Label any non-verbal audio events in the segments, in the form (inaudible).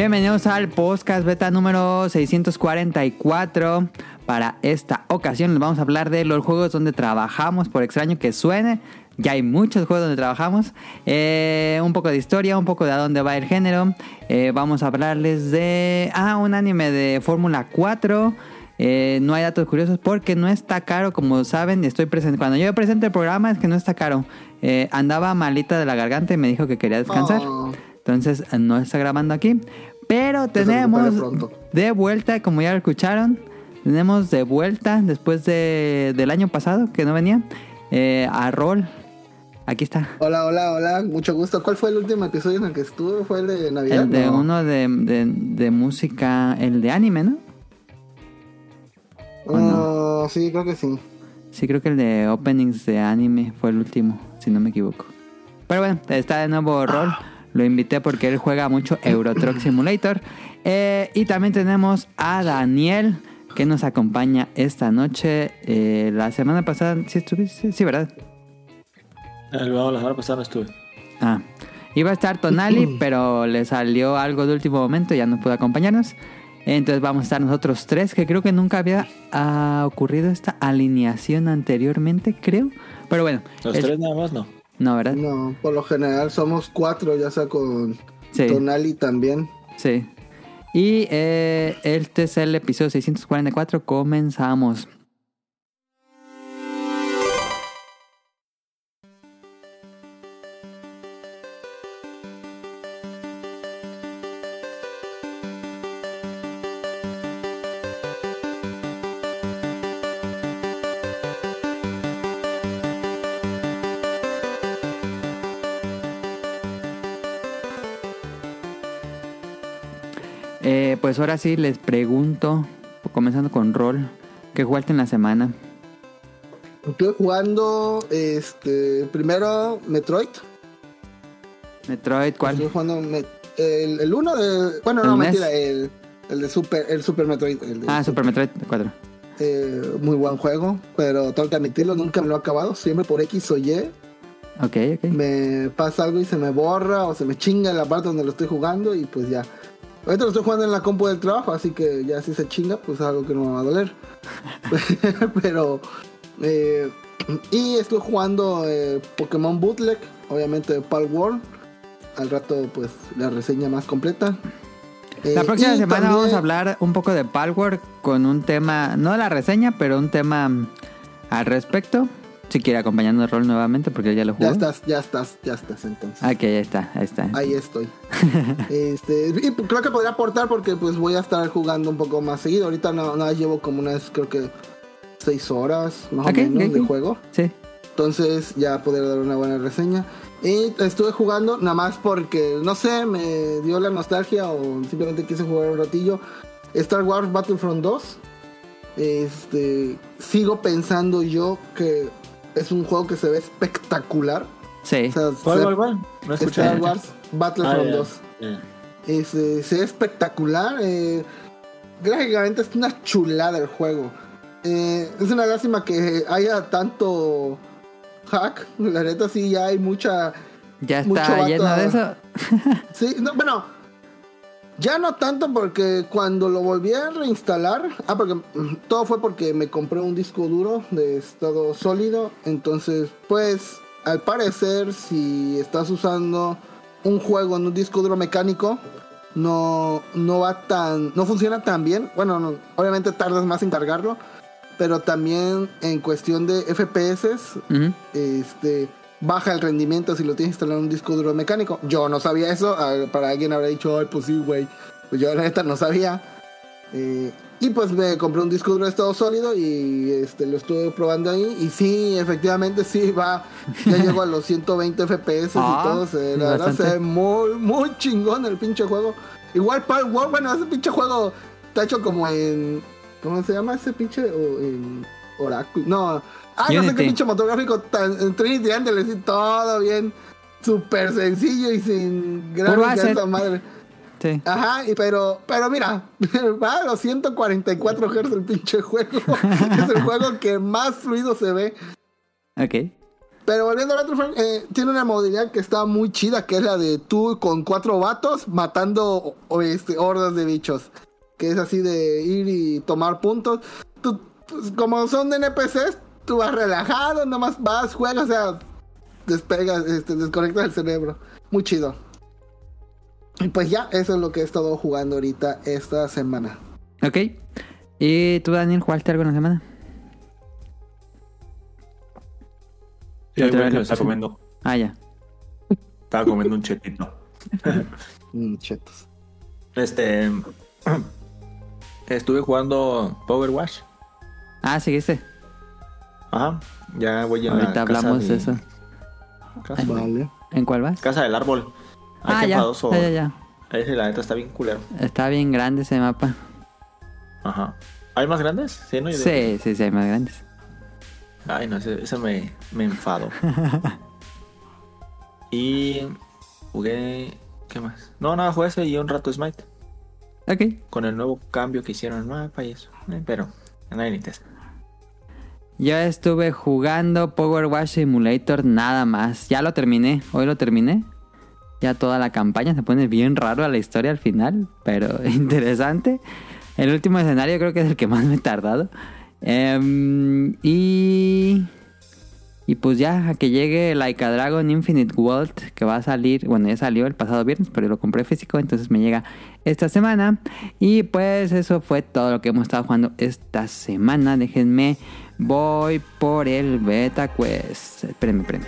Bienvenidos al podcast beta número 644. Para esta ocasión les vamos a hablar de los juegos donde trabajamos, por extraño que suene. Ya hay muchos juegos donde trabajamos. Eh, un poco de historia, un poco de a dónde va el género. Eh, vamos a hablarles de... Ah, un anime de Fórmula 4. Eh, no hay datos curiosos porque no está caro, como saben. Estoy presente. Cuando yo presento el programa es que no está caro. Eh, andaba malita de la garganta y me dijo que quería descansar. Oh. Entonces no está grabando aquí. Pero tenemos de vuelta, como ya lo escucharon, tenemos de vuelta después de, del año pasado que no venía eh, a Rol. Aquí está. Hola, hola, hola, mucho gusto. ¿Cuál fue el último episodio en el que estuve? ¿Fue el de Navidad? El de No. uno de, de- de música, el de anime, ¿no? ¿o no? Ah, sí, creo que sí. Sí, creo que el de openings de anime fue el último, si no me equivoco. Pero bueno, está de nuevo Rol. Lo invité porque él juega mucho Euro Truck Simulator. Eh, y también tenemos a Daniel, que nos acompaña esta noche. Eh, la semana pasada, ¿sí estuviste? Sí, ¿verdad? El la semana pasada no estuve. Ah, iba a estar Tonali, (clears throat) pero le salió algo de último momento y ya no pudo acompañarnos. Entonces vamos a estar nosotros tres, que creo que nunca había ah, ocurrido esta alineación anteriormente, creo. Pero bueno, Los es- tres nada más no. No, ¿verdad? No, por lo general somos cuatro, ya sea con Sí. Tonali también. Sí. Y eh, este es el episodio 644. Comenzamos. Pues ahora sí les pregunto, comenzando con rol, ¿qué jugaste en la semana? Estuve jugando, este, primero Metroid. Metroid, ¿cuál? Estuve jugando el, el uno de... Bueno, no, mentira, el, el de Super, el Super Metroid. el de Ah, Super Metroid 4. Eh, muy buen juego, pero tengo que admitirlo, nunca me lo he acabado. Siempre por X o Y Ok, ok. me pasa algo y se me borra o se me chinga la parte donde lo estoy jugando y pues ya. Ahorita lo estoy jugando en la compu del trabajo, así que ya si se chinga, pues es algo que no me va a doler. (laughs) Pero... eh, y estoy jugando eh, Pokémon Bootleg, obviamente Pal World. Al rato pues la reseña más completa. La Eh, próxima y semana también- vamos a hablar un poco de Palworld con un tema, no la reseña, pero un tema mm, al respecto. Si quiere acompañarnos de rol nuevamente, porque él ya lo jugó. Ya estás, ya estás, ya estás entonces. Ok, ya está, ahí está. Ahí estoy. (laughs) este, y creo que podría aportar porque pues voy a estar jugando un poco más seguido. Ahorita no, no llevo como unas, creo que seis horas más Ok, o menos de juego. Sí. Entonces ya poder dar una buena reseña. Y estuve jugando nada más porque, no sé, me dio la nostalgia o simplemente quise jugar un ratillo. Star Wars Battlefront 2. Este, sigo pensando yo que es un juego que se ve espectacular. Sí. O sea, ¿Cuál, se- cuál, cuál? No escuché. Star Wars Battlefront ya, 2. ya. Es, eh, se ve espectacular. eh, gráficamente es una chulada el juego. Eh, es una lástima que haya tanto hack. La neta sí ya hay mucha... ya está lleno de eso. Sí, no, bueno, ya no tanto porque cuando lo volví a reinstalar... Ah, porque todo fue porque me compré un disco duro de estado sólido. Entonces, pues, al parecer, si estás usando un juego en un disco duro mecánico, no, no va tan, no funciona tan bien. Bueno, no, obviamente tardas más en cargarlo, pero también en cuestión de FPS, este, baja el rendimiento si lo tienes instalado en un disco duro mecánico. Yo no sabía eso, ah, para alguien habrá dicho, ay, pues sí, güey. Pues yo la neta no sabía. Eh, y pues me compré un disco duro de estado sólido y este lo estuve probando ahí. Y sí, efectivamente sí va. Ya (laughs) llego a los 120 FPS Ah, y todo. Se, la verdad se ve muy, muy chingón el pinche juego. Igual bueno, ese pinche juego está hecho como en. ¿Cómo se llama ese pinche? O, en Oracle. No. Ah, no sé Unity. qué pinche motográfico tan, en Trinity Angle, sí, todo bien. Súper sencillo y sin asset. esa madre. Sí. Ajá, y pero, pero mira, (laughs) va a los 144 Hz el pinche juego. (laughs) es el juego que más fluido se ve. Ok. Pero volviendo a Battlefront, eh, tiene una modalidad que está muy chida, que es la de tú con cuatro vatos matando o- este, hordas de bichos. Que es así de ir y tomar puntos. Tú, pues, como son de NPCs, tú vas relajado, nomás vas, juegas, o sea, despegas, este, desconectas el cerebro. Muy chido. Y pues ya, eso es lo que he estado jugando ahorita esta semana. Ok. ¿Y tú, Daniel, jugaste algo en la semana? Sí, Otra vez lo puse. comiendo. Ah, ya. Estaba comiendo un chetito. (laughs) Mm, chetos. Este. (clears throat) Estuve jugando Power Wash. Ah, seguiste. Ajá. Ya voy en Ahorita la hablamos de eso. Casa, Vale. ¿En cuál vas? casa del árbol. Ay, Ah, qué ya. enfadoso. Ya, ya, ya. Ese, la neta está bien culero. Está bien grande ese mapa. Ajá. ¿Hay más grandes? Sí, ¿no? Sí, sí, sí, hay más grandes. Ay, no, ese, ese me, me enfado. (laughs) y jugué. ¿Qué más? No, nada, jugué ese y un rato Smite. Ok. Con el nuevo cambio que hicieron el mapa y eso. Eh, pero a nadie le interesa. Yo estuve jugando Power Wash Simulator nada más. Ya lo terminé. Hoy lo terminé. Ya toda la campaña se pone bien raro a la historia al final, pero (laughs) interesante. El último escenario creo que es el que más me he tardado. Em, y. Y pues ya, a que llegue Like a Dragon Infinite World, que va a salir, bueno, ya salió el pasado viernes, pero lo compré físico, entonces me llega esta semana. Y pues eso fue todo lo que hemos estado jugando esta semana. Déjenme, voy por el Beta Quest. Espérenme, espérenme.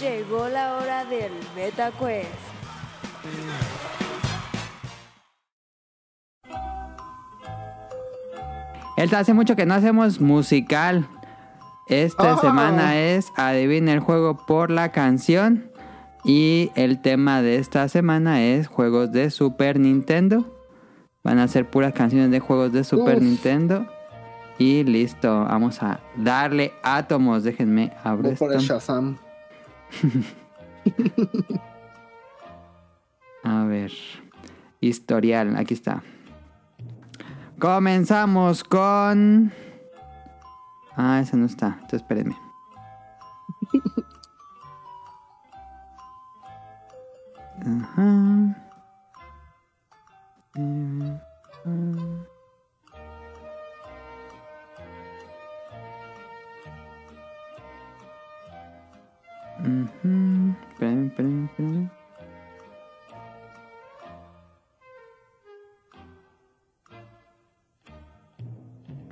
Llegó la hora del Beta Quest. El, hace mucho que no hacemos musical. Esta Oh. semana es Adivina el juego por la canción. Y el tema de esta semana es juegos de Super Nintendo. Van a ser puras canciones de juegos de Super Uf. Nintendo. Y listo, vamos a darle átomos. Déjenme abrir por el. Shazam. (laughs) A ver. Historial, aquí está. Comenzamos con. Ah, ese no está. Entonces espérenme. Ajá. Eh, ah. Ujú. Espérenme, espérenme, espérenme.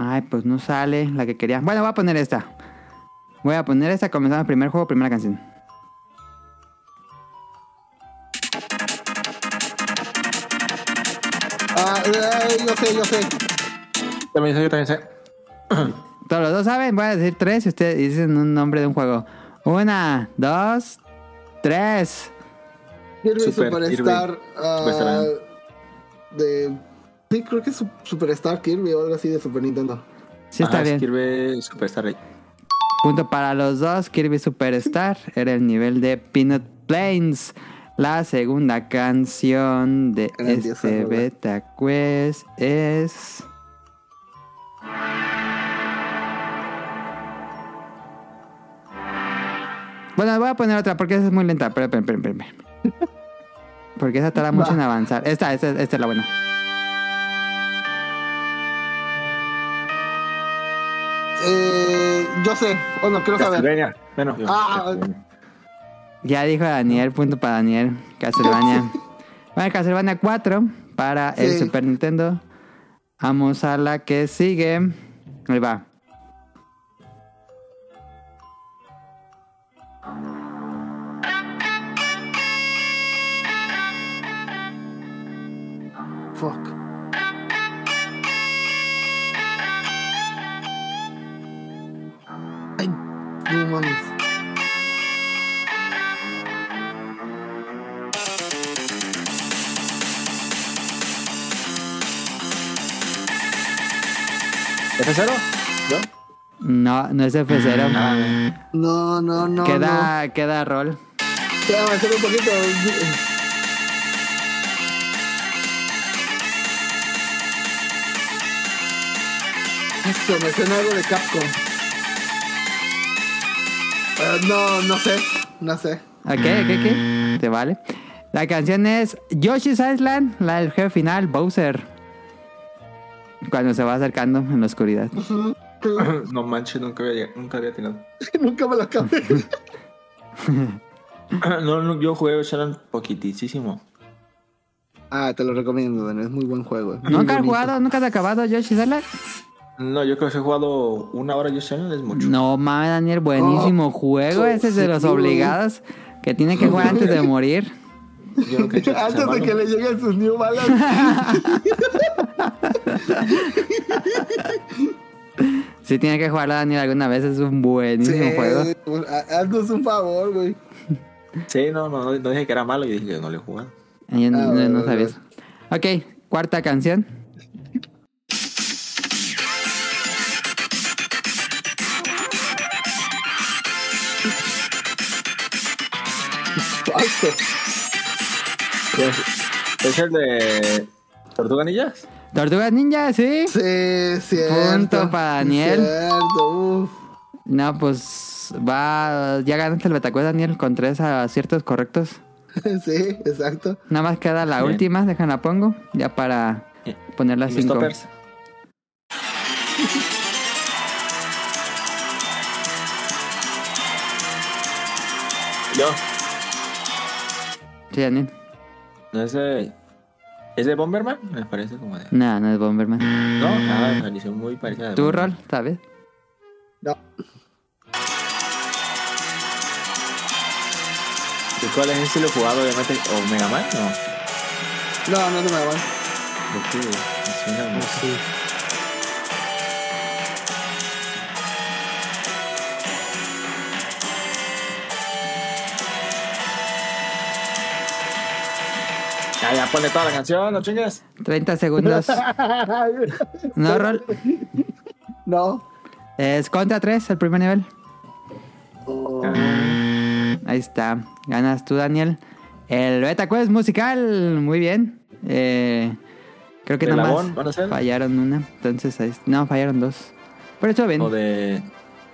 Ay, pues no sale la que quería. Bueno, voy a poner esta. Voy a poner esta comenzando el primer juego, primera canción. Ah, eh, yo sé, yo sé. También sé, yo también sé. (clears throat) Todos los dos saben, voy a decir tres y ustedes dicen un nombre de un juego. Una, dos, tres. Kirby Super Superstar. Kirby. ah, Superstar. de. Sí, creo que es Su- Superstar Kirby o algo así de Super Nintendo. Sí, está Ajá, bien. Kirby Superstar Rey. Punto para los dos. Kirby Superstar (laughs) era el nivel de Peanut Plains. La segunda canción de Grandiosa este rola. Beta Quest es. Bueno, voy a poner otra porque esa es muy lenta. Espera, espera, espera. Porque esa tarda mucho en avanzar. Esta, esta, esta es la buena. Eh, yo sé. Bueno, quiero saber. Castlevania. Bueno, yo- Ah. Castlevania. Ya dijo Daniel, punto para Daniel. Castlevania. (laughs) bueno, Castlevania 4 para el. Super Nintendo. Vamos a la que sigue. Ahí va. No mames. ¿F0? ¿Yo? No, no es F0. No, no, no. queda, queda rol. No. Ya, avanzar un poquito. Eso, me suena algo de Capcom. Eh, no, no sé. No sé. Ok, ok, ok. Te vale. La canción es Yoshi's Island, la del jefe final, Bowser. Cuando se va acercando en la oscuridad. (laughs) (laughs) no manches, nunca había, nunca había tenido. (laughs) Nunca me lo acabé. No, no, yo jugué Shadow poquitísimo. ah, te lo recomiendo. Es muy buen juego. muy ¿Nunca has jugado? ¿Nunca has acabado Yoshi's Island? No, yo creo que he jugado una hora yo Shadow es mucho. No mames, Daniel, buenísimo juego. Ese es de los obligados que tiene que jugar antes de (laughs) morir. Yo nunca he hecho esa Antes de que le lleguen sus New Balance. (laughs) Sí, tiene que jugarlo Daniel alguna vez. Es un buenísimo juego. pues, ha- haznos un favor, güey. Sí, no, no, no, dije que era malo, yo dije que no lo he jugado. Yo no, Ah, no- no sabía eso. Ok, cuarta canción. ¿Es, es el de Tortuga Ninjas? Tortugas Ninja, sí. Sí, cierto. Punto para Daniel. Cierto, uf. No, pues va. Ya ganaste el Betacuest, Daniel, con tres aciertos correctos. (laughs) Sí, exacto. Nada más queda la Bien. última, déjala pongo. Ya para Eh, poner las ¿Y mis cinco. toppers? Sí, Daniel. ¿no es de, ¿es de Bomberman? Me parece como de... No, no es Bomberman. No, ah, me pareció muy parecida a ¿Tu Bomberman. rol, sabes? No. ¿Y cuál es ese? ¿Lo jugado obviamente? ¿O Mega Man? No. No, no se me van. ¿Por qué? Me suena. Ya, ya, ponle toda la canción, no chingues. 30 segundos. (laughs) No, rol. no. Es contra 3, el primer nivel. Oh, Ahí está. Ganas tú, Daniel. El Beta Quest musical. Muy bien. Eh, creo que ¿De nada más fallaron una. Entonces, ahí, no, fallaron dos. Pero estuvo bien. O de...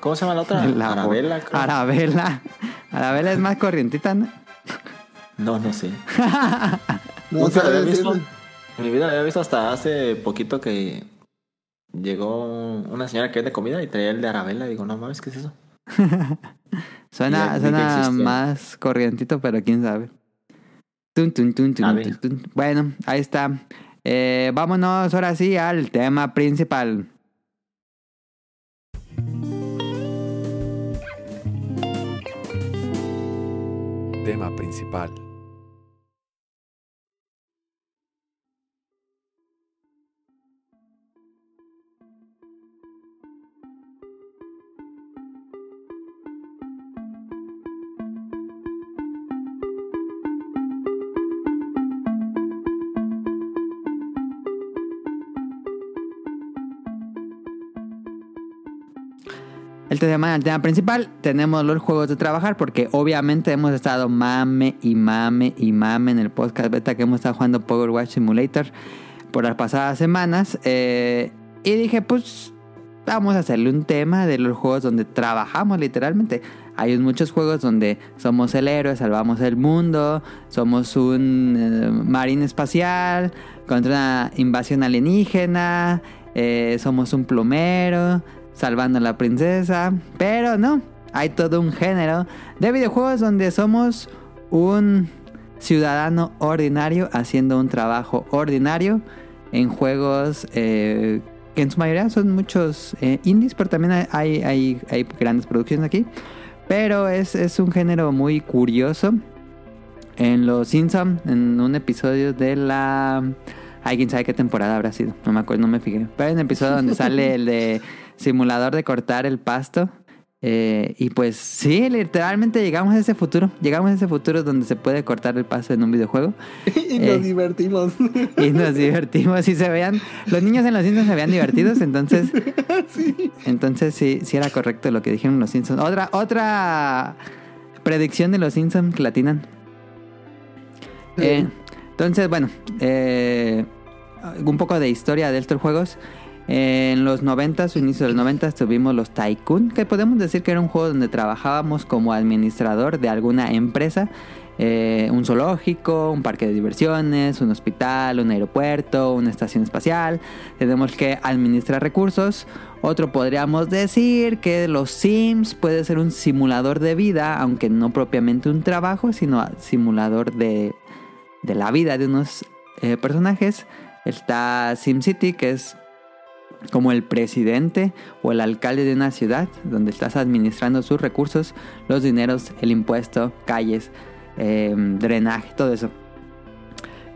¿Cómo se llama la otra? (laughs) La- Arabella. creo. Arabella. Arabella es más corrientita, ¿no? No, no sé. (laughs) no Nunca la había visto. En mi vida la había visto hasta hace poquito que llegó una señora que vende comida y traía el de Arabella. Y digo, no mames, ¿qué es eso? (laughs) Suena, Ya suena más corrientito, pero quién sabe. Tun, tun, tun, tun, A tun, ver. tun. Bueno, ahí está. Eh, vámonos ahora sí al tema principal. Tema principal. El tema, el tema principal, tenemos los juegos de trabajar porque obviamente hemos estado mame y mame y mame en el podcast beta que hemos estado jugando Power Watch Simulator por las pasadas semanas. eh, y dije, pues vamos a hacerle un tema de los juegos donde trabajamos literalmente. Hay muchos juegos donde somos el héroe, salvamos el mundo, somos un eh, marín espacial contra una invasión alienígena, eh, somos un plomero, salvando a la princesa. Pero no, hay todo un género de videojuegos donde somos un ciudadano ordinario haciendo un trabajo ordinario en juegos eh, que en su mayoría son muchos eh, indies, pero también hay, grandes producciones aquí. Pero es, es un género muy curioso. En Los Simpsons, en un episodio de la... Ay, quién sabe qué temporada habrá sido. No me acuerdo, no me fijé. Pero hay un episodio donde sale el de (laughs) simulador de cortar el pasto. Eh, y pues sí, literalmente llegamos a ese futuro. Llegamos a ese futuro donde se puede cortar el paso en un videojuego. (laughs) y nos Eh. divertimos. (laughs) Y nos divertimos y se vean. Los niños en los Simpsons se vean divertidos, entonces. (laughs) sí. Entonces sí, sí era correcto lo que dijeron los Simpsons. Otra, otra predicción de los Simpsons que latinan. Sí. Eh, entonces, bueno, un poco de historia de estos juegos. En los 90, o inicio de los 90 tuvimos los Tycoon, que podemos decir que era un juego donde trabajábamos como administrador de alguna empresa. Eh, un zoológico, un parque de diversiones, un hospital, un aeropuerto, una estación espacial. Tenemos que administrar recursos. Otro podríamos decir que los Sims puede ser un simulador de vida, aunque no propiamente un trabajo, sino simulador de, de la vida de unos eh, personajes. Está SimCity, que es como el presidente o el alcalde de una ciudad, donde estás administrando sus recursos, los dineros, el impuesto, calles, eh, drenaje, todo eso.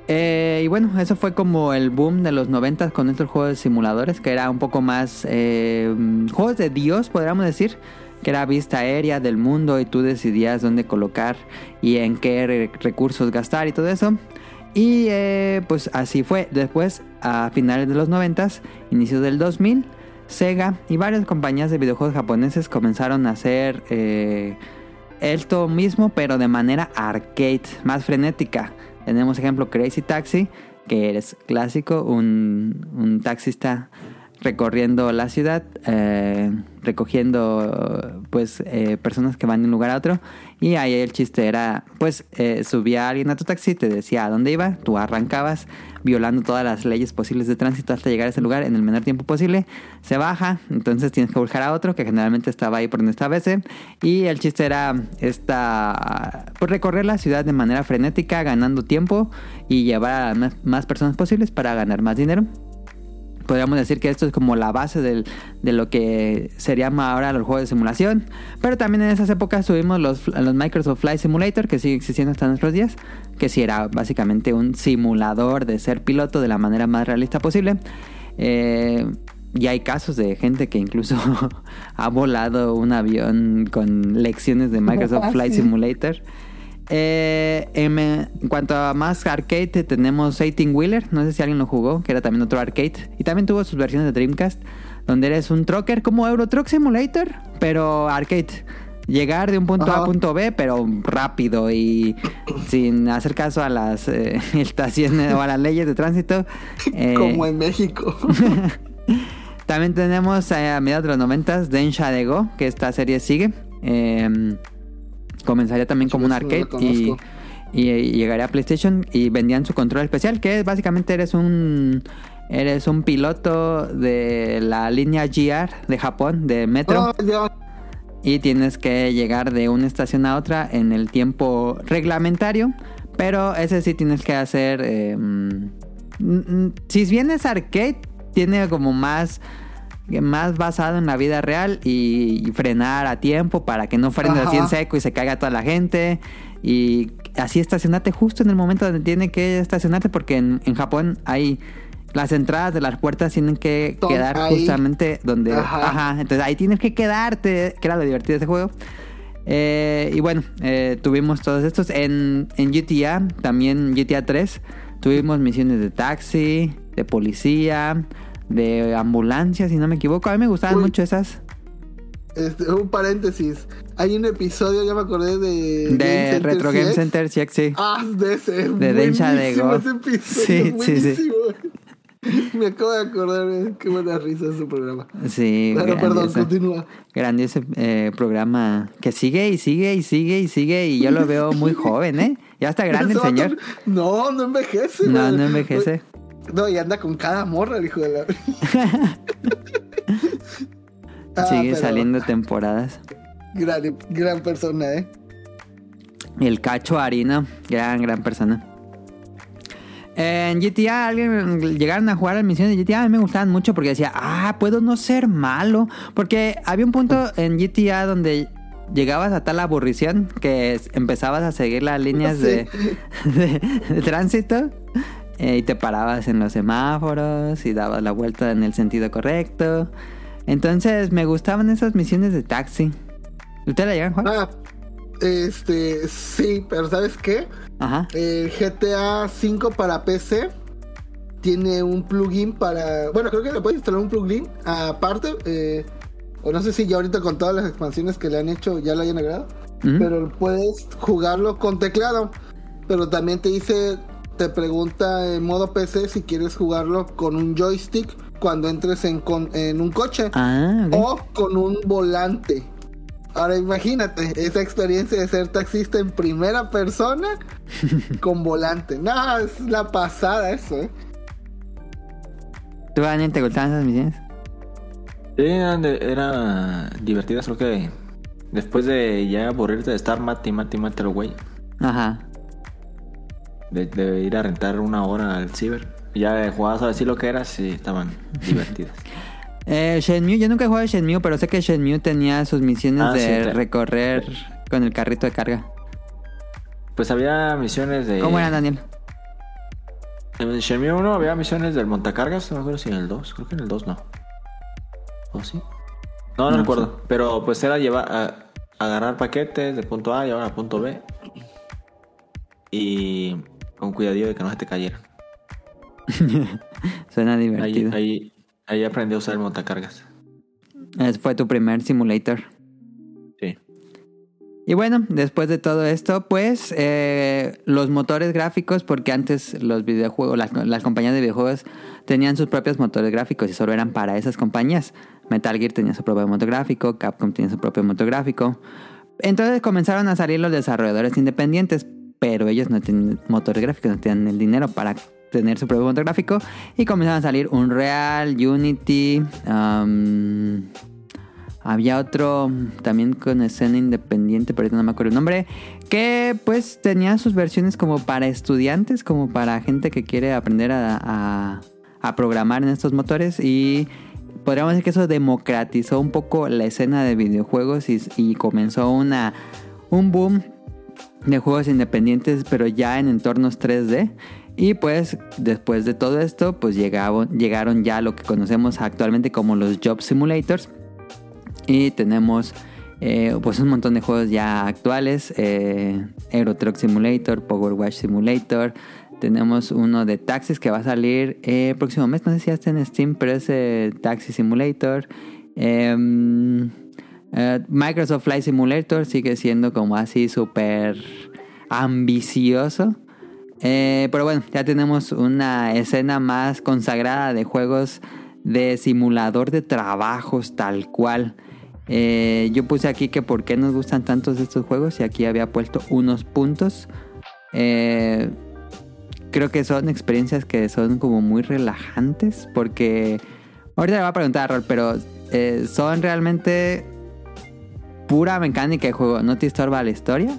Eh, y bueno, eso fue como el boom de los 90 con estos juegos de simuladores, que era un poco más eh, juegos de Dios, podríamos decir, que era vista aérea del mundo y tú decidías dónde colocar y en qué re- recursos gastar y todo eso. Y eh, pues así fue. Después, a finales de los 90, inicios del 2000, Sega y varias compañías de videojuegos japoneses comenzaron a hacer eh, esto mismo, pero de manera arcade, más frenética. Tenemos ejemplo Crazy Taxi, que es clásico, un, un taxista recorriendo la ciudad, eh, recogiendo pues eh, personas que van de un lugar a otro y ahí el chiste era pues eh, subía alguien a tu taxi, te decía a dónde iba, tú arrancabas violando todas las leyes posibles de tránsito hasta llegar a ese lugar en el menor tiempo posible, se baja, entonces tienes que buscar a otro que generalmente estaba ahí por donde estaba ese y el chiste era esta pues recorrer la ciudad de manera frenética, ganando tiempo y llevar a más personas posibles para ganar más dinero podríamos decir que esto es como la base del- de lo que se llama ahora los juegos de simulación. Pero también en esas épocas tuvimos los, los Microsoft Flight Simulator, que sigue existiendo hasta nuestros días, que sí era básicamente un simulador de ser piloto de la manera más realista posible. Eh, y hay casos de gente que incluso (laughs) ha volado un avión con lecciones de Microsoft Flight. Simulator. Eh, en, en cuanto a más arcade, tenemos 18 Wheeler. No sé si alguien lo jugó, que era también otro arcade. Y también tuvo sus versiones de Dreamcast, donde eres un trucker como Euro Truck Simulator, pero arcade. Llegar de un punto A a punto B, pero rápido y sin hacer caso a las eh, (laughs) estaciones o a las leyes de tránsito. Eh, (laughs) Como en México. (laughs) también tenemos eh, a mediados de los 90 Densha de Go, que esta serie sigue. Eh, comenzaría también como un no arcade y, conozco. y, y llegaría a PlayStation y vendían su control especial, que es básicamente eres un eres un piloto de la línea GR de Japón, de Metro. Ah, y tienes que llegar de una estación a otra en el tiempo reglamentario. Pero ese sí tienes que hacer. eh, mm, si bien es arcade, tiene como más. Más basado en la vida real y, y frenar a tiempo para que no frenes así en Ajá. seco y se caiga toda la gente. Y así estacionarte justo en el momento donde tiene que estacionarte, porque en, en Japón hay. Las entradas de las puertas tienen que quedar ahí. justamente donde. Ajá. Ajá, entonces ahí tienes que quedarte, que era lo divertido de ese juego. Eh, y bueno, eh, tuvimos todos estos. En, en GTA, también GTA 3, tuvimos misiones de taxi, de policía, de ambulancia, si no me equivoco. A mí me gustaban Uy. mucho esas. Este, un paréntesis. Hay un episodio, ya me acordé de. De Game Retro Game CX. Center, sí, sí. Ah, de ese. De Densha de Go. ese episodio, Sí, sí, sí. (laughs) Me acabo de acordar, eh, qué buena risa ese programa. Sí, Pero perdón, continúa. grandioso eh, programa que sigue y sigue y sigue y sigue. Y yo lo (laughs) veo muy joven, ¿eh? Ya está grande el señor. No, no envejece. No, no envejece. No, y anda con cada morra, el hijo de la. (laughs) Ah, Sigue pero saliendo temporadas. Gran, gran persona, ¿eh? El Cacho Harina, gran, gran persona. En GTA, alguien llegaron a jugar a misiones de GTA. A mí me gustaban mucho porque decía, ah, puedo no ser malo. Porque había un punto en GTA donde llegabas a tal aburrición que empezabas a seguir las líneas (laughs) de- de tránsito eh, y te parabas en los semáforos y dabas la vuelta en el sentido correcto. Entonces me gustaban esas misiones de taxi. ¿Usted la llegan a jugar? Ah, este, sí, pero ¿sabes qué? Ajá. El GTA 5 para PC tiene un plugin para. Bueno, creo que le puedes instalar un plugin aparte. eh, o no sé si ya ahorita con todas las expansiones que le han hecho ya lo hayan agregado. Pero puedes jugarlo con teclado. Pero también te dice, te pregunta en modo PC si quieres jugarlo con un joystick cuando entres en, con- en un coche Ah, o con un volante. Ahora imagínate esa experiencia de ser taxista en primera persona (laughs) con volante. No, es la pasada eso, ¿eh? ¿Tú, Daniel, te gustaban esas misiones? Sí, eran, era divertidas, creo que después de ya aburrirte de estar mate mate mate güey, Ajá. De, de ir a rentar una hora al ciber, ya jugabas a decir lo que era, sí, estaban (laughs) divertidas. Eh, Shenmue, yo nunca he jugado Shenmue, pero sé que Shenmue tenía sus misiones Ah, de sí, recorrer con el carrito de carga. Pues había misiones de... ¿Cómo era, Daniel? En Shenmue 1 había misiones del montacargas, no me acuerdo si en el 2, creo que en el 2 no. ¿O sí? No, no, No recuerdo. Pero pues era llevar a- agarrar paquetes de punto A y llevar a punto B. Y con cuidadillo de que no se te cayeran. (laughs) Suena Ahí, divertido. ahí, ahí aprendí a usar el montacargas. Ese fue tu primer simulator. Sí. Y bueno, después de todo esto, pues eh, los motores gráficos, porque antes los videojuegos, las, las compañías de videojuegos tenían sus propios motores gráficos y solo eran para esas compañías. Metal Gear tenía su propio motor gráfico, Capcom tenía su propio motor gráfico. Entonces comenzaron a salir los desarrolladores independientes, pero ellos no tienen motores gráficos, no tenían el dinero para tener su propio motor gráfico. Y comenzaron a salir Unreal, Unity, había otro también con escena independiente, pero no me acuerdo el nombre, que pues tenía sus versiones como para estudiantes, como para gente que quiere aprender a programar en estos motores. Y podríamos decir que eso democratizó un poco la escena de videojuegos y, y comenzó una, un boom de juegos independientes, pero ya en entornos 3D. Y pues después de todo esto, pues llegaron ya lo que conocemos actualmente como los Job Simulators. Y tenemos eh, pues un montón de juegos ya actuales. Eh, Simulator, Power Wash Simulator. Tenemos uno de taxis que va a salir eh, el próximo mes. No sé si ya está en Steam, pero es eh, Taxi Simulator. Em, eh, Microsoft Flight Simulator sigue siendo como así súper ambicioso. Eh, pero bueno, ya tenemos una escena más consagrada de juegos de simulador de trabajos tal cual. Eh, yo puse aquí que por qué nos gustan tantos estos juegos y aquí había puesto unos puntos. Creo que son experiencias que son como muy relajantes porque ahorita le voy a preguntar a Rol, pero son realmente pura mecánica de juego, no te estorba la historia.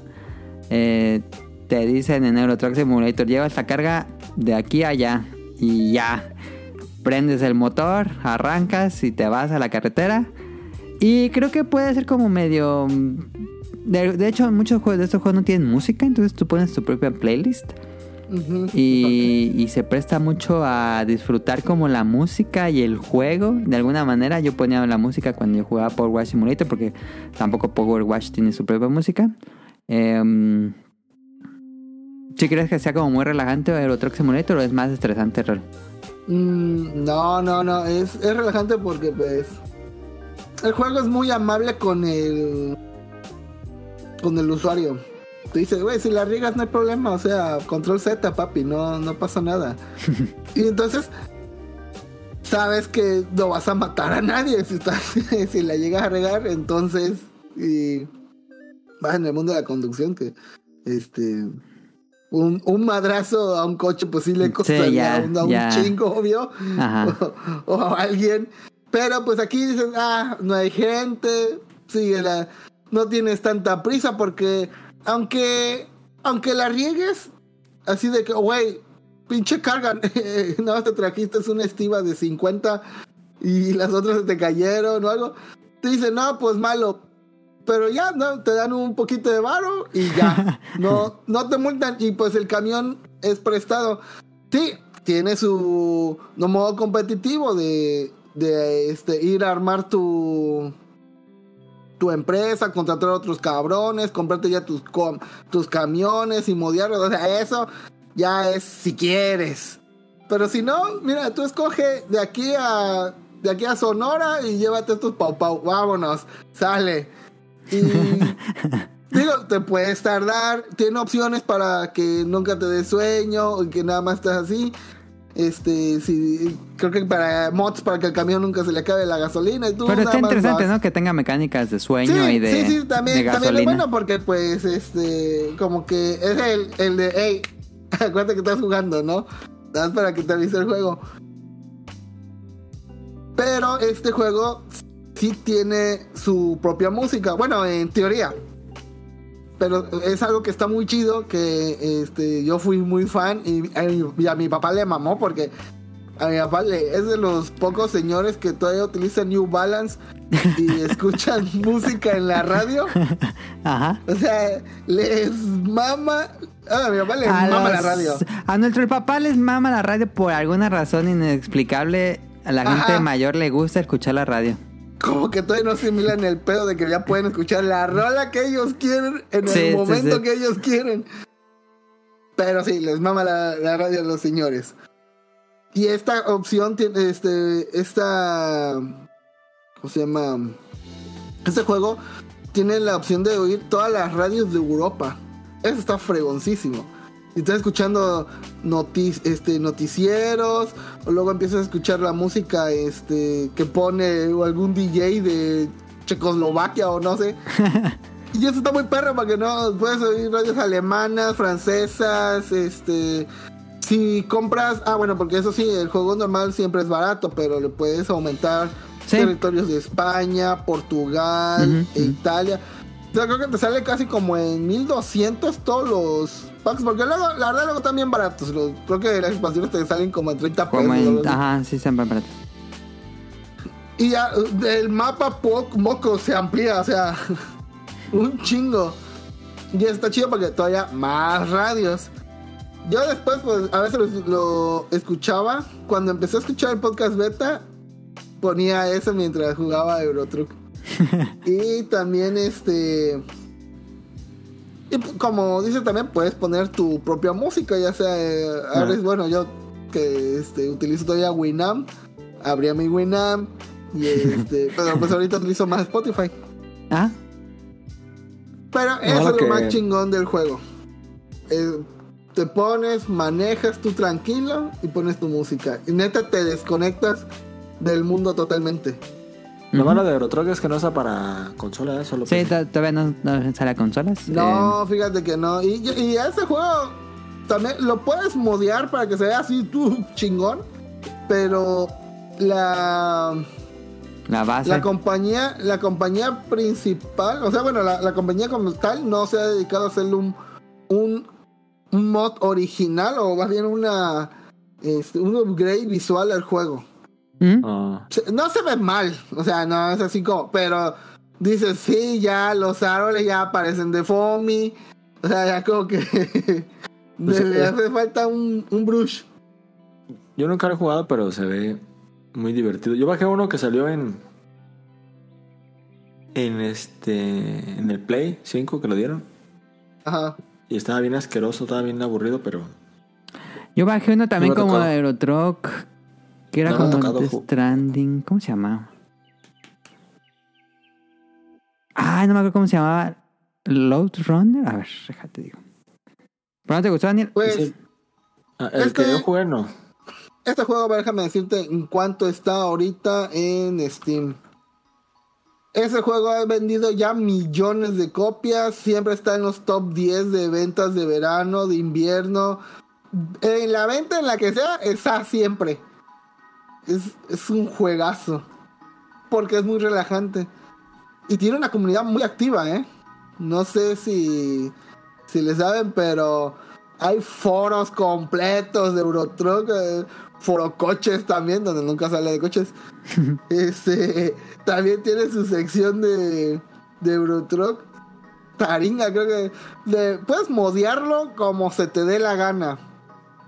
Eh, te dicen en Euro Truck Simulator, llevas la carga de aquí a allá y ya. Prendes el motor, arrancas y te vas a la carretera. Y creo que puede ser como medio... De, de hecho, muchos juegos de estos juegos no tienen música, entonces tú pones tu propia playlist. Y, y se presta mucho a disfrutar como la música y el juego. De alguna manera yo ponía la música cuando yo jugaba Power Wash Simulator porque tampoco Power Wash tiene su propia música. Eh, ¿Sí crees que sea como muy relajante Euro Truck Simulator o es más estresante, Rol? Mm, no, no, no, es, es relajante porque pues el juego es muy amable con el con el usuario. Te dice, güey, si la riegas no hay problema, o sea, control Z, papi, no, no pasa nada. (laughs) y entonces sabes que no vas a matar a nadie si estás, (laughs) si la llegas a regar, entonces y vas en el mundo de la conducción que este un, un madrazo a un coche pues sí le costaría un, a un chingo, obvio. (laughs) O, o a alguien. Pero pues aquí dices, ah, no hay gente. Sigue la. No tienes tanta prisa porque aunque aunque la riegues, así de que, güey, pinche carga, (laughs) no te trajiste una estiva de 50 y las otras se te cayeron o algo. Te dicen, no, pues malo. Pero ya, ¿no? Te dan un poquito de varo y ya. (laughs) No, no te multan. Y pues el camión es prestado. Sí, tiene su no modo competitivo de, de este, ir a armar tu tu empresa, contratar a otros cabrones, comprarte ya tus, com- tus camiones y modiarlos. O sea, eso ya es si quieres. Pero si no, mira, tú escoge de aquí a de aquí a Sonora y llévate estos pau pau. Vámonos, sale. Y (laughs) digo, te puedes tardar, tiene opciones para que nunca te dé sueño y que nada más estés así. Este, sí, creo que para mods para que el camión nunca se le acabe la gasolina y tú Pero está interesante, vas. ¿no? Que tenga mecánicas de sueño Sí, y de, sí, sí, de también, es bueno porque pues este como que es el, el de hey, (laughs) acuérdate que estás jugando, ¿no? Nada más para que te avise el juego. Pero este juego sí tiene su propia música. Bueno, en teoría. Pero es algo que está muy chido. Que este, yo fui muy fan. Y, y a mi papá le mamó. Porque a mi papá le, es de los pocos señores que todavía utilizan New Balance. Y (laughs) escuchan música en la radio. Ajá. O sea, les mama. A mi papá le A, mama la radio. a nuestro papá les mama la radio por alguna razón inexplicable. A la Ajá. gente mayor le gusta escuchar la radio. Como que todavía no asimilan el pedo de que ya pueden escuchar la rola que ellos quieren en Sí, el momento sí. que ellos quieren. Pero sí, les mama la, la radio a los señores. Y esta opción tiene este. Esta. ¿Cómo se llama? Este juego tiene la opción de oír todas las radios de Europa. Eso está fregoncísimo. Y estás escuchando notic- este, noticieros, o luego empiezas a escuchar la música este, que pone o algún DJ de Checoslovaquia o no sé. (laughs) y eso está muy perro para que no puedes oír radios alemanas, francesas, este. Si compras, ah bueno, porque eso sí, el juego normal siempre es barato, pero le puedes aumentar Sí. territorios de España, Portugal, e. Italia. O sea, creo que te sale casi como en 1200 todos los packs, porque luego, la verdad, luego están bien baratos. Los- creo que las expansiones te salen como en 30 pesos. Como en, ajá, sí, siempre barato. Y ya, el mapa po- moco se amplía, o sea, (laughs) un chingo. Y está chido porque todavía más radios. Yo después, pues, a veces lo, lo escuchaba. Cuando empecé a escuchar el podcast beta, ponía eso mientras jugaba Eurotruck. (laughs) y también, este. Y como dice también, puedes poner tu propia música, ya sea. eh, bueno, yo que este, utilizo todavía Winamp, abría mi Winamp. Y este, (laughs) pero pues ahorita utilizo más Spotify. Ah, Pero eso es lo más chingón del juego. Eh, te pones, manejas tú tranquilo y pones tu música. Y neta te desconectas del mundo totalmente. Lo malo de Eurotruck es que no usa para consola, ¿eh? solo sí, PC. todavía no, no sale a consolas. No, Eh, fíjate que no. Y, y ese juego también lo puedes modear para que se vea así tú chingón. Pero la, la base. la compañía, la compañía principal, o sea, bueno, la, la compañía como tal no se ha dedicado a hacerle un, un, un mod original o más bien una este, un upgrade visual al juego. ¿Mm? Ah, No se ve mal, o sea, no es así como, pero dices, sí, ya los árboles ya parecen de foamy, o sea, ya como que (laughs) Pues, le eh. hace falta un, un brush. yo nunca lo he jugado, pero se ve muy divertido. Yo bajé uno que salió en. En este. En el Play 5 que lo dieron. Ajá. Y estaba bien asqueroso, estaba bien aburrido, pero. Yo bajé uno también como tocado. Eurotruck. Que era No como tocado, Stranding. ¿Cómo se llamaba? Ay, no me acuerdo cómo se llamaba. Load Runner. A ver, déjate digo. ¿Pero no te gustó, Daniel? Pues. Ah, el Es que que- yo jugué no. este juego, déjame decirte en cuánto está ahorita en Steam. Ese juego ha vendido ya millones de copias, siempre está en los top 10 de ventas de verano, de invierno. En la venta, en la que sea, está siempre. Es, es un juegazo. Porque es muy relajante. Y tiene una comunidad muy activa, ¿eh? No sé si, si le saben, pero hay foros completos de Eurotruck, eh, forocoches también, donde nunca sale de coches. (laughs) este, también tiene su sección de, de Eurotruck. Taringa, creo que de- puedes modearlo como se te dé la gana.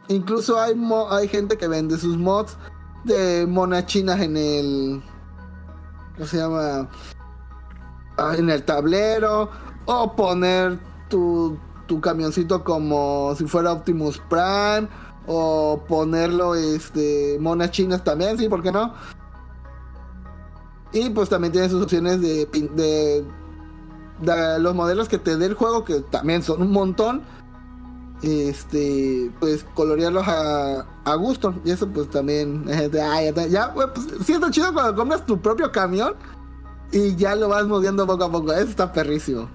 Incluso hay, mo- hay gente que vende sus mods de monachinas en el. ¿Cómo se llama? ah, en el tablero o poner tu, tu camioncito como si fuera Optimus Prime o ponerlo este monas chinas también, sí, ¿por qué no? Y pues también tiene sus opciones de, de, de los modelos que te dé el juego, que también son un montón. Este, pues colorearlos a, a gusto. Y eso pues también, ah, ya, pues sí está chido cuando compras tu propio camión y ya lo vas moviendo poco a poco. Eso está perrísimo.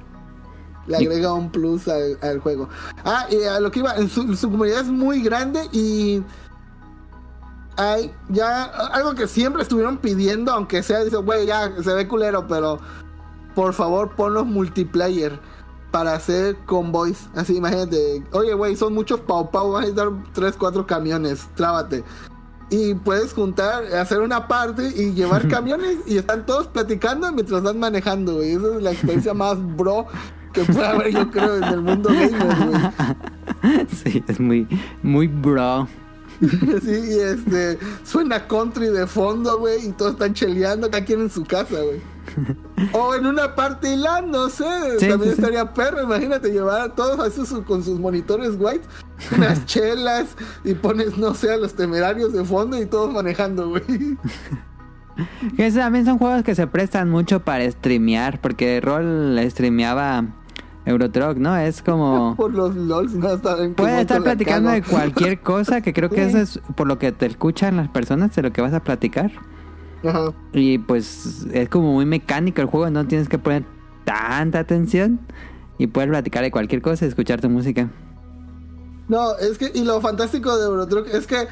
Le agrega un plus al, al juego. Ah, y a lo que iba, en su, su comunidad es muy grande y hay ya algo que siempre estuvieron pidiendo, aunque sea, dice, güey, ya se ve culero, pero por favor ponlos multiplayer para hacer convoys. Así, imagínate, oye, güey, son muchos pau pau, vas a necesitar 3, 4 camiones, trábate. Y puedes juntar, hacer una parte y llevar (laughs) camiones y están todos platicando mientras van manejando, güey. Esa es la experiencia más bro que puede haber, yo creo, en el mundo gamer, güey. (laughs) Sí, es muy, muy bro. (laughs) Sí, y este, suena country de fondo, güey, y todos están cheleando, cada quien en su casa, güey. (laughs) O en una parte no sé, Sí, también sí, sí. estaría perro, imagínate llevar a todos así su- con sus monitores white, unas (laughs) chelas, y pones, no sé, a los temerarios de fondo y todos manejando, güey. (laughs) Que esos también son juegos que se prestan mucho para streamear, porque Roll streameaba Eurotruck, ¿no? Es como... Por los LOLs, no saben Puedes estar la platicando de cualquier cosa, que creo que eso es por lo que te escuchan las personas, de lo que vas a platicar. Ajá. Y pues es como muy mecánico el juego, no tienes que poner tanta atención y puedes platicar de cualquier cosa y escuchar tu música. No, es que, y lo fantástico de Eurotruck es que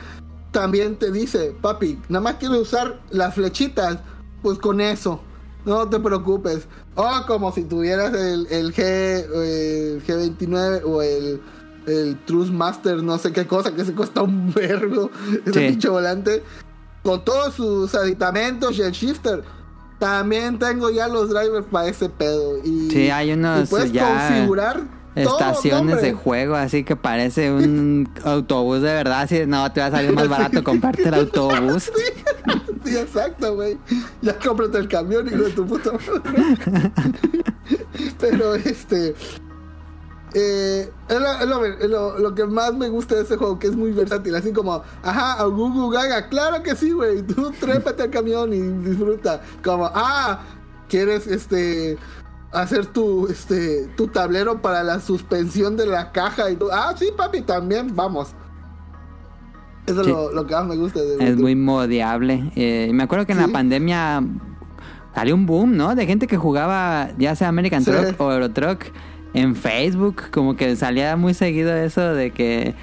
también te dice, papi, nada más quiero usar las flechitas, pues con eso, no te preocupes. O como si tuvieras el, el G, el G29 o el, el Truth Master, no sé qué cosa, que se cuesta un vergo, (laughs) ese Sí. pinche volante, con todos sus aditamentos y el shifter. También tengo ya los drivers para ese pedo. Y, Sí, hay unos y puedes ya configurar Estaciones de juego, así que parece un (laughs) autobús de verdad. Así, no, te va a salir más barato comprarte el autobús. (laughs) Sí, exacto, güey. Ya cómprate el camión, hijo de tu puta madre. (laughs) Pero este. Eh, es, lo, es lo- es lo- lo que más me gusta de ese juego, que es muy versátil. Así como, ajá, a Gugu Gaga, claro que sí, güey. (laughs) Tú trépate al camión y disfruta. Como, ah, quieres este. Hacer tu, este, tu tablero para la suspensión de la caja y tú, ah, sí, papi, también, vamos. Eso Sí. es lo, que más me gusta de Es muy modeable. Eh, me acuerdo que en la pandemia salió un boom, ¿no? De gente que jugaba ya sea American Sí. Truck o Eurotruck en Facebook. Como que salía muy seguido eso de que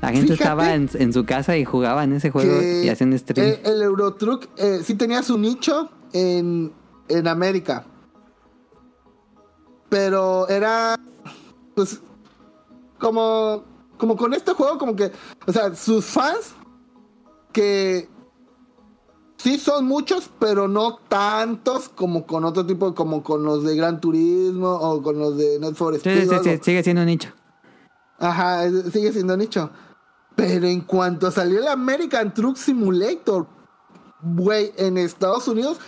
la gente Fíjate estaba en, en su casa y jugaba en ese juego y hacían stream. El, el Eurotruck eh, sí tenía su nicho en, en América. Pero era. Pues. Como. Como con este juego, como que. O sea, sus fans. Que. Sí son muchos, pero no tantos como con otro tipo, como con los de Gran Turismo o con los de Net for Sí, Speed. sí, sí, sigue siendo nicho. Ajá, sigue siendo nicho. Pero en cuanto salió el American Truck Simulator, güey, en Estados Unidos,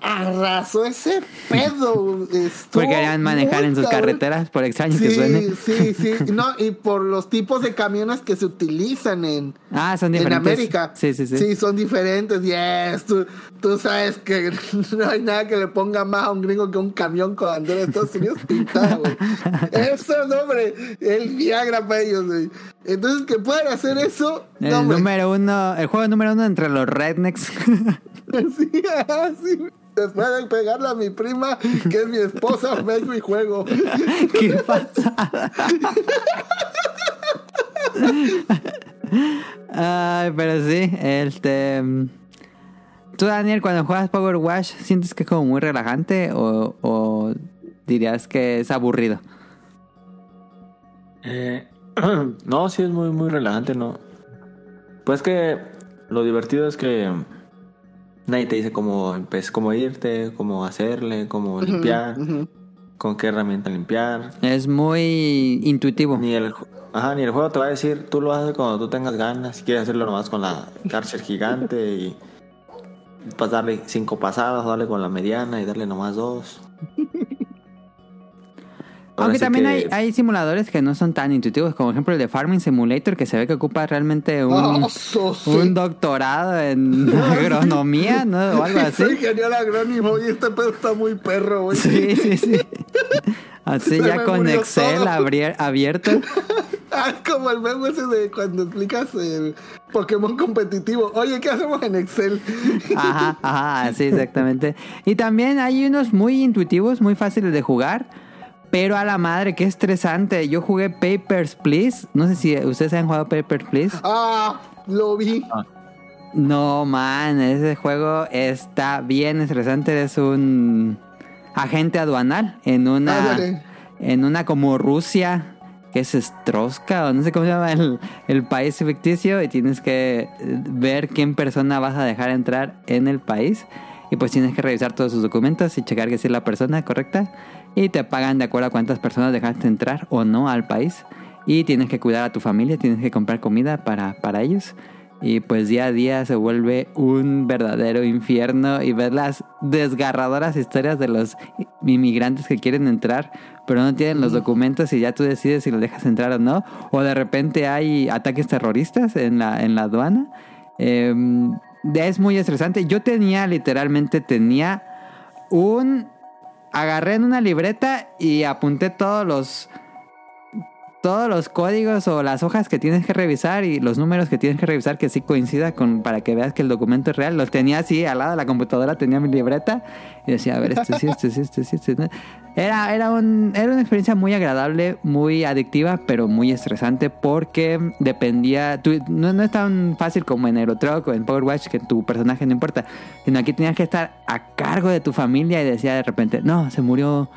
arrasó ese pedo. Estuvo Porque querían manejar en sus carreteras, por extraño que suene. Sí, sí, sí. (laughs) No, y por los tipos de camiones que se utilizan en, Ah, son en diferentes. América. Sí, sí, sí. Sí, son diferentes. Yes, tú, tú sabes que (laughs) no hay nada que le ponga más a un gringo que un camión con bandera de Estados Unidos pintada, güey. (laughs) Eso es, hombre, el Viagra para ellos, güey. Entonces, que puedan hacer eso, El no, hombre. número uno, el juego número uno entre los rednecks. Sí, ajá, sí. (laughs) Después de pegarle a mi prima, que es mi esposa, (laughs) vengo y juego. (laughs) ¿Qué pasa? Ay, pero sí, este. Tú, Daniel, cuando juegas Power Wash, ¿sientes que es como muy relajante o, o dirías que es aburrido? Eh, (clears throat) no, sí es muy, muy relajante, ¿no? Pues que lo divertido es que nadie te dice cómo, empe- cómo irte, cómo hacerle, cómo limpiar, con qué herramienta limpiar. Es muy intuitivo. Ni el, ajá, ni el juego te va a decir, tú lo haces cuando tú tengas ganas, si quieres hacerlo nomás con la Karcher gigante (laughs) y pues darle cinco pasadas, darle con la mediana y darle nomás dos. Aunque también que- hay, hay simuladores que no son tan intuitivos, como por ejemplo el de Farming Simulator, que se ve que ocupa realmente un, Ah, so sí. un doctorado en (laughs) agronomía, ¿no? O algo (laughs) así. Soy genial agrónimo y este pedo está muy perro, güey. Sí, sí, sí. (laughs) Así Se ya con Excel abrier- abierto. Ah, es como el meme ese de cuando explicas el Pokémon competitivo. Oye, ¿qué hacemos en Excel? Ajá, ajá, sí, exactamente. Y también hay unos muy intuitivos, muy fáciles de jugar. Pero a la madre, qué estresante. Yo jugué Papers, Please. No sé si ustedes han jugado Papers, Please. Ah, lo vi. No, man, ese juego está bien estresante. Es un agente aduanal en una, en una como Rusia, que es Stroska, o no sé cómo se llama el, el país ficticio, y tienes que eh, ver quién persona vas a dejar entrar en el país. Y pues tienes que revisar todos sus documentos y checar que es la persona correcta. Y te pagan de acuerdo a cuántas personas dejaste entrar o no al país. Y tienes que cuidar a tu familia, tienes que comprar comida para, para ellos. Y pues día a día se vuelve un verdadero infierno y ver las desgarradoras historias de los inmigrantes que quieren entrar, pero no tienen los documentos y ya tú decides si los dejas entrar o no. O de repente hay ataques terroristas en la, en la aduana. Eh, es muy estresante. Yo tenía, literalmente, tenía un... Agarré en una libreta y apunté todos los todos los códigos o las hojas que tienes que revisar y los números que tienes que revisar que sí coincida con para que veas que el documento es real. Los tenía así al lado de la computadora, tenía mi libreta y decía, a ver, este sí, este sí, este sí, este no. Era, era, un, era una experiencia muy agradable, muy adictiva, pero muy estresante porque dependía, tú- no, no es tan fácil como en Aerotruck o en Power Watch que tu personaje no importa, sino aquí tenías que estar a cargo de tu familia y decía de repente, no, se murió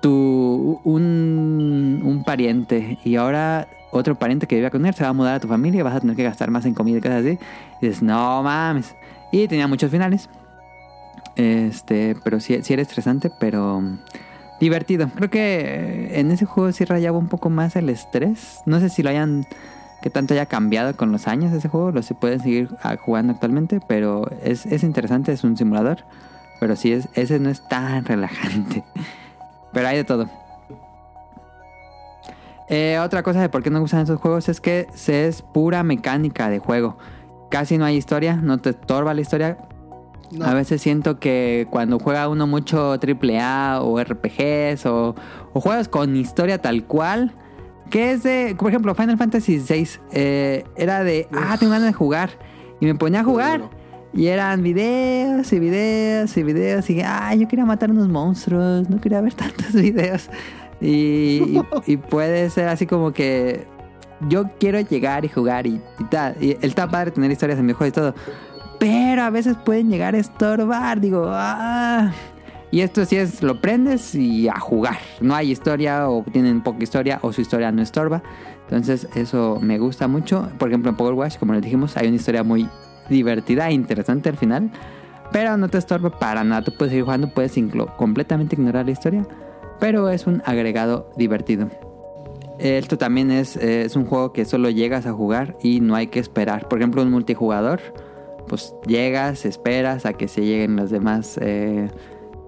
tu un, un pariente y ahora otro pariente que vivía con él se va a mudar a tu familia vas a tener que gastar más en comida y cosas así. Y dices, no mames. Y tenía muchos finales. Este, pero sí, sí era estresante, pero divertido. Creo que en ese juego sí rayaba un poco más el estrés. No sé si lo hayan, que tanto haya cambiado con los años ese juego, lo se pueden seguir ah, jugando actualmente, pero es, es interesante, es un simulador. Pero sí, es, ese no es tan (laughs) relajante. Pero hay de todo. Eh, otra cosa de por qué no gustan esos juegos es que se es pura mecánica de juego. Casi no hay historia, no te estorba la historia. No. A veces siento que cuando juega uno mucho AAA o RPGs o, o juegos con historia tal cual, que es de, por ejemplo, Final Fantasy VI, eh, era de, ah, tengo ganas de jugar. Y me ponía a jugar. Y eran videos y videos y videos. Y, ay, yo quería matar unos monstruos, no quería ver (laughs) tantos videos. Y, y- y puede ser así como que yo quiero llegar y jugar y, y tal. Y está padre tener historias en videojuegos y todo. Pero a veces pueden llegar a estorbar. Digo, ah. Y esto sí es, lo prendes y a jugar. No hay historia o tienen poca historia o su historia no estorba. Entonces eso me gusta mucho. Por ejemplo en Power Wash, como les dijimos, hay una historia muy divertida e interesante al final. Pero no te estorba para nada. Tú puedes seguir jugando, puedes completamente ignorar la historia. Pero es un agregado divertido. Esto también es, es un juego que solo llegas a jugar y no hay que esperar. Por ejemplo, un multijugador, pues llegas, esperas a que se lleguen los demás eh,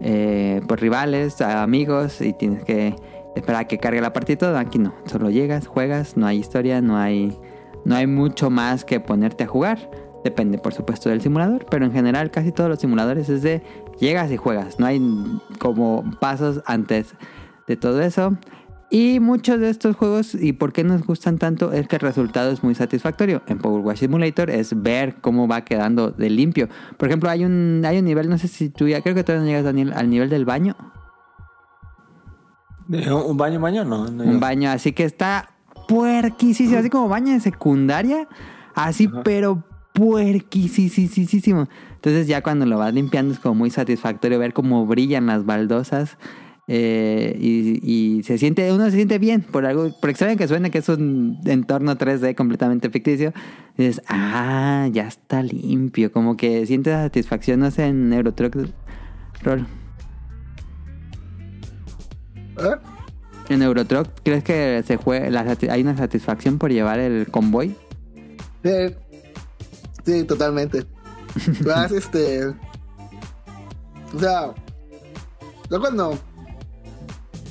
eh, pues, rivales, amigos y tienes que esperar a que cargue la partida. y todo. Aquí no, solo llegas, juegas, no hay historia, no hay, no hay mucho más que ponerte a jugar. Depende, por supuesto, del simulador, pero en general casi todos los simuladores es de llegas y juegas. No hay como pasos antes de todo eso. Y muchos de estos juegos, y por qué nos gustan tanto, es que el resultado es muy satisfactorio. En Power Wash Simulator es ver cómo va quedando de limpio. Por ejemplo, hay un, hay un nivel, no sé si tú ya, creo que todavía no llegas Daniel, al nivel del baño. ¿Un baño, baño? No, no Un baño así que está puerquísimo, así como baño de secundaria, así pero puerquísimo. Entonces ya cuando lo vas limpiando es como muy satisfactorio ver cómo brillan las baldosas eh, y, y se siente, uno se siente bien por algo, por extraño que suene que es un entorno 3D completamente ficticio. Dices, ah, ya está limpio, como que sientes satisfacción, no sé, en Eurotruck Roll. ¿Eh? En Eurotruck, ¿crees que se jue- la sati- hay una satisfacción por llevar el convoy? Eh, sí, totalmente. (laughs) Vas, este. O sea, yo cuando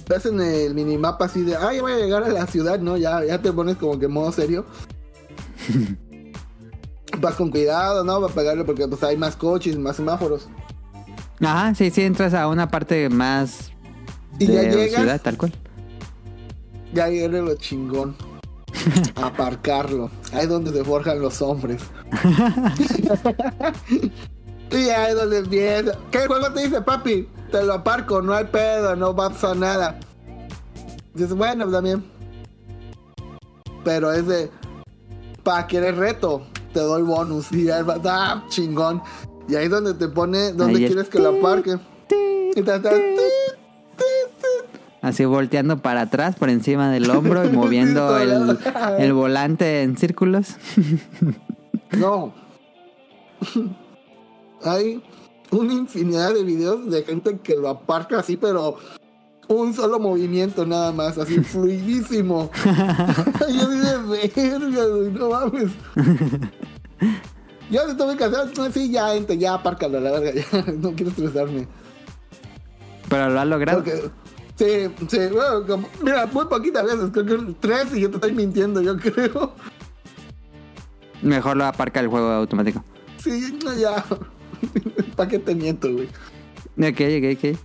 ves en el minimapa así de, ah, ya voy a llegar a la ciudad, ¿no? Ya, ya te pones como que en modo serio. (laughs) Vas con cuidado, ¿no? Para pegarle porque pues hay más coches, más semáforos. Ajá, sí, sí, entras a una parte más Y de ya llegas, ciudad, tal cual. ya viene lo chingón. (laughs) Aparcarlo. Ahí donde se forjan los hombres. (laughs) y ahí donde empieza. ¿Qué juego te dice, papi? Te lo aparco, no hay pedo, no va a pasar nada. Dices, bueno, también. Pero es de. Para querer reto, te doy bonus. Y ahí va, ah, chingón. Y ahí es donde te pone, donde Ahí quieres que lo aparque. Y te- te- Así volteando para atrás, por encima del hombro y (laughs) moviendo el, el volante en círculos. (laughs) No. (laughs) Hay una infinidad de videos de gente que lo aparca así, pero un solo movimiento nada más, así fluidísimo. Yo dije, verga, no mames. Yo estoy cansado, no, sí, ya, ente, ya, apárcalo, a la verga, ya, no quiero estresarme. Pero lo ha logrado. Porque, sí, sí, bueno, como- mira, muy poquitas veces, creo que tres y yo te estoy mintiendo, yo creo. Mejor lo aparca el juego automático. Sí, no, ya. ¿Para qué te miento, güey? Ok, ok, ok.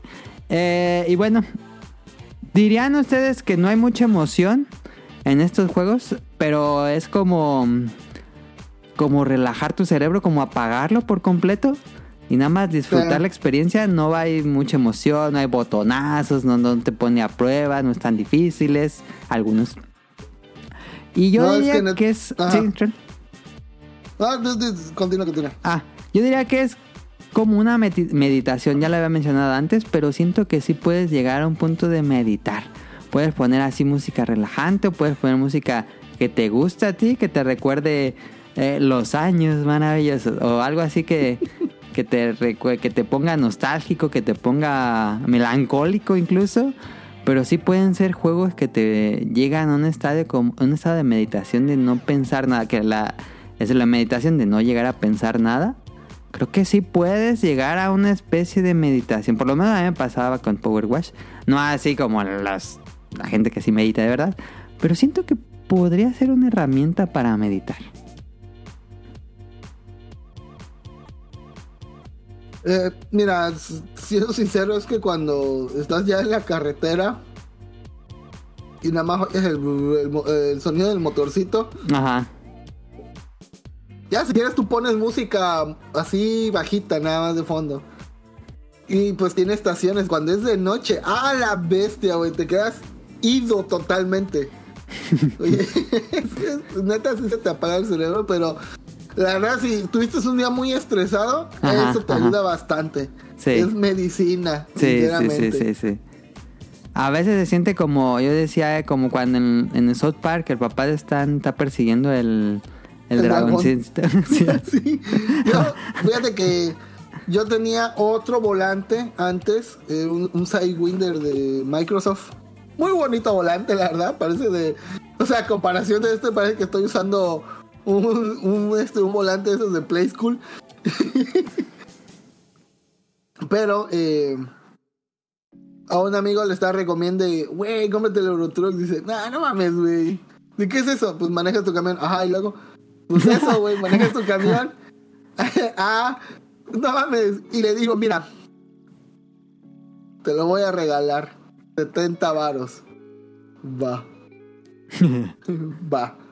Eh, y bueno, dirían ustedes que no hay mucha emoción en estos juegos, pero es como como relajar tu cerebro, como apagarlo por completo y nada más disfrutar la experiencia. No hay mucha emoción, no hay botonazos, no, no te pone a prueba, no están difíciles, algunos. Y yo No, es diría que no- que es... Sí. Ah, continúa, continúa. Ah, yo diría que es como una meditación, ya lo había mencionado antes, pero siento que sí puedes llegar a un punto de meditar. Puedes poner así música relajante o puedes poner música que te gusta a ti, que te recuerde eh, los años maravillosos o algo así que, que, te que te ponga nostálgico, que te ponga melancólico incluso. Pero sí pueden ser juegos que te llegan a un estado, como, un estado de meditación de no pensar nada, que la, es la meditación de no llegar a pensar nada. Creo que sí puedes llegar a una especie de meditación. Por lo menos a mí me pasaba con Power Wash. No así como las, la gente que sí medita de verdad. Pero siento que podría ser una herramienta para meditar. Eh, mira, siendo sincero, es que cuando estás ya en la carretera y nada más oyes el, el mo- el sonido del motorcito, Ajá. ya si quieres tú pones música así bajita, nada más de fondo. Y pues tiene estaciones. Cuando es de noche, ¡ah, la bestia, güey! Te quedas ido totalmente. (laughs) Oye, (laughs) es que, neta, sí se te apaga el cerebro, pero la verdad, si tuviste un día muy estresado, Ajá, eso te ajá. ayuda bastante. Sí. Es medicina, Sí, sí, sinceramente. sí, sí, sí. A veces se siente como, yo decía, como cuando en, en el South Park el papá está, está persiguiendo el, el, El dragón. dragón. Sí, sí. (laughs) (laughs) Sí. Yo, fíjate que yo tenía otro volante antes, eh, un, un Sidewinder de Microsoft. Muy bonito volante, la verdad. Parece de. O sea, a comparación de este, parece que estoy usando un, un, este, un volante de esos de Play School. Pero eh, a un amigo le está recomiendo, güey, cómprate el Eurotruck. Dice, nah, no mames, güey. ¿De qué es eso? Pues manejas tu camión. Ajá, y luego, pues eso, güey, manejas tu camión. (laughs) ah, no mames. Y le digo, mira, te lo voy a regalar. 70 varos. Va. (laughs) Va.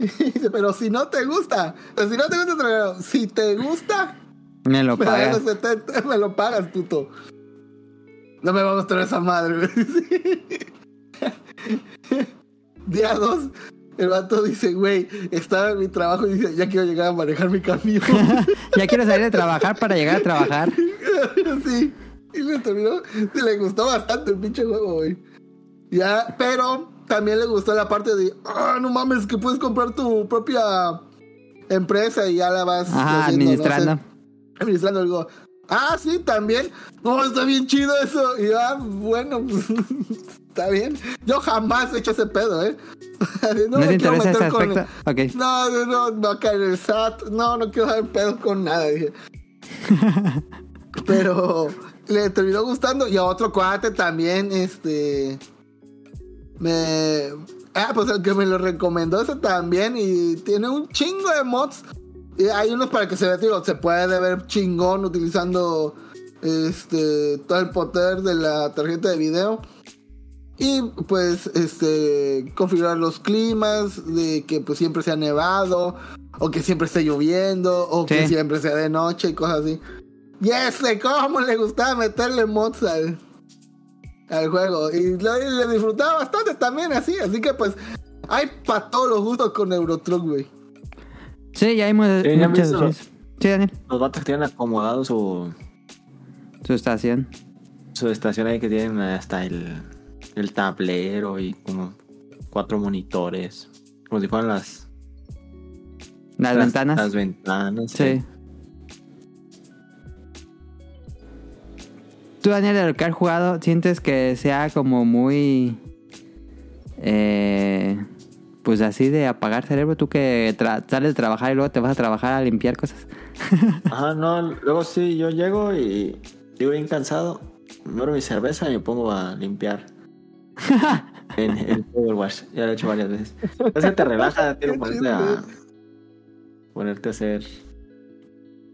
Dice, (laughs) pero si no te gusta, pero si no te gusta, regalo. si te gusta, Me lo me, pagas. los (laughs) 70, me lo pagas, puto. No me va a mostrar esa madre. (laughs) Día 2, el vato dice, güey, estaba en mi trabajo y dice, ya quiero llegar a manejar mi camión. ya quiero salir de trabajar para llegar a trabajar. sí. Y le terminó, le gustó bastante el pinche juego, güey. Ya, pero también le gustó la parte de, ah, no mames, que puedes comprar tu propia empresa y ya la vas Ajá, haciendo, no sé, administrando. administrando. Digo, ah, sí, también. No, está bien chido eso. Y ah, bueno, pues (laughs) está bien. Yo jamás he hecho ese pedo, ¿eh? (laughs) ¿No, me te quiero interesa ese meter con-. No, no, no, me va a caer el SAT. No, no quiero dar pedo con nada. Dije. (laughs) Pero le terminó gustando y a otro cuate también, este, me, ah, pues el que me lo recomendó ese también y tiene un chingo de mods. Y hay unos para que se vea, digo, se puede ver chingón utilizando este todo el poder de la tarjeta de video. Y pues este configurar los climas de que pues siempre sea nevado o que siempre esté lloviendo o que siempre sea de noche y cosas así. Y ese cómo le gustaba meterle mods al, al juego y lo- le disfrutaba bastante también así, así que pues hay para todos los gustos con Eurotruck, güey. Sí, ya hay ya muchas opciones. Sí, Daniel. Los vatos que tienen acomodado su, Su estación. su estación ahí que tienen hasta el, el tablero y como cuatro monitores. Como si fueran las, Las, ventanas. Las ventanas. sí. Tú, Daniel, de lo que has jugado, ¿sientes que sea como muy... Eh, pues así de apagar cerebro? Tú que sales de trabajar y luego te vas a trabajar a limpiar cosas. (laughs) Ajá, no, luego sí, yo llego y llego bien cansado, me abro mi cerveza y me pongo a limpiar. (laughs) en el Overwatch, ya lo he hecho varias veces. Es que te relaja, (laughs) tío, ponerte a. Ponerte a hacer.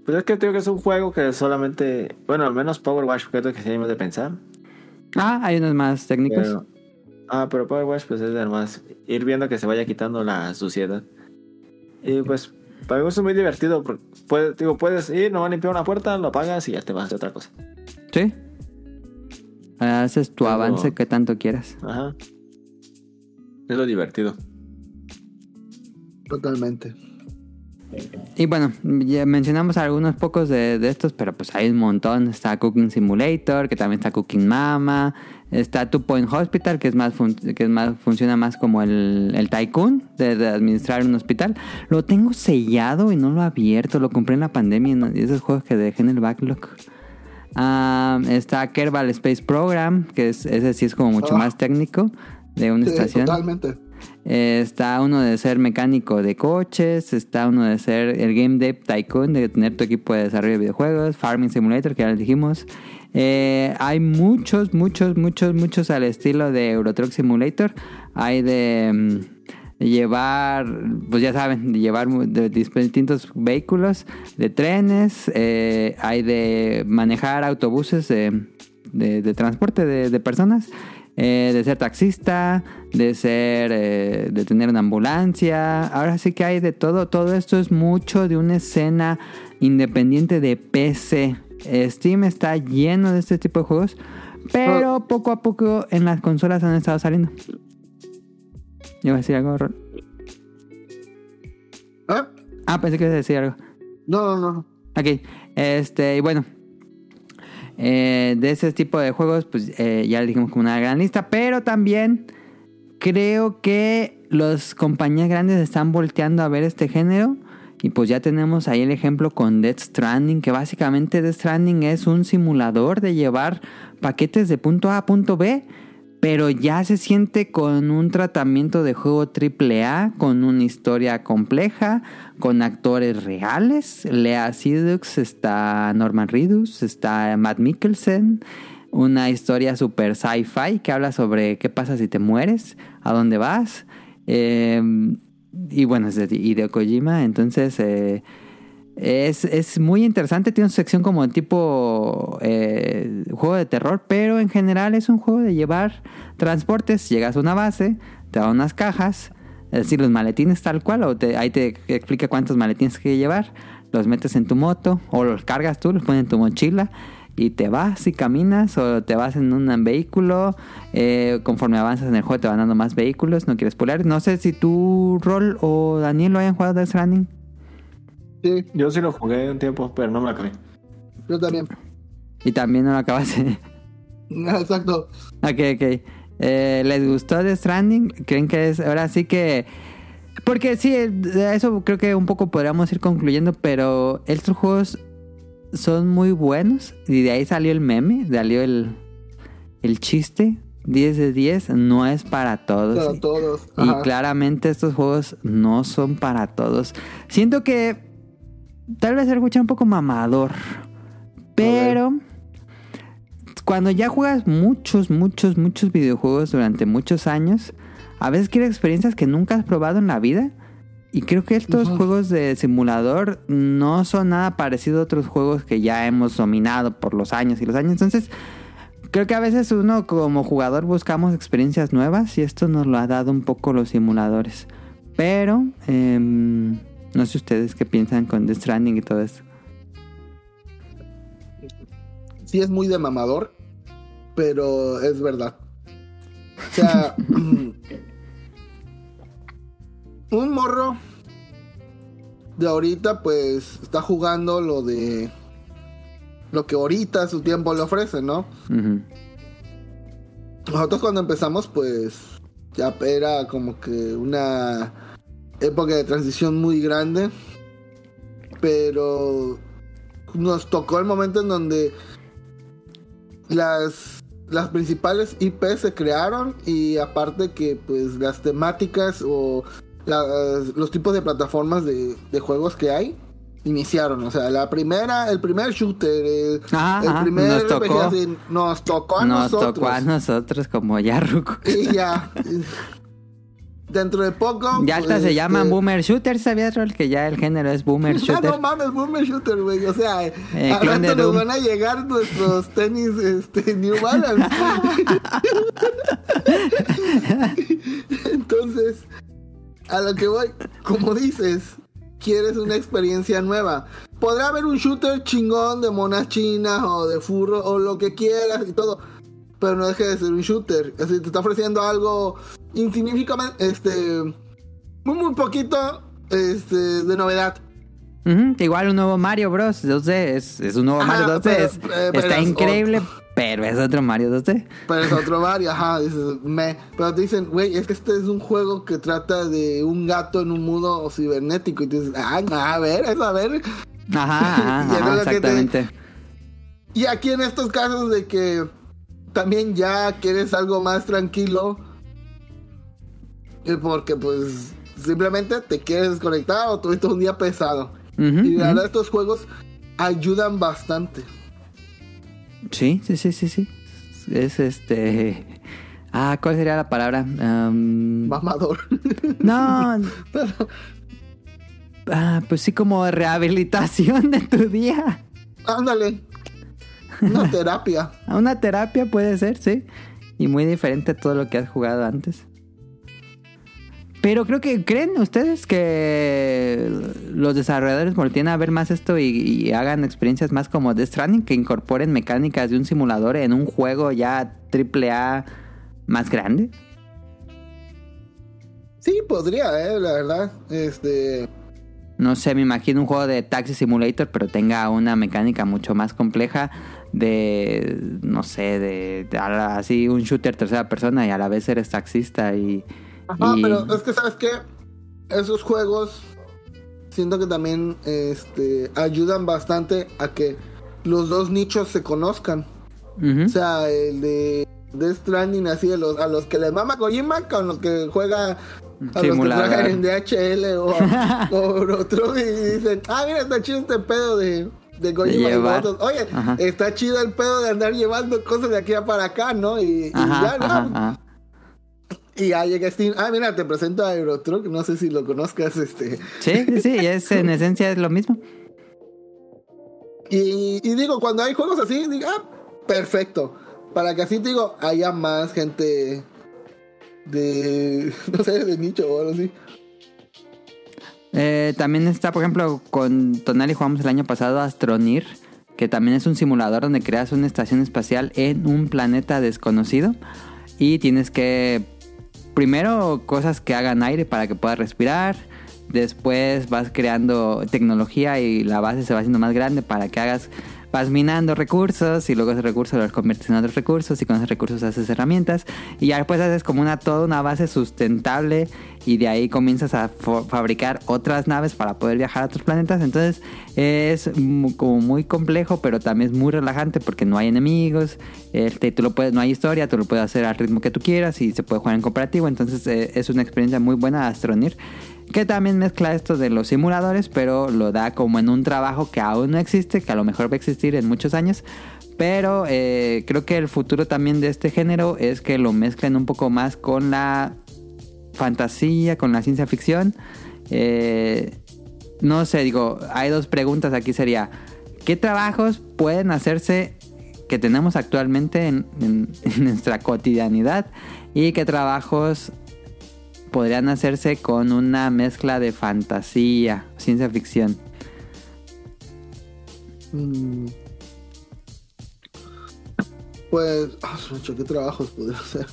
Pues es que tengo que es un juego que solamente. Bueno, al menos Power Wash, porque es lo que se llama de pensar. Ah, hay unos más técnicos. Pero, ah, pero Power Wash, pues es además ir viendo que se vaya quitando la suciedad. Y pues, para mí es muy divertido. porque Puedes, digo, puedes ir, no a limpiar una puerta, lo apagas y ya te vas a hacer otra cosa. Sí. Haces tu Pero- avance que tanto quieras. Ajá. Es lo divertido. Totalmente. Y bueno, ya mencionamos algunos pocos de, de estos, pero pues hay un montón. Está Cooking Simulator, que también está Cooking Mama. Está Two Point Hospital, que es más, que es más funciona más como el, el tycoon de, de administrar un hospital. Lo tengo sellado y no lo he abierto. Lo compré en la pandemia. ¿no? Y esos juegos que dejé en el backlog. Ah, está Kerbal Space Program, que es, ese sí es como mucho Ah. más técnico de una Sí, estación. totalmente. Eh, está uno de ser mecánico de coches, está uno de ser el Game Dev Tycoon, de tener tu equipo de desarrollo de videojuegos, Farming Simulator, que ya les dijimos. Eh, hay muchos, muchos, muchos, muchos al estilo de Euro Truck Simulator. Hay de, mm, llevar, pues ya saben, de llevar de distintos vehículos, de trenes, eh, hay de manejar autobuses de, de- transporte de, personas, de ser taxista, de ser, eh, de tener una ambulancia. Ahora sí que hay de todo. Todo esto es mucho de una escena independiente de PC. Steam está lleno de este tipo de juegos, pero poco a poco en las consolas han estado saliendo. ¿Iba a decir algo, Ron? ¿Eh? Ah, pensé que ibas a decir algo. No, no, no. Ok, este, y bueno, eh, de ese tipo de juegos, pues eh, ya le dijimos como una gran lista, pero también creo que las compañías grandes están volteando a ver este género. Y pues ya tenemos ahí el ejemplo con Death Stranding, que básicamente Death Stranding es un simulador de llevar paquetes de punto A a punto B, pero ya se siente con un tratamiento de juego AAA, con una historia compleja, con actores reales. Lea Seydoux, está Norman Reedus, está Matt Mikkelsen. Una historia super sci-fi que habla sobre qué pasa si te mueres, a dónde vas. Eh, y bueno, es de Hideo Kojima, entonces eh, es, es muy interesante. Tiene una sección como tipo eh, juego de terror, pero en general es un juego de llevar transportes. Llegas a una base, te da unas cajas, es decir, los maletines tal cual, o te- ahí te explica cuántos maletines que llevar. Los metes en tu moto, o los cargas tú, los pones en tu mochila. Y te vas y caminas o te vas en un vehículo. eh, conforme avanzas en el juego te van dando más vehículos. No quieres pular. No sé si tú, Rol o Daniel lo hayan jugado Death Stranding. Sí, Yo sí lo jugué un tiempo, pero no me lo acabé. yo también. Y también no lo acabaste. (laughs) Exacto. ok, ok. Eh, ¿Les gustó Death Stranding? ¿Creen que es ahora sí que... Porque sí, de eso creo que un poco podríamos ir concluyendo, pero estos juegos son muy buenos y de ahí salió el meme, salió el, el chiste. 10 de 10 no es para todos. Para todos. Y claramente estos juegos no son para todos. Siento que tal vez se escucha un poco mamador. Pero cuando ya juegas muchos, muchos, muchos videojuegos durante muchos años, a veces quieres experiencias que nunca has probado en la vida. Y creo que estos juegos de simulador no son nada parecido a otros juegos que ya hemos dominado por los años y los años. Entonces, creo que a veces uno como jugador buscamos experiencias nuevas y esto nos lo ha dado un poco los simuladores. Pero, em, no sé ustedes qué piensan con The Stranding y todo eso. Sí es muy de mamador, pero es verdad. O sea, (clears throat) un morro de ahorita pues está jugando lo de lo que ahorita su tiempo le ofrece, ¿no? Nosotros cuando empezamos pues ya era como que una época de transición muy grande, pero nos tocó el momento en donde las las principales IP se crearon y aparte que pues las temáticas o las- los tipos de plataformas de, de juegos que hay iniciaron, o sea, la primera, el primer shooter, el, Ajá, el primer nos tocó. así, nos tocó a Nos nosotros. tocó a nosotros como ya ruco. Y ya. (laughs) Dentro de poco. Ya hasta pues, se llaman este, boomer shooters, ¿sabías, Rol? Que ya el género es boomer (laughs) Ah, shooter. no mames, boomer shooter, güey. O sea, Eh, de rato nos van a llegar nuestros tenis este, New Balance. (laughs) Entonces, a lo que voy, como dices, quieres una experiencia nueva. Podrá haber un shooter chingón de monas chinas o de furro o lo que quieras y todo. Pero no deje de ser un shooter. Decir, te está ofreciendo algo insignificante, este, muy, muy poquito, este, de novedad. Igual un nuevo Mario Bros. 2D es, es un nuevo Ajá, Mario 2D. pero- es- eh, pero está es increíble, pero es otro Mario 2D. Pero es otro Mario, ajá, dices, me. Pero te dicen, güey, es que este es un juego que trata de un gato en un mundo cibernético. Y te dices, ah, a ver, es a ver. Ajá, (laughs) ajá, ajá, te- exactamente. Y aquí en estos casos de que también ya quieres algo más tranquilo. Porque pues simplemente te quieres desconectar o tuviste un día pesado. Y la verdad estos juegos ayudan bastante. Sí, sí, sí, sí, sí. Es este. (laughs) Ah, ¿cuál sería la palabra? Mamador. (laughs) no. (laughs) Ah, pues sí, como rehabilitación de tu día. Ándale. Una terapia. Una terapia puede ser, sí. Y muy diferente a todo lo que has jugado antes. Pero creo que, ¿creen ustedes que los desarrolladores volteen a ver más esto y, y hagan experiencias más como Death Stranding, que incorporen mecánicas de un simulador en un juego ya triple A más grande? Sí, podría, eh, la verdad. Este. No sé, me imagino un juego de Taxi Simulator, pero tenga una mecánica mucho más compleja de, no sé, de, de así un shooter tercera persona y a la vez eres taxista y... Ajá, y- pero es que, ¿sabes qué? Esos juegos siento que también este, ayudan bastante a que los dos nichos se conozcan. Ujú. O sea, el de Death Stranding, así, a los, a los que les mama Kojima, con los que juega, a los que en DHL o, (laughs) o otro, y dicen, ah, mira, está chido este pedo de, de Kojima. y llevar. otros, Oye, Ajá. está chido el pedo de andar llevando cosas de aquí para acá, ¿no? Y, y Ajá, ya, ajá. Y ya llega Steam. Ah, mira, te presento a Eurotruck. No sé si lo conozcas, este. Sí, sí, sí, es, (laughs) en esencia es lo mismo. Y, y digo, cuando hay juegos así, digo, ah, perfecto. Para que así te digo, haya más gente de. (laughs) No sé, de nicho o algo así. Eh, también está, por ejemplo, con Tonali jugamos el año pasado Astronir, que también es un simulador donde creas una estación espacial en un planeta desconocido y tienes que primero cosas que hagan aire para que puedas respirar, después vas creando tecnología y la base se va haciendo más grande para que hagas vas minando recursos y luego esos recursos los conviertes en otros recursos y con esos recursos haces herramientas. Y ya después haces como una toda una base sustentable y de ahí comienzas a fabricar otras naves para poder viajar a otros planetas. Entonces es como muy complejo pero también es muy relajante porque no hay enemigos este, tú lo no hay historia tú lo puedes hacer al ritmo que tú quieras y se puede jugar en cooperativo. Entonces eh, es una experiencia muy buena de Astronir que también mezcla esto de los simuladores, pero lo da como en un trabajo que aún no existe, que a lo mejor va a existir en muchos años, Pero eh, creo que el futuro también de este género es que lo mezclen un poco más con la fantasía, con la ciencia ficción. Eh, no sé, digo, hay dos preguntas aquí sería, ¿qué trabajos pueden hacerse que tenemos actualmente en, en- (laughs) en nuestra cotidianidad? ¿Y qué trabajos podrían hacerse con una mezcla de fantasía, ciencia ficción? Mm. Pues, mecha, ¿qué trabajos podría hacer?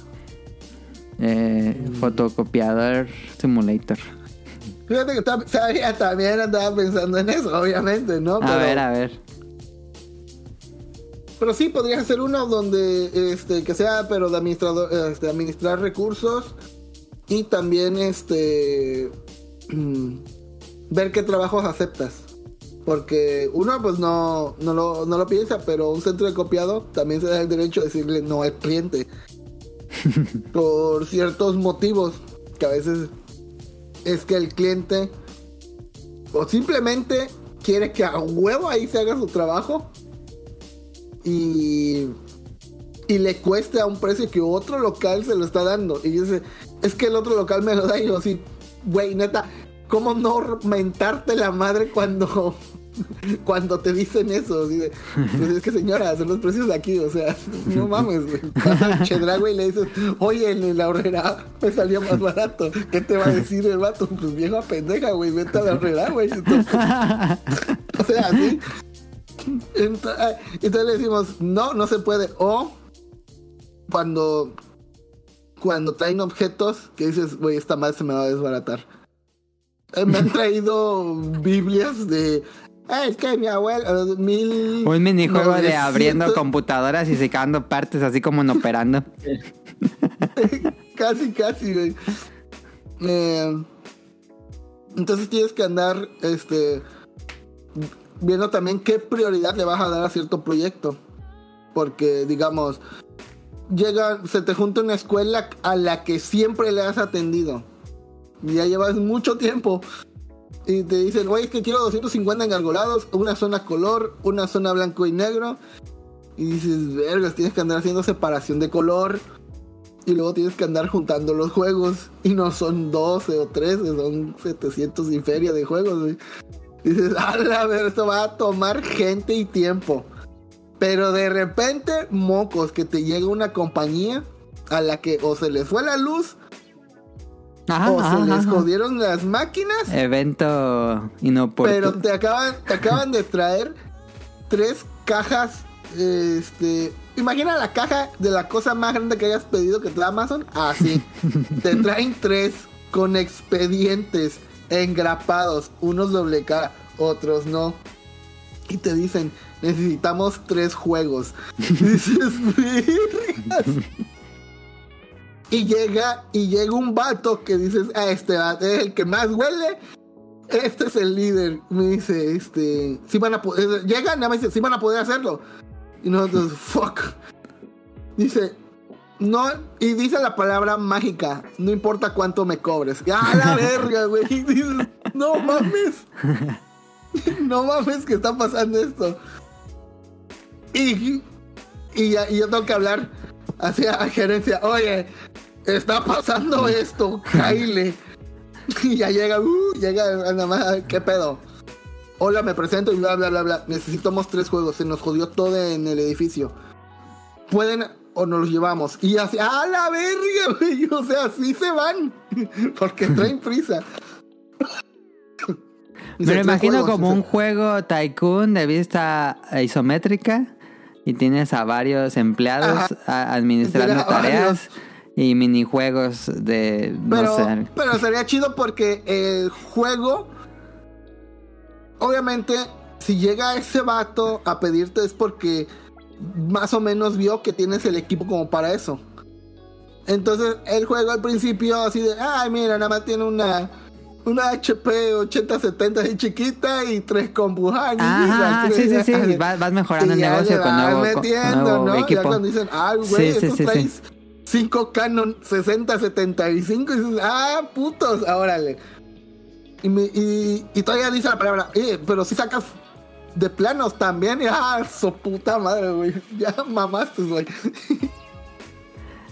Eh, Fotocopiador Simulator. Fíjate que sabía, también andaba pensando en eso, obviamente, ¿no? A ver, a ver. Pero sí, podría ser uno donde, este, que sea, pero de administrador, este, administrar recursos y también, este, mm, ver qué trabajos aceptas. Porque uno, pues no, no, lo, no lo piensa, pero un centro de copiado también se da el derecho de decirle no al cliente. (laughs) Por ciertos motivos, que a veces es que el cliente o simplemente quiere que a huevo ahí se haga su trabajo y, y le cueste a un precio que otro local se lo está dando. Y dice, es que el otro local me lo da y yo así, güey, neta, ¿cómo no mentarte la madre cuando, (laughs) cuando te dicen eso? Así de, pues es que señora, son los precios de aquí, o sea, no (laughs) mames, güey. Al y le dices, oye, en la horrera me salió más barato. ¿Qué te va a decir el vato? Pues vieja pendeja, güey, vete a la horrera, güey. Entonces, (laughs) o sea, así. Ent- ah, Entonces le decimos, no, no se puede. O cuando, cuando traen objetos que dices, güey, esta madre se me va a desbaratar. Eh, me han (laughs) traído Biblias de. "Ah, es que mi abuela. eh, mil. Un minijuego de 900". abriendo computadoras y sacando partes así como en operando. (laughs) casi, casi, güey. Eh, entonces tienes que andar, este, viendo también qué prioridad le vas a dar a cierto proyecto. Porque, digamos, llega, se te junta una escuela a la que siempre le has atendido. Ya llevas mucho tiempo. Y te dicen, oye, es que quiero 250 engargolados, una zona color, una zona blanco y negro. Y dices, vergas, tienes que andar haciendo separación de color. Y luego tienes que andar juntando los juegos. Y no son 12 o 13, son 700 y feria de juegos. güey. Dices, a ver, esto va a tomar gente y tiempo. Pero de repente, mocos, que te llega una compañía a la que o se les fue la luz Ajá, o ajá, se les ajá. jodieron las máquinas. Evento inoportuno. Pero te acaban, te acaban de traer tres cajas. Este. Imagina la caja de la cosa más grande que hayas pedido que te da Amazon. Así. (laughs) te traen tres con expedientes engrapados. Unos doble cara, otros no. Y te dicen, necesitamos tres juegos. Y (laughs) dices, "Vergas". Y llega, y llega un vato que dices, ah, este vato es el que más huele. Este es el líder. Me dice, este, si van a poder, llegan, nada más dice, si van a poder hacerlo. Y nosotros, (laughs) fuck. Dice, no, y dice la palabra mágica, no importa cuánto me cobres. ¡Ah, la verga, güey! (laughs) Dices, no mames. (laughs) No mames que está pasando esto. Y, y, y yo tengo que hablar hacia la gerencia. Oye, está pasando esto, Kyle. Y ya llega, uh, llega nada más, ¿qué pedo? Hola, me presento y bla, bla, bla, bla. Necesitamos tres juegos, se nos jodió todo en el edificio. ¿Pueden o nos los llevamos? Y así, ¡a la verga, güey! (laughs) O sea, sí se van. (laughs) Porque traen prisa. Me lo "Tres imagino juegos", como un juego tycoon de vista isométrica y tienes a varios empleados a- administrando tareas varios. y minijuegos de Pero, no sé. pero sería chido porque el juego, obviamente, si llega ese vato a pedirte es porque más o menos vio que tienes el equipo como para eso. Entonces, el juego al principio así de, ay, mira, nada más tiene una una HP 8070 así chiquita y tres Ajá, tres- sí, sí, sí, vas, vas mejorando el ya negocio con nuevo, con metiendo, nuevo ¿no? Ya equipo. cuando dicen, ah, güey, Sí, sí, esto sí, traes sí. 5 Canon 6075 y dices, ah, putos, órale. Y, me- y, y todavía dice la palabra, eh, pero si sacas de planos también. Y ah, su puta madre, güey. Ya mamaste, güey. (laughs)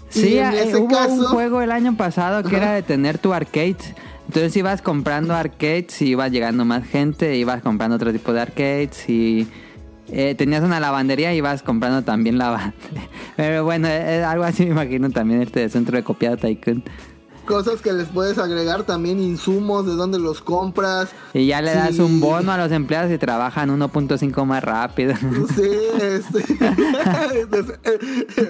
Sí, en eh, ese hubo un juego el año pasado que era de tener tu arcade. Entonces ibas comprando arcades y iba llegando más gente, ibas comprando otro tipo de arcades y eh, tenías una lavandería y ibas comprando también lavandería. (laughs) Pero bueno, es algo así me imagino también este de centro de copiado Tycoon. Cosas que les puedes agregar también, insumos, de dónde los compras. Y ya le das Sí. un bono a los empleados y trabajan 1.5 más rápido. (laughs) Sí, este.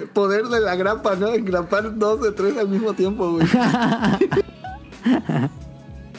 (laughs) Poder de la grapa, ¿no? Engrapar dos de tres al mismo tiempo, güey.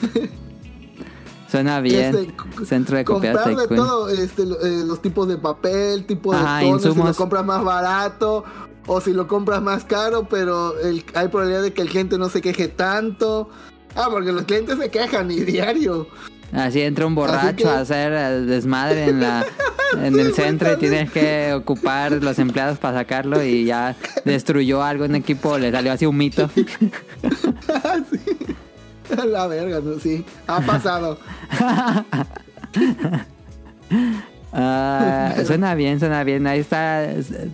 (laughs) Suena bien. Este, centro de copiado comprar de Tycoon. todo, este, eh, los tipos de papel, tipo de Ajá, tonos, si insumos. lo compras más barato o si lo compras más caro, pero el- hay probabilidad de que el cliente no se queje tanto. Ah, porque los clientes se quejan y diario. Así entra un borracho que- a hacer desmadre en la (laughs) en el centro y tienes que ocupar los empleados para sacarlo y ya destruyó algo en equipo, le salió así un mito. (laughs) (laughs) La verga, ¿no? Sí, ha pasado. (laughs) Ah, suena bien, suena bien. Ahí está.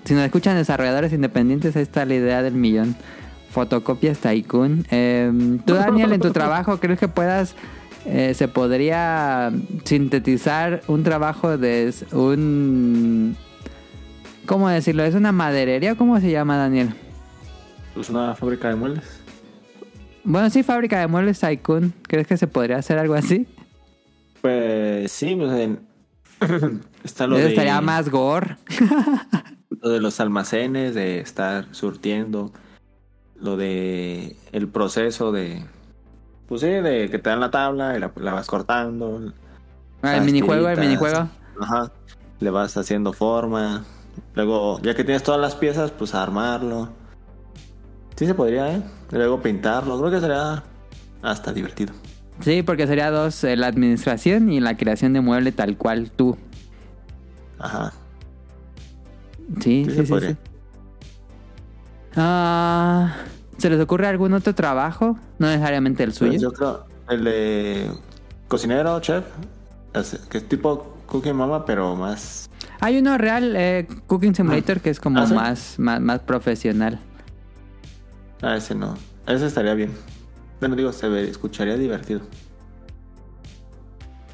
Si nos escuchan desarrolladores independientes, ahí está la idea del millón. Fotocopias Tycoon. Eh, Tú, Daniel, en tu trabajo, ¿crees que puedas... eh, se podría sintetizar un trabajo de un... ¿Cómo decirlo? ¿Es una maderería? ¿Cómo se llama, Daniel? Pues una fábrica de muebles. Bueno, sí, fábrica de muebles Tycoon. ¿Crees que se podría hacer algo así? Pues sí, pues en- (clears throat) está lo Eso de, estaría más gore. (laughs) lo de los almacenes, de estar surtiendo, lo de el proceso de, pues sí, de que te dan la tabla y la, la vas cortando. Ah, el minijuego, el minijuego. Ajá, le vas haciendo forma. Luego, ya que tienes todas las piezas, pues a armarlo. Sí se podría, ¿eh? Luego pintarlo. Creo que sería hasta divertido. Sí, porque sería dos, eh, la administración y la creación de mueble tal cual tú. Ajá. Sí, Sí sí, se sí. Ah, ¿Se les ocurre algún otro trabajo? No necesariamente el suyo. Pues yo creo el de cocinero, chef, que es tipo Cooking Mama, pero más... Hay uno real, eh, Cooking Simulator, que es como ¿Ah, sí? más, más, más profesional. Ah, ese no. Ese estaría bien. Bueno, digo, se ve, escucharía divertido.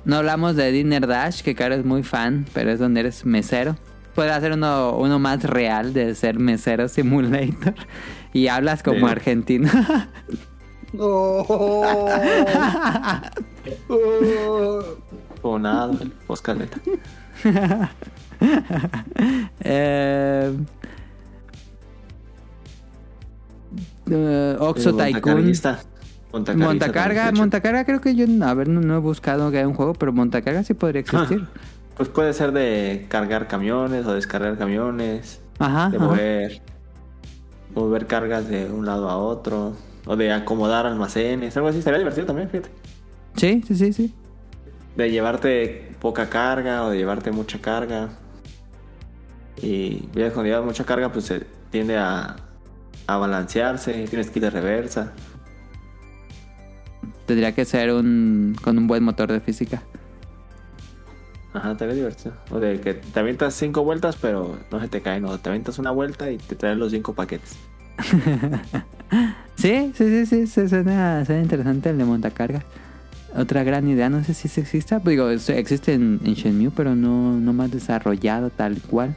No hablamos de Dinner Dash, que Caro es muy fan, pero es donde eres mesero. Puede hacer uno, uno más real de ser mesero simulator. Y hablas como Sí. argentino. Oh. Oh. O nada, el Oscarleta. (laughs) eh, eh, Oxo El Tycoon. Montacarga, Montacarga creo que yo, a ver, no, no he buscado que haya un juego, pero Montacarga sí podría existir. Pues puede ser de cargar camiones o descargar camiones, Ajá. de ajá. mover, mover cargas de un lado a otro, o de acomodar almacenes, algo así. Estaría divertido también, fíjate. Sí, sí, sí, sí. De llevarte poca carga o de llevarte mucha carga. Y cuando llevas mucha carga, pues se tiende a, a balancearse, tienes que ir de reversa. Tendría que ser un con un buen motor de física. Ajá, estaría divertido. O de que te avientas cinco vueltas, pero no se te caen. O te avientas una vuelta y te traen los cinco paquetes. (laughs) Sí, sí, sí, sí, se suena, suena interesante el de montacarga. Otra gran idea, no sé si se exista, digo, existe en, en Shenmue, pero no, no más desarrollado tal cual.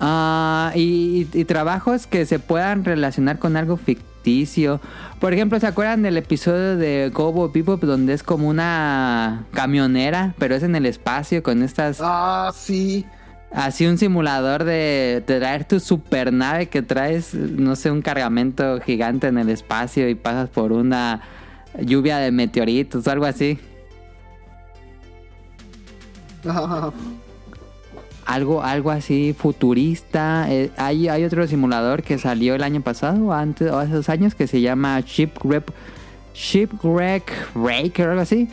Ah, y, y trabajos que se puedan relacionar con algo ficticio. Por ejemplo, ¿se acuerdan del episodio de Cowboy Bebop donde es como una camionera, pero es en el espacio con estas Ah, sí. Así un simulador de, de traer tu supernave que traes, no sé, un cargamento gigante en el espacio y pasas por una lluvia de meteoritos o algo así. (laughs) Algo, algo así futurista. Eh, hay, hay otro simulador que salió el año pasado antes o hace dos años que se llama Shipwreck Shipwreck Breaker algo así.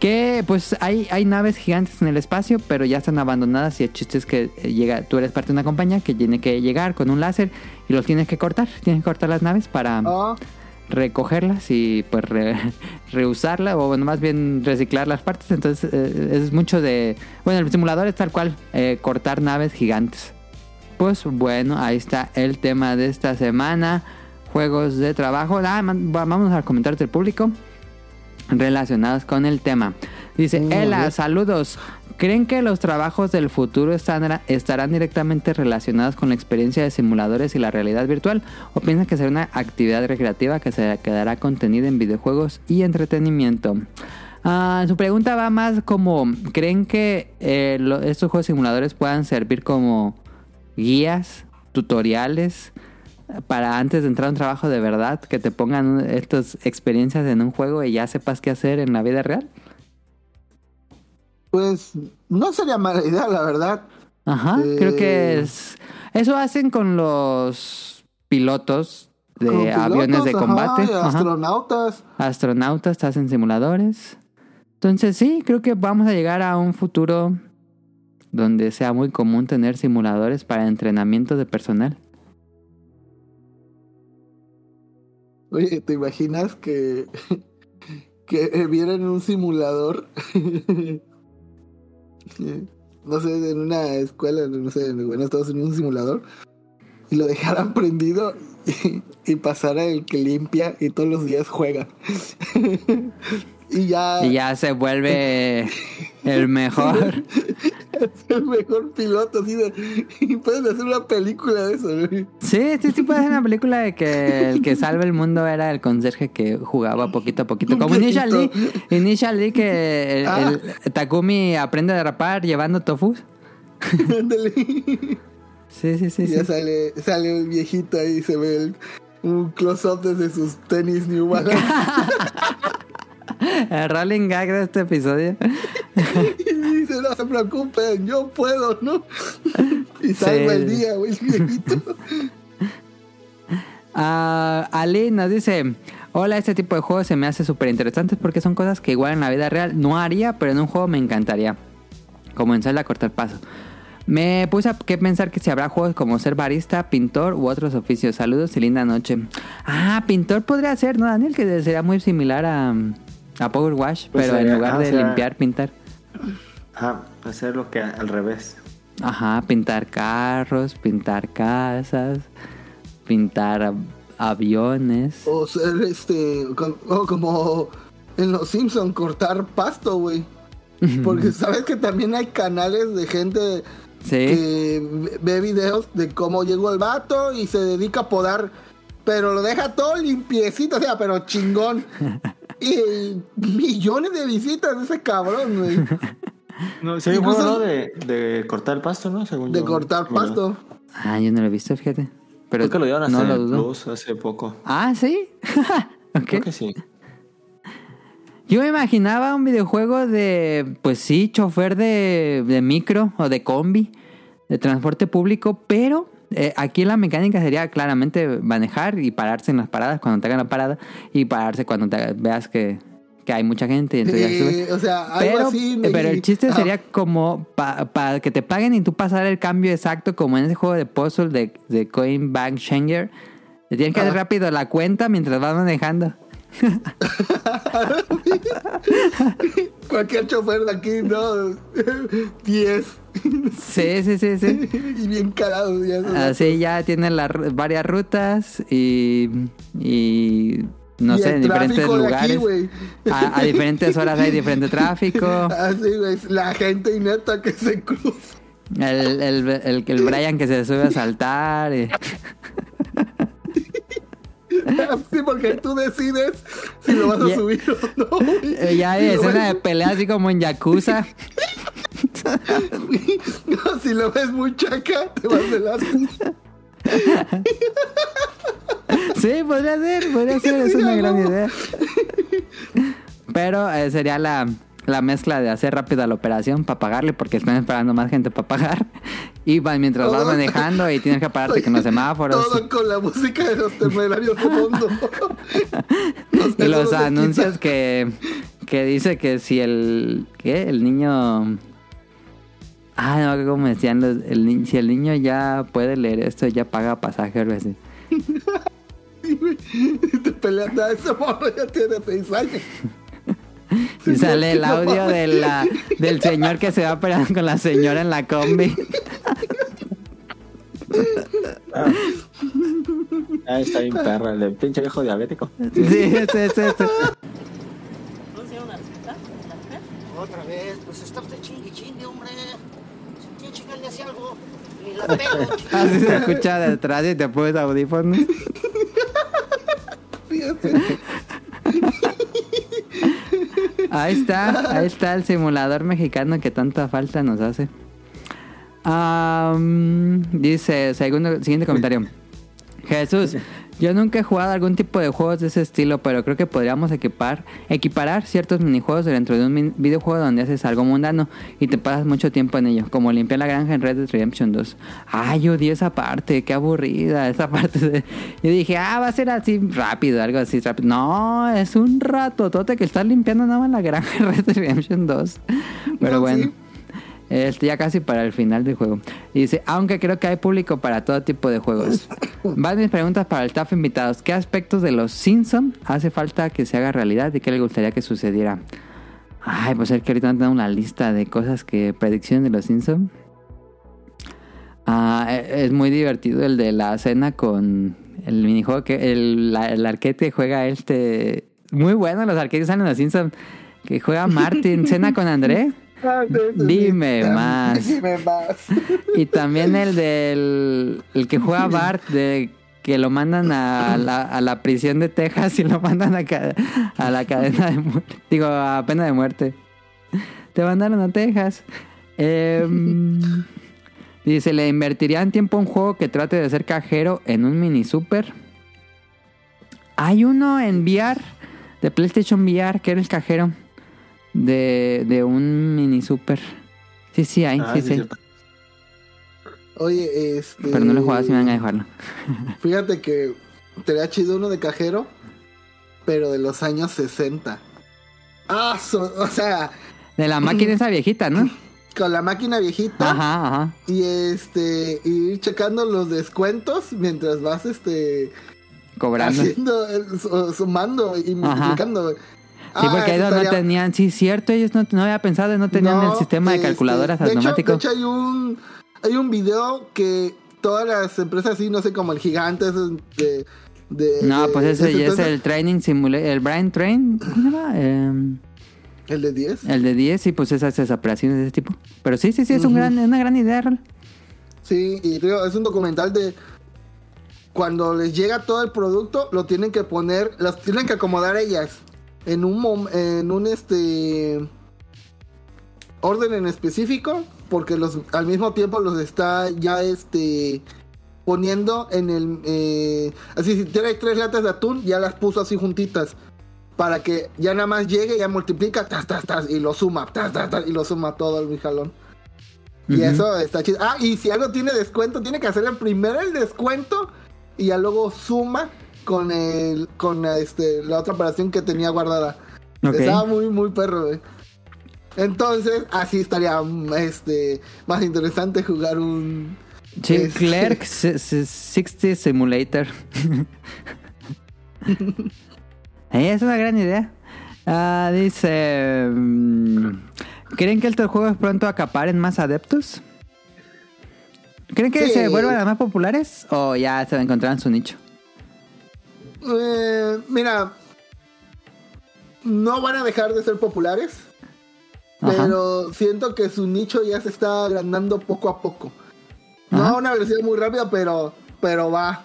Que pues hay, hay naves gigantes en el espacio, pero ya están abandonadas y el chiste es que eh, llega, tú eres parte de una compañía que tiene que llegar con un láser y los tienes que cortar. Tienes que cortar las naves para Ah, recogerlas y pues re- (laughs) reusarla o bueno, más bien reciclar las partes. Entonces eh, es mucho de... Bueno, el simulador es tal cual, eh, cortar naves gigantes. Pues bueno, ahí está el tema de esta semana. Juegos de trabajo. Ah, man- vamos a comentarios del público relacionados con el tema. Dice, Mm, Ela, bien. saludos. ¿Creen que los trabajos del futuro estarán directamente relacionados con la experiencia de simuladores y la realidad virtual? ¿O piensan que será una actividad recreativa que se quedará contenida en videojuegos y entretenimiento? Ah, su pregunta va más como, ¿creen que eh, estos juegos simuladores puedan servir como guías, tutoriales, para antes de entrar a un trabajo de verdad, que te pongan estas experiencias en un juego y ya sepas qué hacer en la vida real? Pues no sería mala idea, la verdad. Ajá, Eh. creo que es... Eso hacen con los pilotos de pilotos, aviones de combate. Ajá. astronautas. Astronautas, hacen simuladores. Entonces sí, creo que vamos a llegar a un futuro donde sea muy común tener simuladores para entrenamiento de personal. Oye, ¿te imaginas que, (laughs) que vieran un simulador? (laughs) no sé, en una escuela, no sé, en Estados Unidos un simulador. Y lo dejaran (laughs) prendido y, y pasara el que limpia y todos los días juega. (laughs) y ya, Y ya se vuelve (laughs) el mejor. es el mejor piloto. Así de, y pueden hacer una película de eso. Sí, sí, sí puede ser una película de que el que salva el mundo era el conserje que jugaba poquito a poquito. Como Initial D. Initial D que el, Ah. el Takumi aprende a derrapar llevando tofu. Ándale. Sí, sí, sí. Y sí. ya sale, sale el viejito ahí y se ve el- un close-up desde sus tenis New Balance. (laughs) (laughs) El rolling gag de este episodio. (laughs) y dice, no se preocupen, yo puedo, ¿no? (laughs) y salva Sí. el día, güey, viejito. Ah, Ali nos dice: Hola, este tipo de juegos se me hace súper interesantes porque son cosas que igual en la vida real no haría, pero en un juego me encantaría. Como en Zelda cortar paso. Me puse a que pensar que si habrá juegos como ser barista, pintor u otros oficios. Saludos y linda noche. Ah, pintor podría ser, ¿no, Daniel? Que sería muy similar a, a Power Wash, Pues pero en lugar ah, de o sea- limpiar, pintar. Ajá, hacer lo que al revés. Ajá, pintar carros, pintar casas, pintar av- aviones. O ser este, o como en Los Simpson cortar pasto, güey. (laughs) Porque sabes que también hay canales de gente Sí. que ve videos de cómo llegó el vato y se dedica a podar, pero lo deja todo limpiecito, o sea, pero chingón. (laughs) y millones de visitas de ese cabrón, güey. (laughs) No, sí, hay un Incluso- juego, ¿no? de, de cortar el pasto, ¿no? Según De yo. cortar Bueno, pasto. Ah, yo no lo he visto, fíjate. Pero Creo que lo dieron hasta no lo. Plus hace poco. Ah, sí. (laughs) Creo que sí. Yo me imaginaba un videojuego de, pues sí, chofer de, de micro o de combi, de transporte público, pero eh, aquí la mecánica sería claramente manejar y pararse en las paradas cuando te hagan la parada y pararse cuando te, veas que, que hay mucha gente. y entonces ya Sí, o sea, algo pero, así. eh, pero el chiste Ah, sería como para que te paguen y tú pasar el cambio exacto, como en ese juego de puzzle de, de Coin Bank Shanger. Te tienes que hacer Ajá. rápido la cuenta mientras vas manejando. (laughs) Cualquier chofer de aquí, ¿no? (laughs) 10. Sí, sí, sí, sí. (laughs) y bien carados. Ya Así ya tienen las varias rutas y, y no Y sé, en diferentes aquí, lugares. güey. a, a diferentes horas hay diferente tráfico. Así, güey. La gente inepta que se cruza. El, el, el, el Brian que se sube a saltar. y- (laughs) Sí, porque tú decides si lo vas a subir o no. eh, ya hay Si escena de pelea así como en Yakuza. (laughs) No, si lo ves muy chaca, te vas de lado. (laughs) Sí, podría ser, podría ser, es una gran idea. Pero eh, sería la, la mezcla de hacer rápida la operación para pagarle porque están esperando más gente para pagar. Y va- mientras vas manejando y tienes que pararte con los (laughs) semáforos. Todo con la música de los temerarios de fondo. (laughs) Y los anuncios que, que dice que si el ¿qué? el niño ah no como decían los- el si el niño ya puede leer esto ya paga pasaje o algo así. (laughs) Te peleas a ese morro, ya tiene seis años. (laughs) Y sale el audio de la, del señor que se va peleando con la señora en la combi. Ah, está bien perra, el pinche viejo diabético. Sí, ese, ese, ese. Otra vez, pues está usted chingue chingue, hombre. Si quiere chingarle hacia algo, ni la pego. Así se escucha detrás y te pones audífonos. (laughs) Así. Ahí está, ahí está el simulador mexicano que tanta falta nos hace. Am, dice, segundo, siguiente comentario. Jesús, yo nunca he jugado algún tipo de juegos de ese estilo, pero creo que podríamos equipar, equiparar ciertos minijuegos dentro de un videojuego donde haces algo mundano y te pasas mucho tiempo en ello, como limpiar la granja en Red Dead Redemption 2. Ay, yo odié esa parte, qué aburrida esa parte. De... (laughs) Yo dije, ah, va a ser así rápido, algo así rápido. No, es un rato, tote que estás limpiando nada más la granja en Red Dead Redemption 2. (laughs) Pero No, bueno. sí. Este, ya casi para el final del juego. Y dice, aunque creo que hay público para todo tipo de juegos. Van mis preguntas para el staff invitados. ¿Qué aspectos de los Simpson hace falta que se haga realidad y qué le gustaría que sucediera? Ay, pues es que ahorita tengo una lista de cosas que predicciones de los Simpson. Ah, e- es muy divertido el de la cena con el minijuego que el, el arquete juega este. Muy bueno, los arquetes salen en los Simpson. Que juega Martin, cena con André. (laughs) Ah. Dime (laughs) más. Dime más. Y también el del el que juega Bart de que lo mandan a la, a la prisión de Texas y lo mandan a, a la cadena de muerte. Digo, a pena de muerte. Te mandaron a Texas. Em, dice, ¿le invertirían tiempo a un juego que trate de ser cajero en un mini super? Hay uno en VR, de PlayStation VR, que era el cajero de, de un mini super. Sí, sí, hay, Ah, sí, sí. Oye, este. Pero no lo he jugado, si me van a dejarlo. (laughs) Fíjate que te chido uno de cajero, pero de los años 60. Ah, so- o sea, De la máquina (clears throat) esa viejita, ¿no? con la máquina viejita Ajá, ajá. y este y ir checando los descuentos mientras vas este Cobrando. Haciendo sumando y multiplicando. Ah, porque eso no tenían, sí, cierto, ellos no, no había pensado, no tenían No, el sistema de este, calculadoras de hecho- automático. De hecho, hay un hay un video que todas las empresas así, no sé, como el gigante de, de- no, de- pues ese ya es el Training Simulator, el Brain Train, ¿cómo se llama? Em, el de 10. el de 10, sí, pues esas, esas operaciones de ese tipo. Pero sí, sí, sí, es un Ujú. gran, una gran idea, Rol. Sí, y digo, es un documental de cuando les llega todo el producto, lo tienen que poner, las tienen que acomodar ellas en un en un este orden en específico, porque los al mismo tiempo los está ya este poniendo en el eh, así si tiene tres latas de atún, ya las puso así juntitas. Para que ya nada más llegue, ya multiplica, tas, tas, tas, y lo suma, tas, tas, tas, y lo suma todo el jalón. Y eso está chido. Ah, y si algo tiene descuento, tiene que hacerle primero el descuento y ya luego suma con el con este la otra operación que tenía guardada. Estaba muy muy perro, güey. Entonces, así estaría este más interesante jugar un Sí, Este- Clerk si- si- 60 Simulator. Eh, es una gran idea. Ah, dice... mm, ¿Creen que estos juegos pronto acaparen más adeptos? ¿Creen que Sí. se vuelvan más populares o ya se encontrarán su nicho? Eh, mira, no van a dejar de ser populares, Ajá. pero siento que su nicho ya se está agrandando poco a poco. No Ajá. a una velocidad muy rápida, pero, pero va.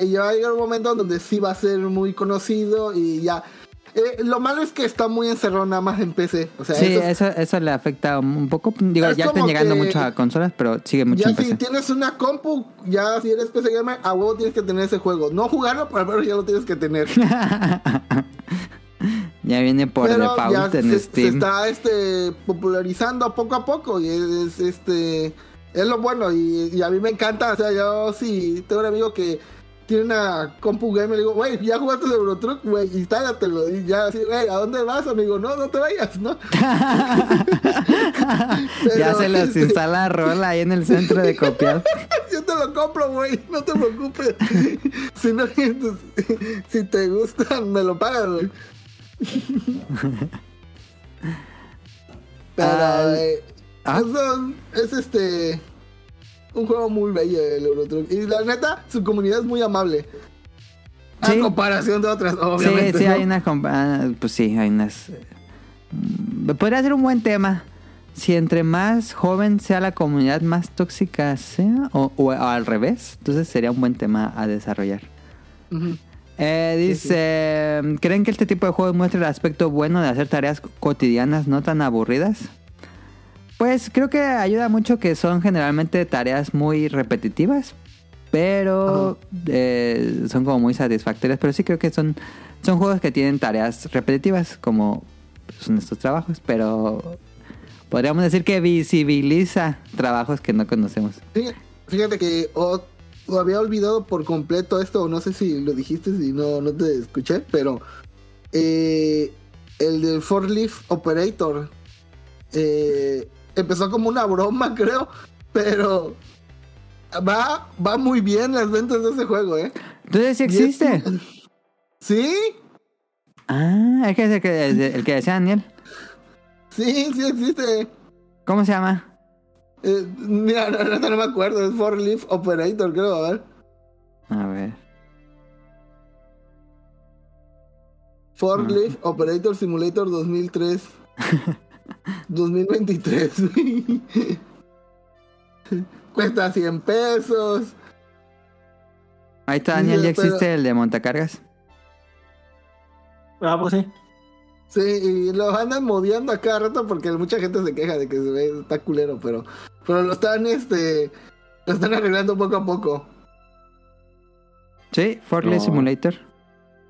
Y va a llegar un momento donde sí va a ser muy conocido y ya. Eh, lo malo es que está muy encerrado nada más en PC. O sea, Sí, eso es- eso, eso le afecta un poco. Digo, Es ya están llegando a consolas, pero sigue mucho ya en si PC. tienes una compu, ya si eres PC gamer, a huevo tienes que tener ese juego. No jugarlo, pero al menos ya lo tienes que tener. (laughs) ya viene por pero default ya en se, se Steam. está este popularizando poco a poco y es, este es lo bueno y, y a mí me encanta o sea yo sí tengo un amigo que tiene una compu gamer le digo güey ya jugaste el Eurotruck güey instálatelo y ya así güey a dónde vas amigo no no te vayas no (laughs) ya se los este, instala Rola ahí en el centro de copiar. (laughs) yo te lo compro, güey. No te preocupes. si, no, si te gustan, me lo pagas, güey. (laughs) Pero, Ah, eh, ah. es este. Un juego muy bello el Eurotruck. Y la neta, su comunidad es muy amable. Sí. comparación de otras, Sí, obviamente. sí, ¿no? hay unas. Pues sí, hay unas. mm, Podría ser un buen tema. Si entre más joven sea la comunidad, más tóxica sea, o, o al revés, entonces sería un buen tema a desarrollar. Eh, dice, ¿creen que este tipo de juegos muestra el aspecto bueno de hacer tareas cotidianas no tan aburridas? Pues creo que ayuda mucho que son generalmente tareas muy repetitivas, pero eh, son como muy satisfactorias. Pero sí creo que son, son juegos que tienen tareas repetitivas, como son estos trabajos, pero podríamos decir que visibiliza trabajos que no conocemos. Fíjate, que o, o había olvidado por completo esto, no sé si lo dijiste, si no, no te escuché, pero eh, el del Four Leaf Operator eh, empezó como una broma, (laughs) creo, pero va, va muy bien las ventas de ese juego, ¿eh? Entonces sí es- existe. (laughs) Sí, Ah, es que es el que, el que decía Daniel. sí, sí existe. ¿Cómo se llama? Eh, mira, no me acuerdo, es Four Leaf Operator, creo, a ver. A ver. Ajá. Leaf Operator Simulator 2003. (laughs) 2023. (laughs) Cuesta 100 pesos. Ahí está Daniel, ya existe el de montacargas. Ah, pues sí. Sí, y lo andan modeando a cada rato porque mucha gente se queja de que se ve, está culero, pero, pero lo están, este, lo están arreglando poco a poco. Sí, Forklift No. Simulator.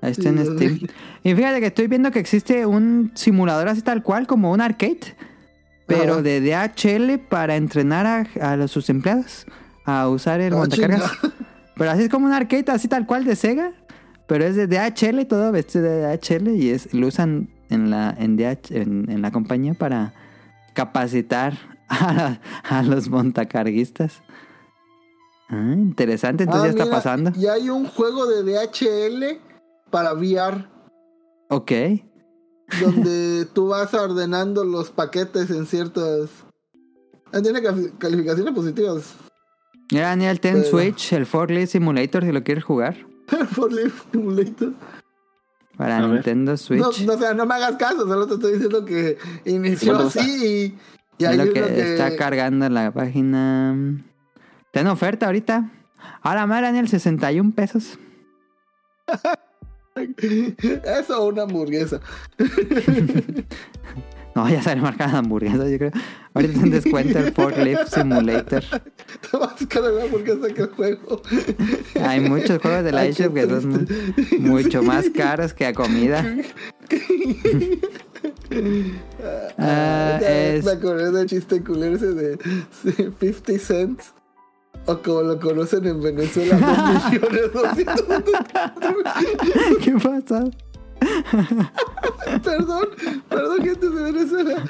Ahí está en. Steam. Y fíjate que estoy viendo que existe un simulador así tal cual, como un arcade, pero Ajá. de DHL para entrenar a, a sus empleados a usar el Ah, montacargas. chinga. (laughs) Pero así es como un arcade así tal cual de Sega, pero es de DHL todo vestido de DHL y es lo usan en la en, DH en, en la compañía para capacitar (laughs) a, a los montacarguistas. Ah, interesante, entonces Ah, ya está mira, pasando. Y hay un juego de DHL para VR Ok. donde (laughs) tú vas ordenando los paquetes en ciertas... Tiene cali- calificaciones positivas. Mira, Daniel, ten Pero- Switch, el Forklift Simulator, si lo quieres jugar. (laughs) For Leaf Simulator. Para A. Nintendo No, Switch. no, o sea, no me hagas caso, solo te estoy diciendo que inició ¿Cuánto así y, y Es hay lo que, que... está cargando la página. Está en oferta ahorita. Ahora madre, Daniel, 61 pesos. (laughs) Eso una hamburguesa. (laughs) No, ya sale marcada hamburguesa, yo creo. Ahorita en descuento el Forklift Simulator. Te vas a cara la hamburguesa que el juego. Hay muchos juegos de la eShop que son mucho más caros que a comida. (laughs) Ah, Ya es- Me acordé del chiste culero ese de 50 cents. O como lo conocen en Venezuela, 2 (laughs) millones 200. ¿Qué pasa? Perdón, perdón, gente de Venezuela.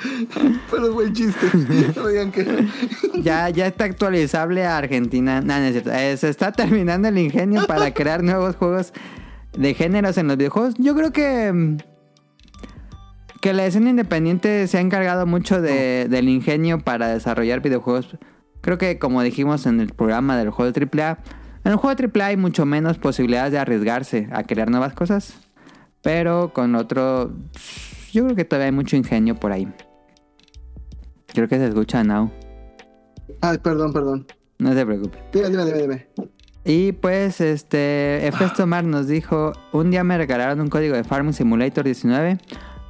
Pero buen chiste. No me digan que no. Ya, ya está actualizable a Argentina. No, no es cierto. Eh, se está terminando el ingenio para crear nuevos juegos de géneros en los videojuegos. Yo creo que. mm, Que la escena independiente se ha encargado mucho de- del ingenio para desarrollar videojuegos. Creo que, como dijimos en el programa del juego AAA, en el juego AAA hay mucho menos posibilidades de arriesgarse a crear nuevas cosas. Pero con otro. Yo creo que todavía hay mucho ingenio por ahí. Creo que se escucha now. Ay, perdón, perdón. No se preocupe. Dime, dime, dime, dime. Y pues, este, Efesto Mar nos dijo, un día me regalaron un código de Farming Simulator 19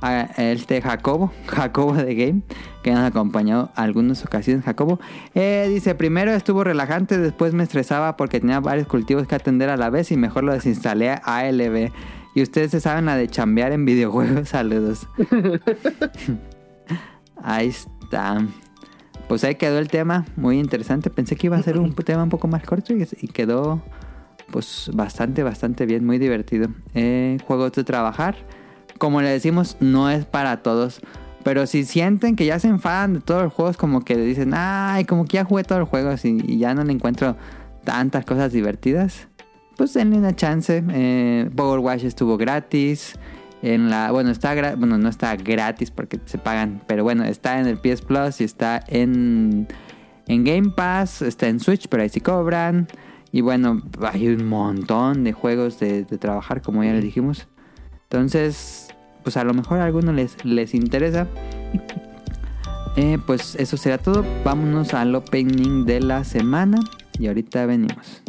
a este Jacobo, Jacobo de Game, que nos acompañó algunas ocasiones, Jacobo. Eh, dice, primero estuvo relajante, después me estresaba porque tenía varios cultivos que atender a la vez y mejor lo desinstalé a ALB. Y ustedes se saben la de chambear en videojuegos, (laughs) saludos. (laughs) Ahí está. Pues ahí quedó el tema, muy interesante. Pensé que iba a ser un (laughs) tema un poco más corto y, quedó pues bastante, bastante bien, muy divertido. Eh, juegos de trabajar, como le decimos, no es para todos. Pero si sienten que ya se enfadan de todos los juegos, como que dicen, ay, como que ya jugué todos los juegos y, y ya no le encuentro tantas cosas divertidas, pues denle una chance. Eh, Power Wash estuvo gratis. En la, bueno, está bueno, no está gratis porque se pagan, pero bueno, está en el PS Plus y está en, en Game Pass, está en Switch, pero ahí sí cobran. Y bueno, hay un montón de juegos de, de trabajar, como ya les dijimos. Entonces, pues a lo mejor a algunos les, les interesa. Eh, pues eso será todo. Vámonos al opening de la semana. Y ahorita venimos.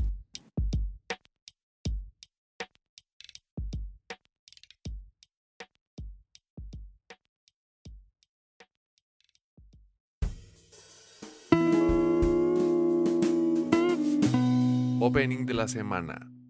Opening de la semana.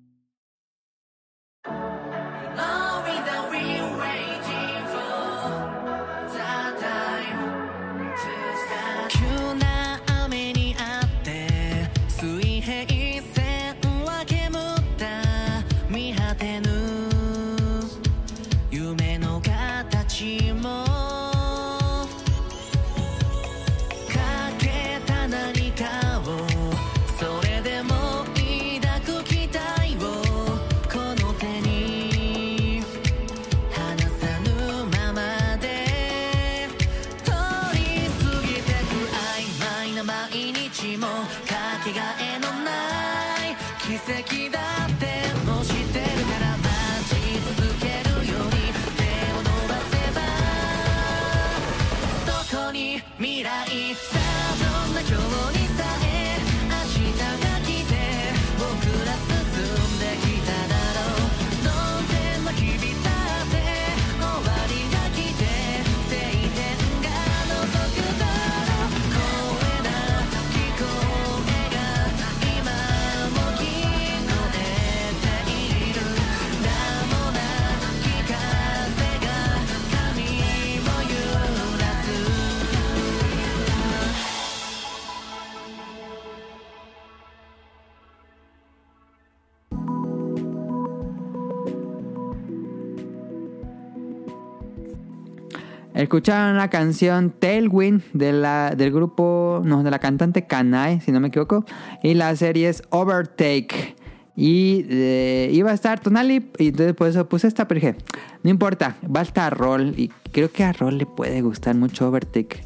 Escucharon la canción Tailwind de la, del grupo, no, de la cantante Kanae, si no me equivoco. Y la serie es Overtake. Y eh, iba a estar Tonali, y entonces por eso puse esta, pero dije, no importa, va a estar Rol. Y creo que a Rol le puede gustar mucho Overtake.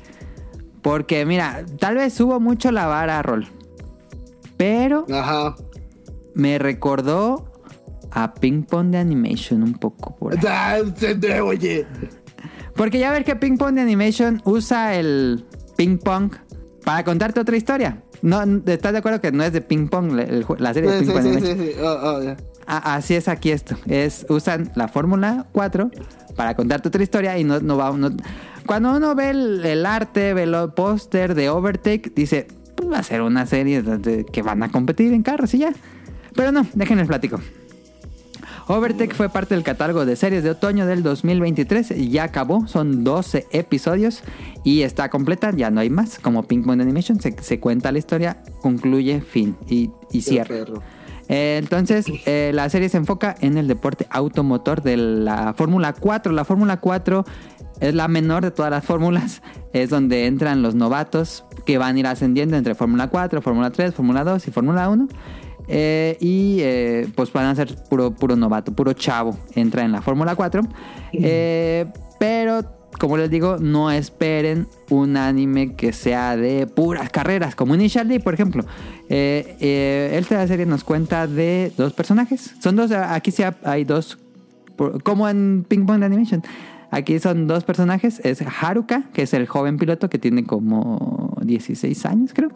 Porque mira, tal vez subo mucho la vara a Rol. Pero Ajá. me recordó a Ping Pong de Animation un poco por ahí. Ah, Oye. Porque ya ver que Ping Pong de Animation usa el ping pong para contarte otra historia. No, ¿Estás de acuerdo que no es de ping pong el- la serie de Sí, Ping Pong sí, Animation? sí, sí. Oh, oh, ya. A- así es aquí esto. Es, usan la Fórmula 4 para contarte otra historia y no, no va... no- cuando uno ve el, el arte, ve el póster de Overtake, dice, pues va a ser una serie que van a competir en carros y ya. Pero no, déjenles platico. Overtake fue parte del catálogo de series de otoño del 2023 y ya acabó, son 12 episodios y está completa, ya no hay más, como Pink Moon Animation, se, se cuenta la historia, concluye, fin y, y cierra. Eh, entonces, eh, la serie se enfoca en el deporte automotor de la Fórmula 4. La Fórmula 4 es la menor de todas las fórmulas. Es donde entran los novatos que van a ir ascendiendo entre Fórmula 4, Fórmula 3, Fórmula 2 y Fórmula 1. Eh, y eh, pues van a ser puro, puro novato, puro chavo. Entra en la Fórmula 4. Eh, pero, como les digo, no esperen un anime que sea de puras carreras, como Initial D, por ejemplo. Esta serie nos cuenta de dos personajes. Son dos, aquí sí hay dos, como en Ping Pong de Animation. Aquí son dos personajes. Es Haruka, que es el joven piloto que tiene como 16 años, creo.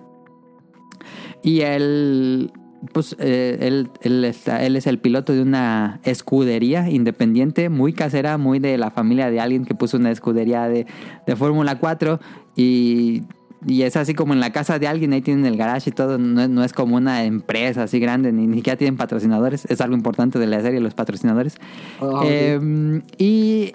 Y él, pues, eh, él, él está- él es el piloto de una escudería independiente, muy casera, muy de la familia de alguien que puso una escudería de, de Fórmula 4. Y, y es así como en la casa de alguien, ahí tienen el garage y todo. No, es- no es como una empresa así grande, ni, ni siquiera tienen patrocinadores. Es algo importante de la serie, los patrocinadores. Ah, Eh, y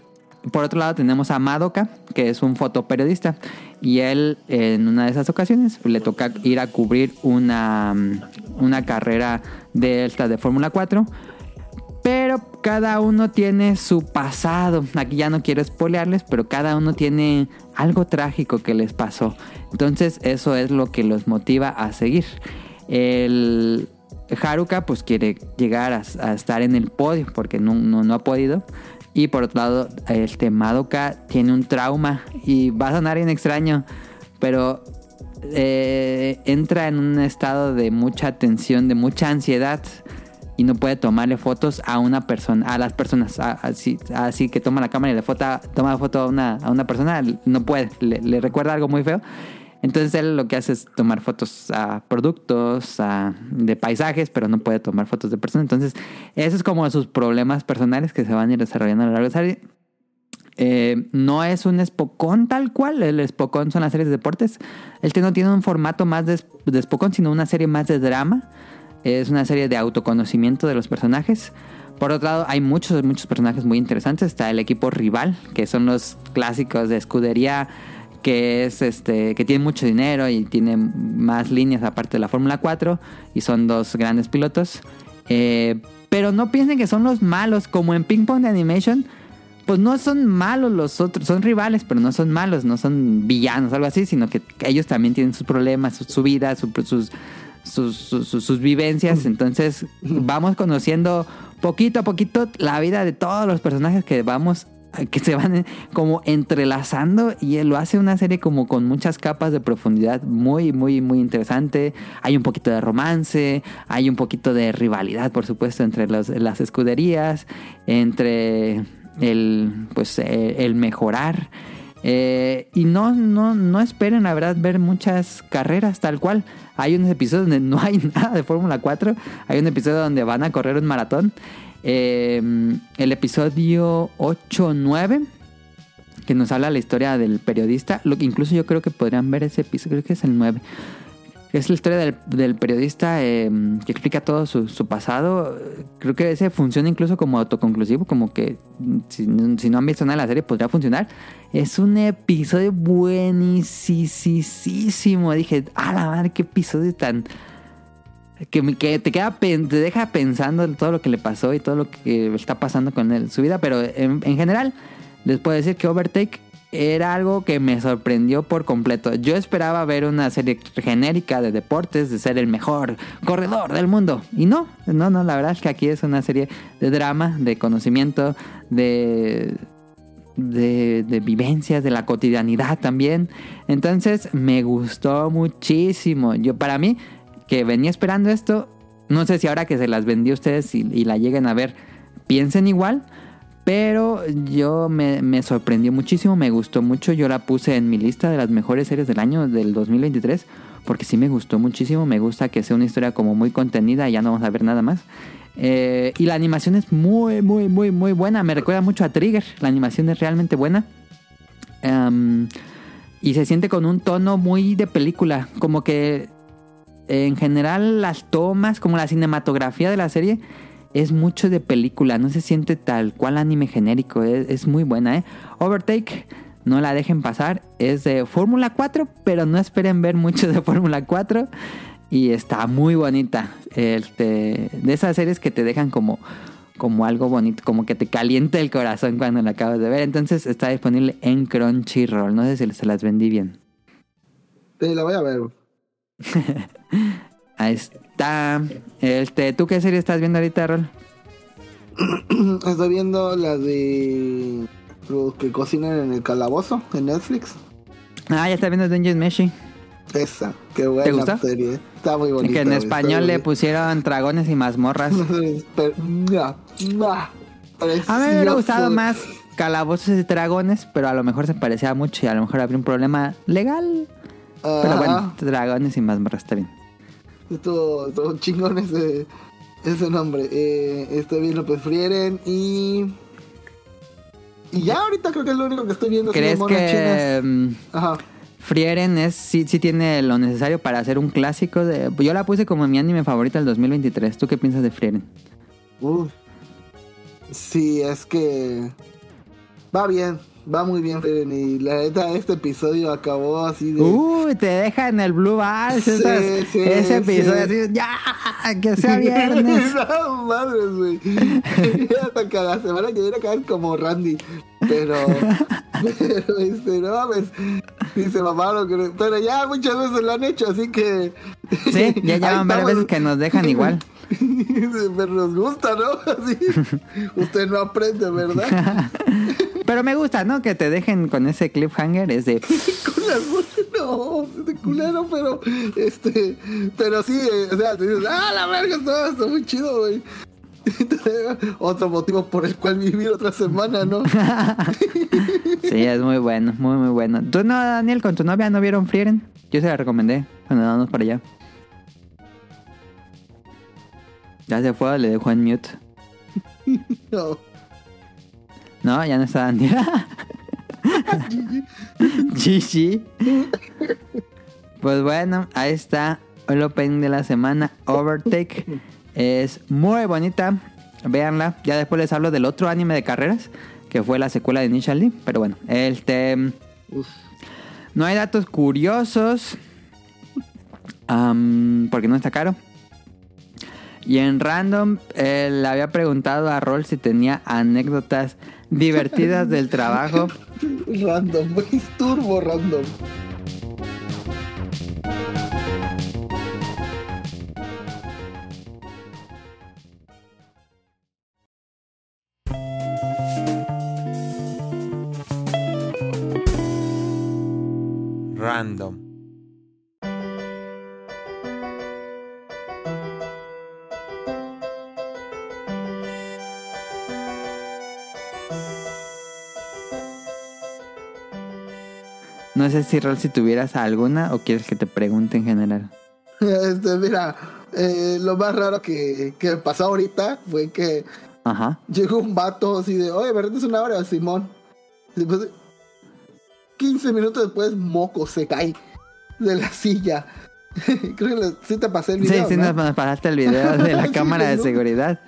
por otro lado tenemos a Madoka, que es un fotoperiodista. Y él en una de esas ocasiones le toca ir a cubrir una, mm, una carrera de esta de Fórmula 4. Pero cada uno tiene su pasado. Aquí ya no quiero spoilearles, pero cada uno tiene algo trágico que les pasó. Entonces eso es lo que los motiva a seguir. El, Haruka pues quiere llegar a, a estar en el podio porque no, no, no ha podido. Y por otro lado, este Madoka tiene un trauma y va a sonar bien extraño, pero eh, entra en un estado de mucha tensión, de mucha ansiedad y no puede tomarle fotos a una persona, a las personas. Así, que toma la cámara y le fota, toma foto a una, a una persona, no puede, le recuerda algo muy feo. Entonces él lo que hace es tomar fotos a productos, a- de paisajes, pero no puede tomar fotos de personas. Entonces, esos es como sus problemas personales que se van a ir desarrollando a lo largo de la serie. Eh, no es un Spokon tal cual. El Spokon son las series de deportes. Este no tiene un formato más de, de Spokon, sino una serie más de drama. Es una serie de autoconocimiento de los personajes. Por otro lado, hay muchos, muchos personajes muy interesantes. Está el equipo rival, que son los clásicos de escudería, que es este, que tiene mucho dinero y tiene más líneas aparte de la Fórmula 4. Y son dos grandes pilotos. Eh, pero no piensen que son los malos, como en Ping Pong de Animation pues no son malos los otros, son rivales, pero no son malos, no son villanos, algo así, sino que ellos también tienen sus problemas, su, su vida, su- sus, sus, sus- sus- sus vivencias. Entonces vamos conociendo poquito a poquito la vida de todos los personajes que vamos que se van como entrelazando y lo hace una serie como con muchas capas de profundidad muy muy muy interesante. Hay un poquito de romance hay un poquito de rivalidad por supuesto entre las escuderías entre el pues el mejorar. Eh, y no no no esperen la verdad ver muchas carreras tal cual. Hay unos episodios donde no hay (laughs) nada de Fórmula 4 hay un episodio donde van a correr un maratón Eh, el episodio 8-9 que nos habla la historia del periodista lo que incluso yo creo que podrían ver ese episodio creo que es el 9 es la historia del, del periodista eh, que explica todo su, su pasado. Creo que ese funciona incluso como autoconclusivo, como que si, si no han visto nada de la serie podría funcionar. Es un episodio buenísimo. Dije, a la madre, qué episodio tan... Que, te, queda, te deja pensando en todo lo que le pasó y todo lo que está pasando con él, su vida. Pero en, en general, les puedo decir que Overtake era algo que me sorprendió por completo. Yo esperaba ver una serie genérica de deportes, de ser el mejor corredor del mundo. Y no, no, no, la verdad es que aquí es una serie de drama, de conocimiento, de, de, de vivencias, de la cotidianidad también. Entonces me gustó muchísimo. Yo para mí, que venía esperando esto, no sé si ahora que se las vendí a ustedes y, y la lleguen a ver, piensen igual. Pero yo me, me sorprendió muchísimo, me gustó mucho. Yo la puse en mi lista de las mejores series del año del 2023. Porque sí me gustó muchísimo. Me gusta que sea una historia como muy contenida. Ya no vamos a ver nada más. Eh, y la animación es muy, muy, muy, muy buena. Me recuerda mucho a Trigger. La animación es realmente buena. Em, y se siente con un tono muy de película. Como que en general las tomas, como la cinematografía de la serie, es mucho de película. No se siente tal cual anime genérico. Es, es muy buena, ¿eh? Overtake, no la dejen pasar. Es de Fórmula 4, pero no esperen ver mucho de Fórmula 4. Y está muy bonita. Este, de esas series que te dejan como, como algo bonito, como que te calienta el corazón cuando la acabas de ver. Entonces está disponible en Crunchyroll. No sé si se las vendí bien. Sí, la voy a ver. (laughs) Ahí está. Este, ¿Tú qué serie estás viendo ahorita, Rol? (clears throat) Estoy viendo la de los que cocinan en el calabozo en Netflix. Ah, ya está viendo Dungeon Meshi. Esa, qué buena ¿Te serie. Está muy bonita. que en español le pusieron dragones y mazmorras. (laughs) A mí me hubiera gustado más calabozos y dragones, pero a lo mejor se parecía mucho y a lo mejor habría un problema legal. Pero bueno, dragones y mazmorras está bien. Estuvo, estuvo chingón ese, ese nombre. Eh, estoy viendo pues Frieren y... Y ya ahorita creo que es lo único que estoy viendo. ¿Crees que chinas. mm, Ajá. Frieren es, sí, sí tiene lo necesario para hacer un clásico? De, yo la puse como mi anime favorita del 2023. ¿Tú qué piensas de Frieren? Uf. Sí, es que... Va bien, va muy bien Frieren. Y la neta, este episodio acabó así de... Uy, te deja en el Blue. Sí, sí, ese episodio sí. así, ya, que sea (laughs) viernes. (laughs) no, madres, güey. (laughs) Hasta cada semana que viene caer como Randy. Pero, pero, este, no mames. Dice mamá, lo que- pero ya muchas veces lo han hecho, así que. Sí, ya llevan varias veces que nos dejan igual. Pero nos gusta, ¿no? Así. Usted no aprende, ¿verdad? Pero me gusta, ¿no? Que te dejen con ese cliffhanger. Es de. (laughs) Con las no, de culero, pero este, pero sí, eh, o sea, te dices, ah, la verga, está, está muy chido, güey. (laughs) Otro motivo por el cual vivir otra semana, ¿no? (laughs) Sí, es muy bueno, muy, muy bueno. ¿Tú no, Daniel, con tu novia no vieron Frieren? Yo se la recomendé cuando vamos para allá. Ya se fue, le dejó en mute. No. No, ya no está Daniel. (laughs) GG. Pues bueno, ahí está el opening de la semana, Overtake. Es muy bonita, véanla. Ya después les hablo del otro anime de carreras, que fue la secuela de Initial D. Pero bueno, este... Uf. No hay datos curiosos, porque no está caro. Y en random eh, le había preguntado a Roll si tenía anécdotas divertidas del trabajo. Random, (laughs) güey, turbo. Random. No sé si tuvieras alguna o quieres que te pregunte en general. (laughs) Este, mira, eh, lo más raro que, que pasó ahorita fue que Ajá. llegó un vato así de, oye, ¿verdad? Es una hora, Simón. Después, 15 minutos después, moco, se cae de la silla. (laughs) Creo que sí te pasé el Sí, video. sí, ¿no? nos pasaste el video de la (laughs) Sí, cámara de ¿no? seguridad.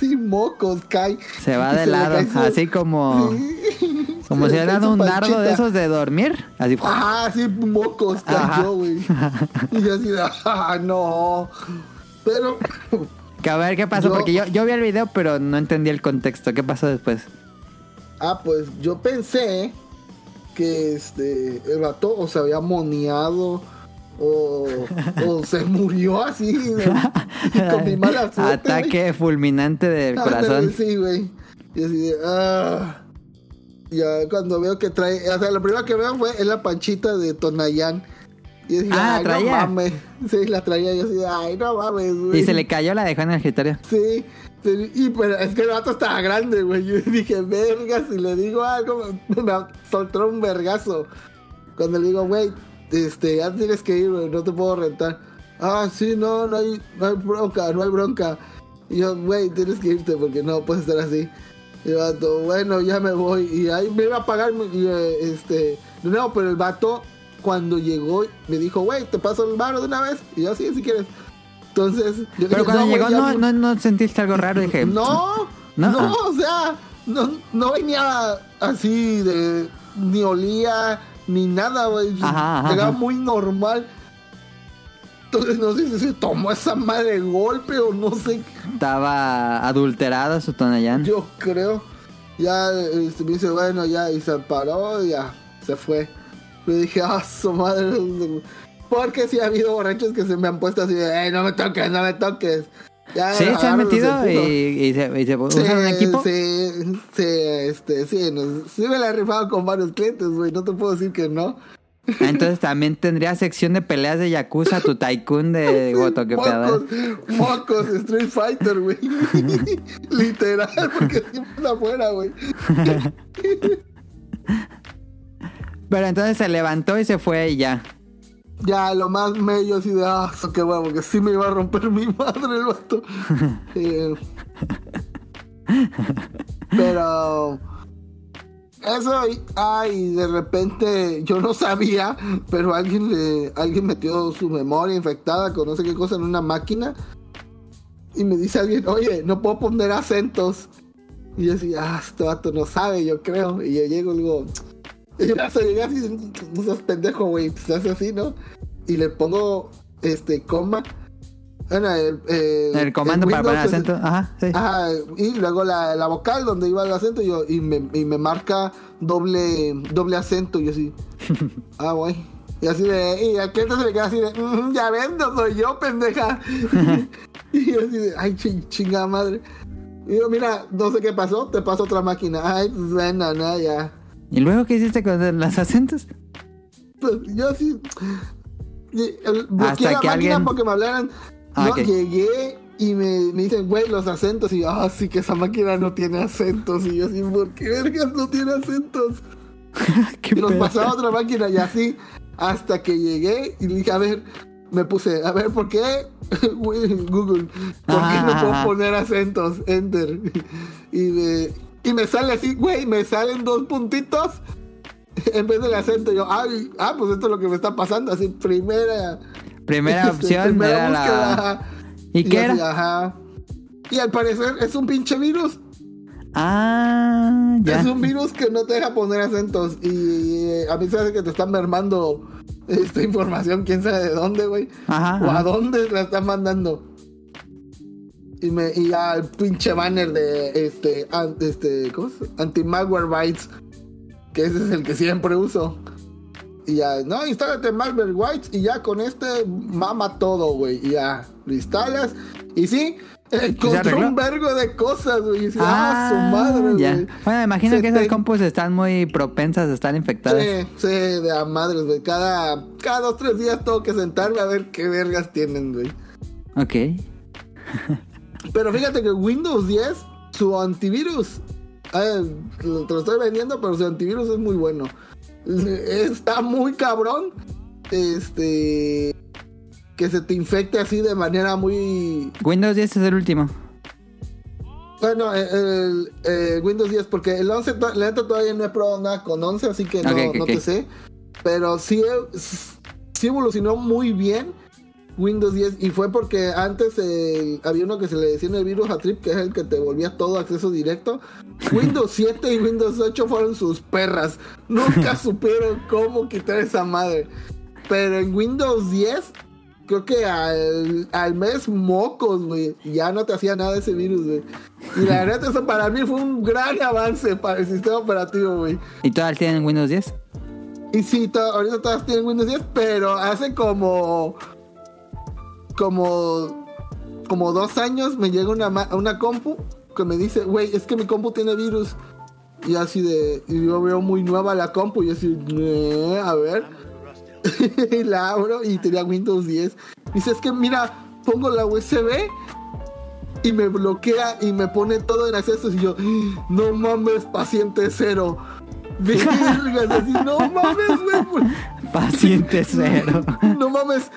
sí, mocos, cae. Se va de lado, así como, Sí. Como si hubiera dado un dardo de panchita. esos de dormir. Así. Ajá, sí, mocos cayó, güey. (laughs) Y yo así de, ah, no. Pero, Que a ver qué pasó, Yo- porque yo, yo vi el video, pero no entendí el contexto. ¿Qué pasó después? ah, pues yo pensé que este, el vato o se había moneado o, o (laughs) se murió así ¿no? con mi mala suerte. Ataque fulminante del corazón. Sí, güey. Y así de, ah. Ya cuando veo que trae, o sea, lo primero que veo fue es la panchita de Tonayán. Y dije, Ah, ay, traía. no mames. (laughs) Sí, la traía yo así ay, no mames, güey. Y se le cayó, la dejó en el escritorio. Sí, sí, y pero es que el vato estaba grande, güey. Yo (laughs) dije, verga, si le digo algo, (laughs) me soltó un vergazo. Cuando le digo, güey, este, ya tienes que ir, güey, no te puedo rentar. Ah, sí, no, no hay, no hay bronca, no hay bronca. Y yo, güey, tienes que irte porque no puedes estar así. Y el vato, bueno, ya me voy. Y ahí me iba a pagar, y, eh, este, no, pero el vato, cuando llegó, me dijo, güey, te paso el bar de una vez. Y yo, sí, si quieres. Entonces, yo Pero dije, cuando llegó, no, me- no, no sentiste algo raro. Dije, (laughs) no, No, no, ah. o sea, no, no venía así de ni olía ni nada, güey. Llegaba ajá. muy normal. Entonces no sé si se tomó esa madre de golpe o no sé, estaba adulterado su Tonayán. yo creo. Ya este, me dice, bueno, ya, y se paró y ya, se fue. Le dije, ah, su madre. Porque sí ha habido borrachos que se me han puesto así de, "Ey, no me toques, no me toques. Ya, Sí, se han metido y, se, y se usan un equipo. Sí, sí, este, sí, nos- sí me la he rifado con varios clientes, güey, no te puedo decir que no. Ah, Entonces también tendría sección de peleas de Yakuza, tu Tycoon de (laughs) Goto, que Mocos, mocos, Street Fighter, güey. (laughs) Literal, porque siempre está afuera, güey. Pero entonces se levantó y se fue y ya. Ya, lo más medio así de, ah, qué bueno, porque sí me iba a romper mi madre el vato. (laughs) Eh, pero... Eso, y- ay, de repente yo no sabía, pero alguien le, alguien metió su memoria infectada con no sé qué cosa en una máquina y me dice alguien, oye, no puedo poner acentos. Y yo decía, ah, este vato no sabe, yo creo. Y yo llego y digo, y yo hasta llegué así, no seas pendejo, güey, pues hace así, ¿no? Y le pongo, este, coma. Bueno, el, eh, El comando para poner acento. Ajá, sí. Ajá, y luego la, la vocal donde iba el acento y, yo, y, me, y me marca doble, doble acento y yo así, (laughs) ah, güey. Y así de, y aquel se le queda así de, "Mm, ya ves, no soy yo, pendeja. (laughs) y yo así de, ay, ching- chingada madre. Y yo, mira, no sé qué pasó, te paso otra máquina. Ay, pues no, ya. ¿Y luego qué hiciste con los acentos? Pues yo el- Bloqueé Hasta la que máquina alguien- porque me hablaran. Ah, no, llegué y me, me dicen, güey, los acentos. Y yo, ah, sí, que esa máquina no tiene acentos. Y yo así, ¿por qué vergas no tiene acentos? (laughs) ¿Qué Y los pasaba a otra máquina y así. Hasta que llegué y dije, a ver, me puse, a ver, ¿por qué? (laughs) Google, ¿por qué no Ajá, puedo poner acentos? Enter. (laughs) Y me, y me sale así, güey, me salen dos puntitos en vez del acento. Yo, ay, ah, pues esto es lo que me está pasando. Así, primera. Primera (laughs) opción primera era la... ajá. ¿Y qué así, era? ajá. Y al parecer es un pinche virus. Ah, ya. Es un virus que no te deja poner acentos. Y eh, a mí se hace que te están mermando esta información, quién sabe de dónde, güey. Ajá, O a dónde la están mandando. Y me y al pinche banner de este, an- este ¿cómo es? Anti-malware bytes. Que ese es el que siempre uso. Y ya, no, instálate malware bytes y ya con este mama todo, güey. Y ya, lo instalas. Y sí, (laughs) encontró un vergo de cosas, güey. Ah, su madre, ya. güey. Bueno, me imagino que esas Seten- compus están muy propensas a estar infectadas. Sí, sí, de a madres, güey. Cada, cada dos, tres días tengo que sentarme a ver qué vergas tienen, güey. Ok. Pero fíjate que Windows 10, su antivirus, eh, te lo estoy vendiendo, pero su antivirus es muy bueno. (laughs) Está muy cabrón. Este. Que se te infecte así de manera muy. Windows 10 es el último. Bueno, eh, el, eh, Windows 10, porque el 11, to- la neta todavía no he probado nada con 11, así que no, te sé. Pero sí, sí evolucionó muy bien Windows 10 y fue porque antes el- había uno que se le decía en el virus a Trip, que es el que te volvía todo acceso directo. (laughs) Windows 7 y Windows 8 fueron sus perras. Nunca (laughs) supieron cómo quitar esa madre. Pero en Windows 10, creo que al, al mes mocos, güey. Ya no te hacía nada ese virus, güey. Y la (laughs) verdad, eso para mí fue un gran avance para el sistema operativo, güey. ¿Y todas tienen Windows 10? Y sí, to- ahorita todas tienen Windows 10, pero hace como. Como. Como dos años me llega una, ma- una compu que me dice, güey, es que mi compu tiene virus. Y así de. Y yo veo muy nueva la compu y yo así, "Eh, a ver. (laughs) y la abro y tenía Windows 10. Dice, es que mira, pongo la USB y me bloquea y me pone todo en accesos. Y yo, no mames, paciente cero. (laughs) Así, no mames, güey. por- Paciente (laughs) cero. no mames,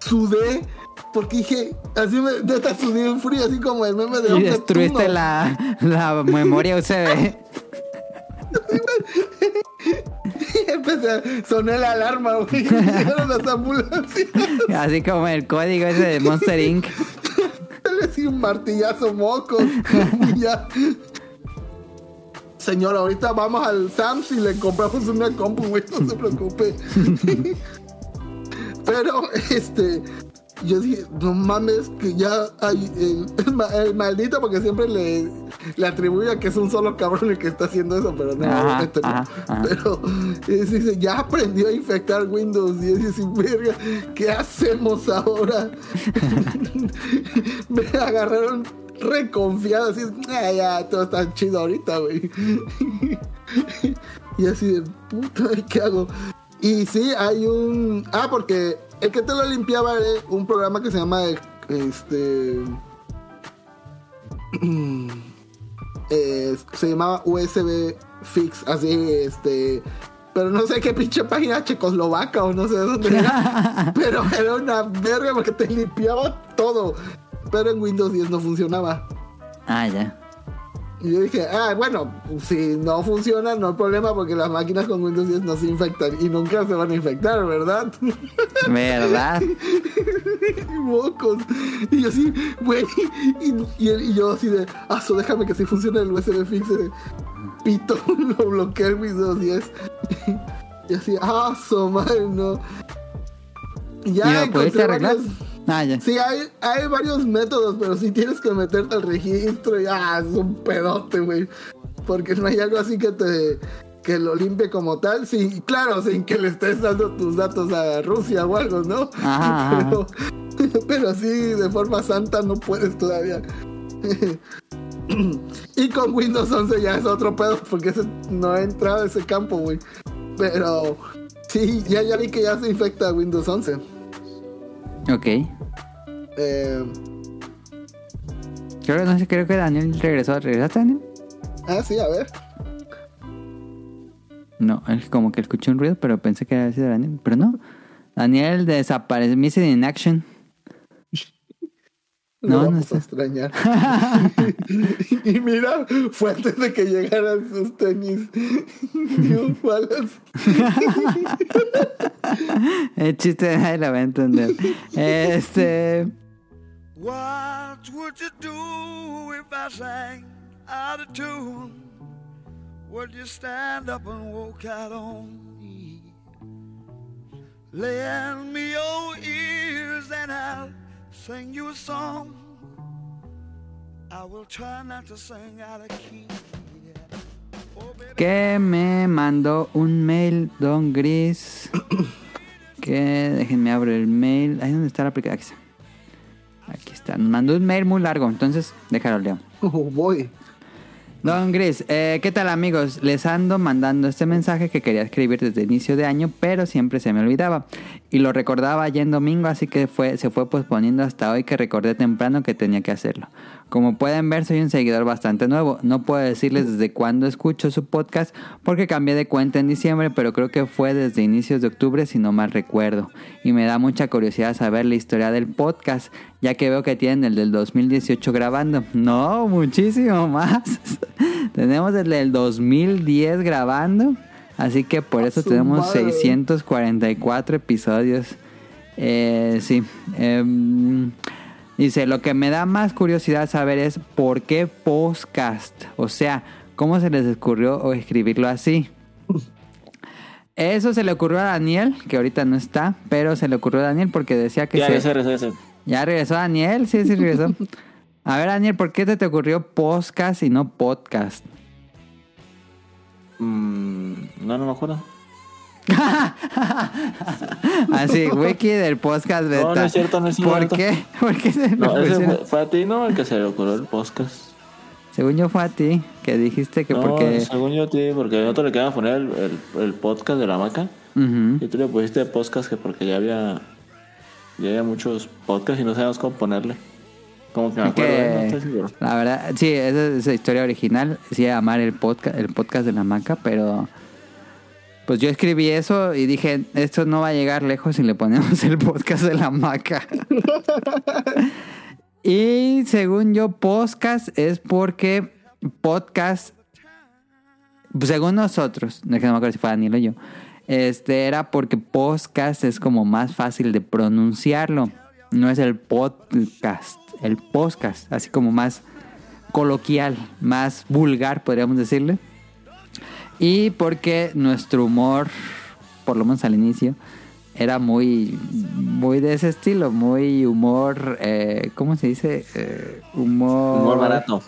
sudé. Porque dije, así me, neta en frío, así como el meme de y destruiste la, la memoria. Y (laughs) empecé a sonar la alarma, güey. (laughs) Llegaron las ambulancias. Así como el código ese de Monster Inc. Le un martillazo mocos. ya. Señor, ahorita vamos al Sams y le compramos una compu, güey, no se preocupe. (laughs) Pero, este, yo dije, no mames, que ya hay el, (laughs) el ma- el maldito, porque siempre le, le atribuye a que es un solo cabrón el que está haciendo eso, pero no, Ajá, obviamente no. ajá, ajá. Pero dice, ya aprendió a infectar Windows 10 y dice, verga, ¿qué hacemos ahora? (laughs) Me agarraron reconfiado, así, "Ah, ya, todo está chido ahorita, güey. (laughs) y así de, puta, ¿qué hago? Y sí, hay un... Ah, porque el que te lo limpiaba era un programa que se llama, este... (clears throat) eh, se llamaba USB Fix, así, este... Pero no sé qué pinche página checoslovaca o no sé de dónde era. (laughs) pero era una verga porque te limpiaba todo. Pero en Windows 10 no funcionaba. Ah, ya. Y yo dije, ah, bueno, si no funciona, no hay problema porque las máquinas con Windows 10 no se infectan y nunca se van a infectar, ¿verdad? (laughs) ¿Verdad? (laughs) Mocos. Y yo así, güey. Y, y- y yo así de, ah, so, déjame que si funcione el USB Fix. eh, Pito, (laughs) lo bloqueé en Windows 10. Y así, ah, so, madre, no. Y ¿Y Ya lo pudiste encontré arreglar? varios- Ah, ya. Sí, hay, hay varios métodos, pero sí tienes que meterte al registro y ah, es un pedote, güey. Porque no hay algo así que te que lo limpie como tal, sí, claro, sin que le estés dando tus datos a Rusia o algo, ¿no? Ajá, ajá. Pero, (laughs) pero sí, de forma santa no puedes todavía. y con Windows 11 ya es otro pedo, porque ese no ha entrado a ese campo, güey. Pero sí, ya, ya vi que ya se infecta Windows 11. Ok. Eh, Creo, no sé, creo que Daniel regresó. ¿Regresaste, Daniel? ah, sí, a ver. No, que como que escuché un ruido, pero pensé que era sido Daniel. Pero no. Daniel desapareció. Missing in action. No, no vamos está. a extrañar. (laughs) (laughs) y mira, fue antes de que llegaran sus tenis (laughs) New Balance. El chiste de nadie la va a entender. Este. What would you do if I sang out of tune? Would you stand up and walk out on me? Lend me your ears and I'll sing you a song. I will try not to sing out of key. Oh, baby. Que me mandó un mail, Don Gris. Que déjenme abrir el mail. Ahí donde está la aplicación. Aquí está. Aquí está. Nos mandó un mail muy largo, entonces déjalo leo. (laughs) Oh, boy. Don Gris, eh, ¿qué tal amigos? Les ando mandando este mensaje que quería escribir desde inicio de año, pero siempre se me olvidaba. Y lo recordaba ayer domingo, así que fue, se fue posponiendo hasta hoy que recordé temprano que tenía que hacerlo. Como pueden ver, soy un seguidor bastante nuevo. No puedo decirles desde cuándo escucho su podcast porque cambié de cuenta en diciembre, pero creo que fue desde inicios de octubre, si no mal recuerdo. Y me da mucha curiosidad saber la historia del podcast, ya que veo que tienen el del 2018 grabando. No, muchísimo más. (laughs) tenemos el del 2010 grabando, así que por ¡A eso tenemos madre! 644 episodios. Eh, sí. em, dice, lo que me da más curiosidad saber es por qué podcast. O sea, ¿cómo se les ocurrió escribirlo así? Eso se le ocurrió a Daniel, que ahorita no está, pero se le ocurrió a Daniel porque decía que Ya, se... regresó, ya se- ¿Ya regresó Daniel? Sí, sí regresó. A ver, Daniel, ¿por qué te, te ocurrió podcast y no podcast? Mm, no, no me acuerdo. (laughs) Así, (laughs) wiki del podcast beta. No, no es cierto, no es ¿Por cierto. qué? (laughs) ¿Por qué se No, ese fue, fue a ti, ¿no? El que se le ocurrió el podcast. Según yo fue a ti, que dijiste que no, porque... según yo a ti, porque nosotros le queríamos poner el, el- el podcast de la maca. Y tú le pusiste podcast que porque ya había ya había muchos podcasts y no sabíamos cómo ponerle. Como que me acuerdo, Que, ¿eh? no estoy seguro. la verdad, sí, esa es la historia original. Sí, amar el podcast, el podcast de la maca, pero pues yo escribí eso y dije, esto no va a llegar lejos si le ponemos el podcast de la maca. (laughs) y según yo, podcast es porque podcast, pues, según nosotros, no es que no me acuerdo si fue Daniel o yo, este era porque podcast es como más fácil de pronunciarlo. No es el podcast, el podcast, así como más coloquial, más vulgar, podríamos decirle. Y porque nuestro humor, por lo menos al inicio, era muy, muy de ese estilo, muy humor, eh, ¿cómo se dice? Eh, humor... Humor barato.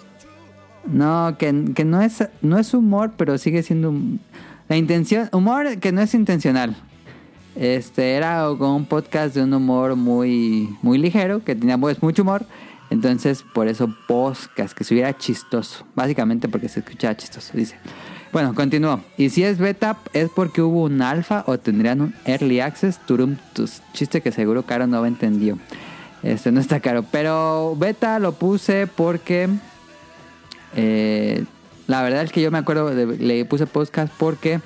No, que, que no, es, no es humor, pero sigue siendo... un- La intención, humor que no es intencional. Este era como un podcast de un humor muy, muy ligero, que tenía pues, mucho humor. Entonces, por eso podcast, que se hubiera chistoso. Básicamente porque se escuchaba chistoso, dice. Bueno, continúo. Y si es beta, es porque hubo un alfa o tendrían un early access. Turum, tus chiste que seguro Caro no entendió. Este no está caro. Pero beta lo puse porque eh, la verdad es que yo me acuerdo, de- le puse podcast porque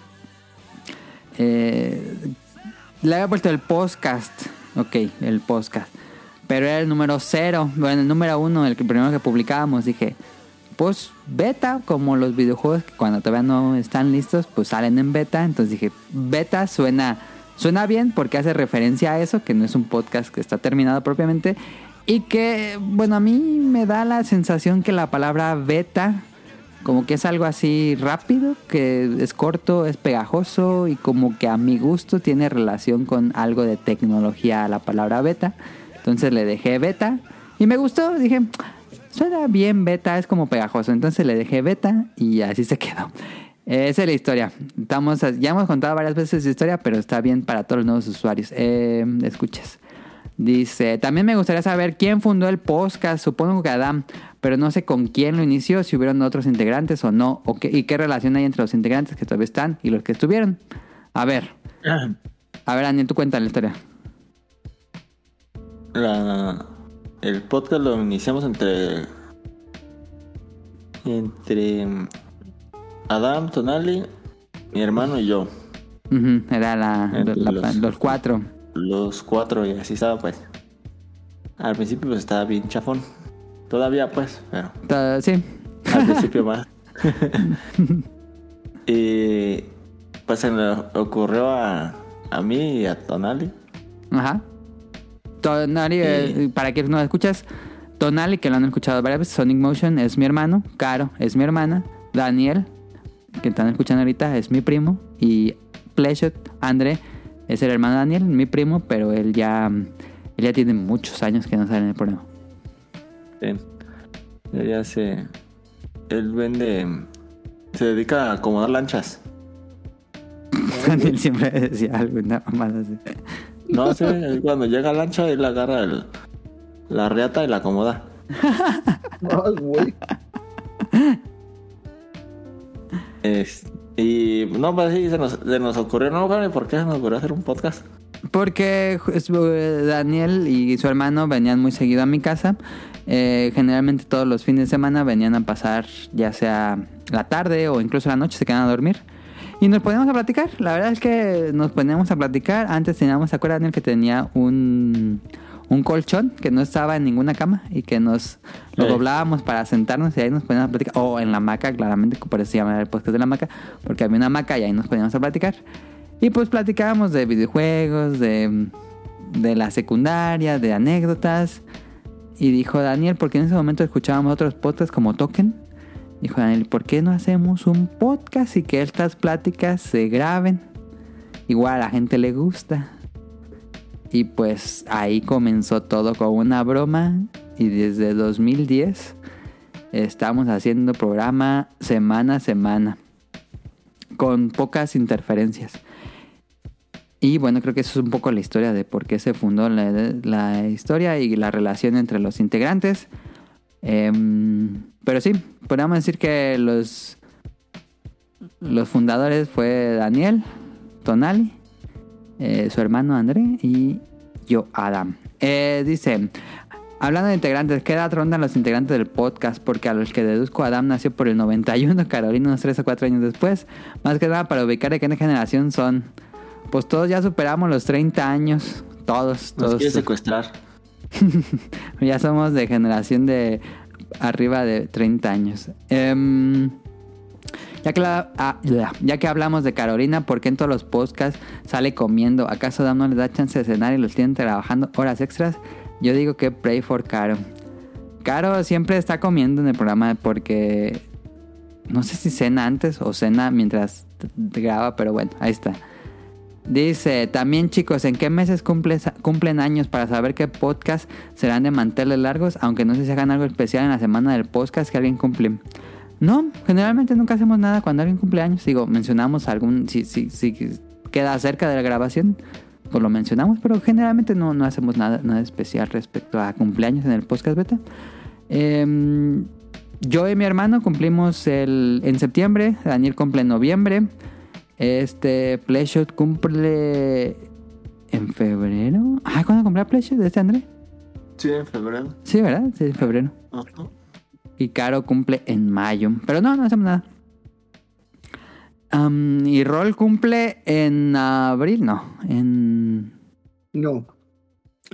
eh, le había puesto el podcast. Ok, el podcast. Pero era el número cero, bueno, el número uno, el primero que publicábamos. Dije, pues beta, como los videojuegos que cuando todavía no están listos, pues salen en beta. Entonces dije, beta suena, suena bien porque hace referencia a eso, que no es un podcast que está terminado propiamente. Y que, bueno, a mí me da la sensación que la palabra beta, como que es algo así rápido, que es corto, es pegajoso y como que a mi gusto tiene relación con algo de tecnología la palabra beta. Entonces le dejé beta y me gustó, dije, suena bien beta, es como pegajoso. Entonces le dejé beta y así se quedó. Esa es la historia. Estamos, ya hemos contado varias veces esa historia, pero está bien para todos los nuevos usuarios. Eh, escuchas. Dice, también me gustaría saber quién fundó el podcast, supongo que Adam, pero no sé con quién lo inició, si hubieron otros integrantes o no, o qué, y qué relación hay entre los integrantes que todavía están y los que estuvieron. A ver, a ver, Daniel, tú cuenta la historia. La- el podcast lo iniciamos entre. Entre. Adam, Tonali, mi hermano y yo. Ujú, era la, los- los cuatro. Los cuatro, y así estaba, pues. Al principio, pues estaba bien chafón. Todavía, pues, pero. Sí, Al principio (laughs) más. (laughs) y. Pues se me ocurrió a. A mí y a Tonali. Ajá. Tonali, eh, para que no lo escuchas, Tonali, que lo han escuchado varias veces, Sonic Motion es mi hermano, Caro es mi hermana, Daniel, que están escuchando ahorita, es mi primo, y Pleshot, André, es el hermano de Daniel, mi primo, pero él ya, él ya tiene muchos años que no sale en el programa. Sí. Él ya se. Él vende. Se dedica a acomodar lanchas. (laughs) Daniel siempre decía algo, nada más así. No sé, cuando llega lancha, él agarra el, la reata y la acomoda. Ay, güey. Es- y no, pues sí, se nos, se nos ocurrió, no, Gaby, ¿por qué se nos ocurrió hacer un podcast? Porque eh, Daniel y su hermano venían muy seguido a mi casa. Eh, generalmente todos los fines de semana venían a pasar ya sea la tarde o incluso la noche, se quedaban a dormir. Y nos poníamos a platicar. La verdad es que nos poníamos a platicar. Antes teníamos, ¿se acuerdan Daniel que tenía un, un colchón que no estaba en ninguna cama y que nos lo Sí. doblábamos para sentarnos y ahí nos poníamos a platicar? O en la hamaca, claramente, por eso se llama el podcast de la hamaca, porque había una hamaca y ahí nos poníamos a platicar. Y pues platicábamos de videojuegos, de, de la secundaria, de anécdotas. Y dijo Daniel, porque en ese momento escuchábamos otros podcasts como Token. Dijo Daniel, ¿por qué no hacemos un podcast y que estas pláticas se graben? Igual a la gente le gusta. Y pues ahí comenzó todo con una broma. Y desde 2010 estamos haciendo programa semana a semana. Con pocas interferencias. Y bueno, creo que eso es un poco la historia de por qué se fundó la, la historia y la relación entre los integrantes. Em, pero sí, podríamos decir que los, los fundadores fue Daniel, Tonali, eh, su hermano André y yo, Adam. Eh, dice, hablando de integrantes, ¿qué edad rondan los integrantes del podcast? Porque a los que deduzco, Adam nació por el 91, Carolina unos 3 o 4 años después. Más que nada para ubicar de qué generación son. Pues todos ya superamos los 30 años. Todos, Nos todos. quiere secuestrar. (laughs) Ya somos de generación de arriba de 30 años. Em, ya, que ah, ya, que hablamos de Carolina, ¿por qué en todos los podcasts sale comiendo? ¿Acaso Dam no les da chance de cenar y los tienen trabajando horas extras? Yo digo que pray for Caro. Caro siempre está comiendo en el programa porque no sé si cena antes o cena mientras graba, pero bueno, ahí está. Dice, también chicos, ¿en qué meses cumples- cumplen años para saber qué podcast serán de manteles largos? Aunque no sé si hagan algo especial en la semana del podcast que alguien cumple. No, generalmente nunca hacemos nada cuando alguien cumple años. Digo, mencionamos algún, si, si, si queda cerca de la grabación, pues lo mencionamos, pero generalmente no, no hacemos nada, nada especial respecto a cumpleaños en el podcast beta. Em, yo y mi hermano cumplimos el, en septiembre, Daniel cumple en noviembre. Este Playshot cumple en febrero. Ah, ¿cuándo cumple Playshot de este André? Sí, en febrero. Sí, ¿verdad? Sí, en febrero. Ajá. Y Caro cumple en mayo. Pero no, no hacemos nada. Y Roll cumple en abril, no. En No.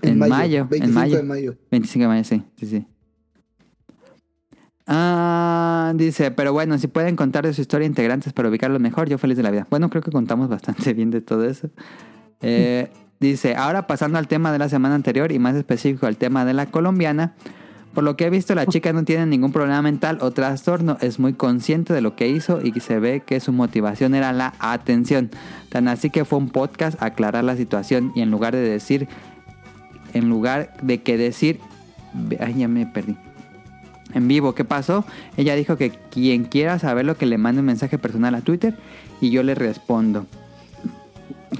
En mayo, en 25 mayo. de mayo. 25 de mayo, sí, sí, sí. Ah, dice, pero bueno, si pueden contar de su historia integrantes para ubicarlo mejor, yo feliz de la vida. Bueno, creo que contamos bastante (laughs) bien de todo eso. Eh, (laughs) dice, ahora pasando al tema de la semana anterior y más específico al tema de la colombiana, por lo que he visto la (laughs) chica no tiene ningún problema mental o trastorno, es muy consciente de lo que hizo y se ve que su motivación era la atención. Tan así que fue un podcast a aclarar la situación y en lugar de decir en lugar de que decir. Ay, ya me perdí. En vivo. ¿Qué pasó? Ella dijo que quien quiera saberlo que le mande un mensaje personal a Twitter y yo le respondo.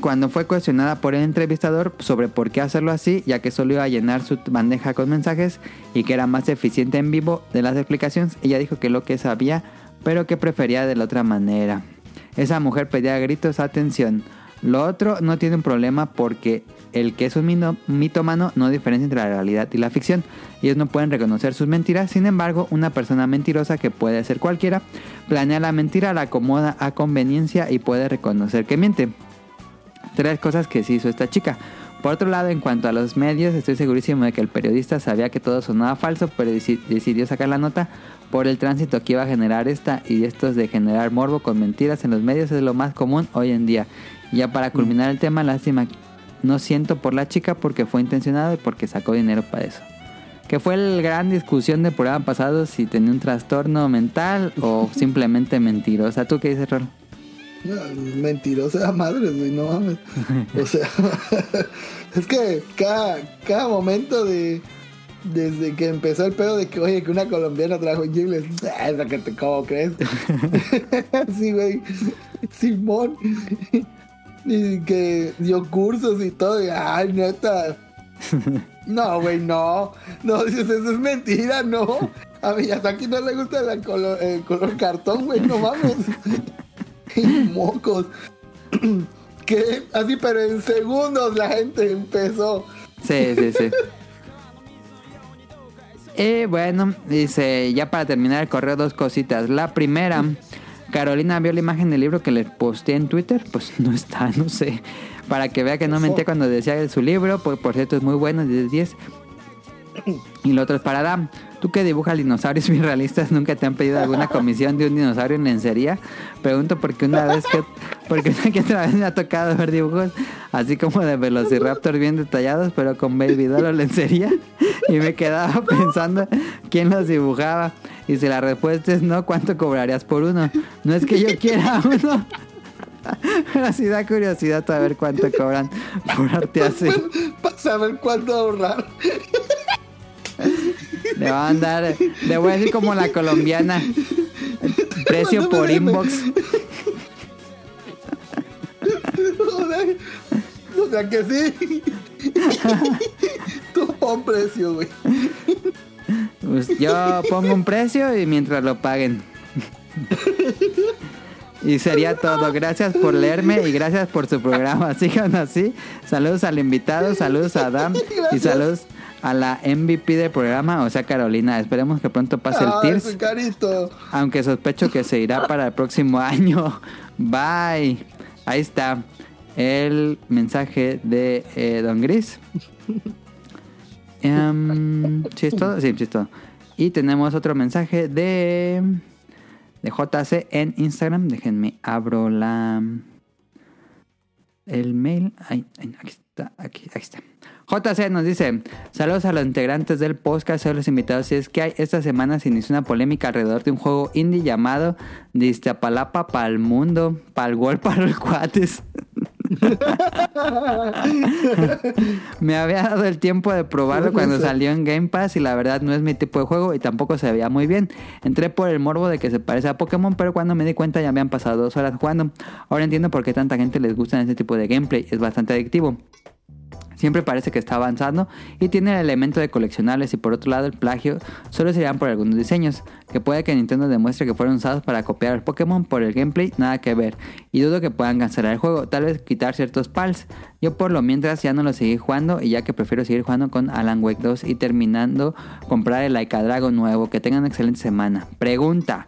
Cuando fue cuestionada por el entrevistador sobre por qué hacerlo así, ya que solo iba a llenar su bandeja con mensajes y que era más eficiente en vivo de las explicaciones, ella dijo que lo que sabía, pero que prefería de la otra manera. Esa mujer pedía a gritos atención. Lo otro no tiene un problema porque el que es un mino- mitómano no diferencia entre la realidad y la ficción. Ellos no pueden reconocer sus mentiras, sin embargo, una persona mentirosa que puede ser cualquiera, planea la mentira, la acomoda a conveniencia y puede reconocer que miente. Tres cosas que sí hizo esta chica. Por otro lado, en cuanto a los medios, estoy segurísimo de que el periodista sabía que todo sonaba falso, pero deci- decidió sacar la nota por el tránsito que iba a generar esta y estos de generar morbo con mentiras en los medios es lo más común hoy en día. Y ya para culminar el tema, lástima, no siento por la chica porque fue intencionado y porque sacó dinero para eso. Que fue la gran discusión del programa pasado si tenía un trastorno mental o (laughs) simplemente mentirosa. ¿Tú qué dices, Rol? No, mentirosa madre, güey, no mames. O sea, (laughs) es que cada, cada momento de. Desde que empezó el pedo de que, oye, que una colombiana trajo inglés, esa que te, ¿cómo crees? (laughs) sí, güey, Simón. Y que dio cursos y todo, y, ay, neta. No, güey, no. No, dices, eso es mentira, no. A mí hasta aquí no le gusta la color- el color cartón, güey, no mames. (laughs) Y mocos. (clears throat) que así, pero en segundos la gente empezó. Sí, sí, sí. Y (laughs) bueno, dice, ya para terminar el correo, dos cositas. La primera, Carolina vio la imagen del libro que le posté en Twitter. Pues (laughs) no está, no sé. Para que vea que no menté cuando decía de su libro. Pues por cierto, es muy bueno, 10 de 10. (coughs) Y lo otro es para Adam. Tú que dibujas dinosaurios bien realistas, ¿nunca te han pedido alguna comisión de un dinosaurio en lencería? Pregunto porque una vez que, porque una que otra vez me ha tocado ver dibujos así como de Velociraptor bien detallados, pero con Baby Doll o lencería. Y me quedaba (laughs) pensando quién los dibujaba. Y si la respuesta es no, ¿cuánto cobrarías por uno? No es que yo quiera (laughs) uno. Pero sí da curiosidad saber cuánto cobran por arte así. Para saber cuánto ahorrar. Le va a andar, le voy a decir como la colombiana. Precio por inbox. O sea, o sea que sí. (laughs) Tú pon precio, güey. Pues yo pongo un precio y mientras lo paguen. Y sería todo. Gracias por leerme y gracias por su programa. (laughs) Sigan así. Saludos al invitado, saludos a Adam y saludos a la MVP del programa, o sea, Carolina. Esperemos que pronto pase el TIRS. Aunque sospecho que se irá para el próximo (laughs) año. Bye. Ahí está el mensaje de eh, Don Gris. Em, ¿Sí es todo? Sí, es todo. Y tenemos otro mensaje de, de JC en Instagram. Déjenme abro la el mail. Ay, ay, aquí está, aquí, aquí está. JC nos dice, saludos a los integrantes del podcast, a los invitados. Si es que hay, esta semana se inició una polémica alrededor de un juego indie llamado de Iztapalapa para el mundo, para el gol, (laughs) para los cuates. (laughs) Me había dado el tiempo de probarlo cuando salió en Game Pass y la verdad no es mi tipo de juego y tampoco se veía muy bien. Entré por el morbo de que se parece a Pokémon, pero cuando me di cuenta ya habían pasado dos horas jugando. Ahora entiendo por qué tanta gente les gusta ese tipo de gameplay, es bastante adictivo. Siempre parece que está avanzando y tiene el elemento de coleccionables y por otro lado el plagio solo serían por algunos diseños, que puede que Nintendo demuestre que fueron usados para copiar al Pokémon por el gameplay, nada que ver, y dudo que puedan cancelar el juego, tal vez quitar ciertos pals. Yo por lo mientras ya no lo seguí jugando y ya que prefiero seguir jugando con Alan Wake 2 y terminando comprar el Laika Dragon nuevo, que tengan una excelente semana. Pregunta.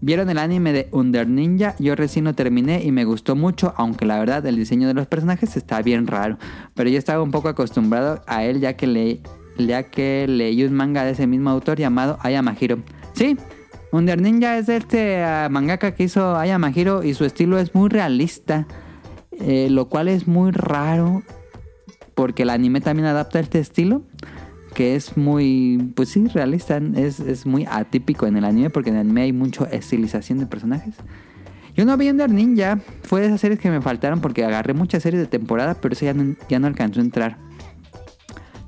¿Vieron el anime de Under Ninja? Yo recién lo terminé y me gustó mucho, aunque la verdad el diseño de los personajes está bien raro. Pero yo estaba un poco acostumbrado a él ya que, le, ya que leí un manga de ese mismo autor llamado Ayamahiro. Sí, Under Ninja es este ah, mangaka que hizo Ayamahiro y su estilo es muy realista, eh, lo cual es muy raro porque el anime también adapta este estilo que es muy, pues sí, realista, es, es muy atípico en el anime porque en el anime hay mucha estilización de personajes. Yo no vi Under Ninja, fue de esas series que me faltaron porque agarré muchas series de temporada, pero eso ya no, ya no alcanzó a entrar.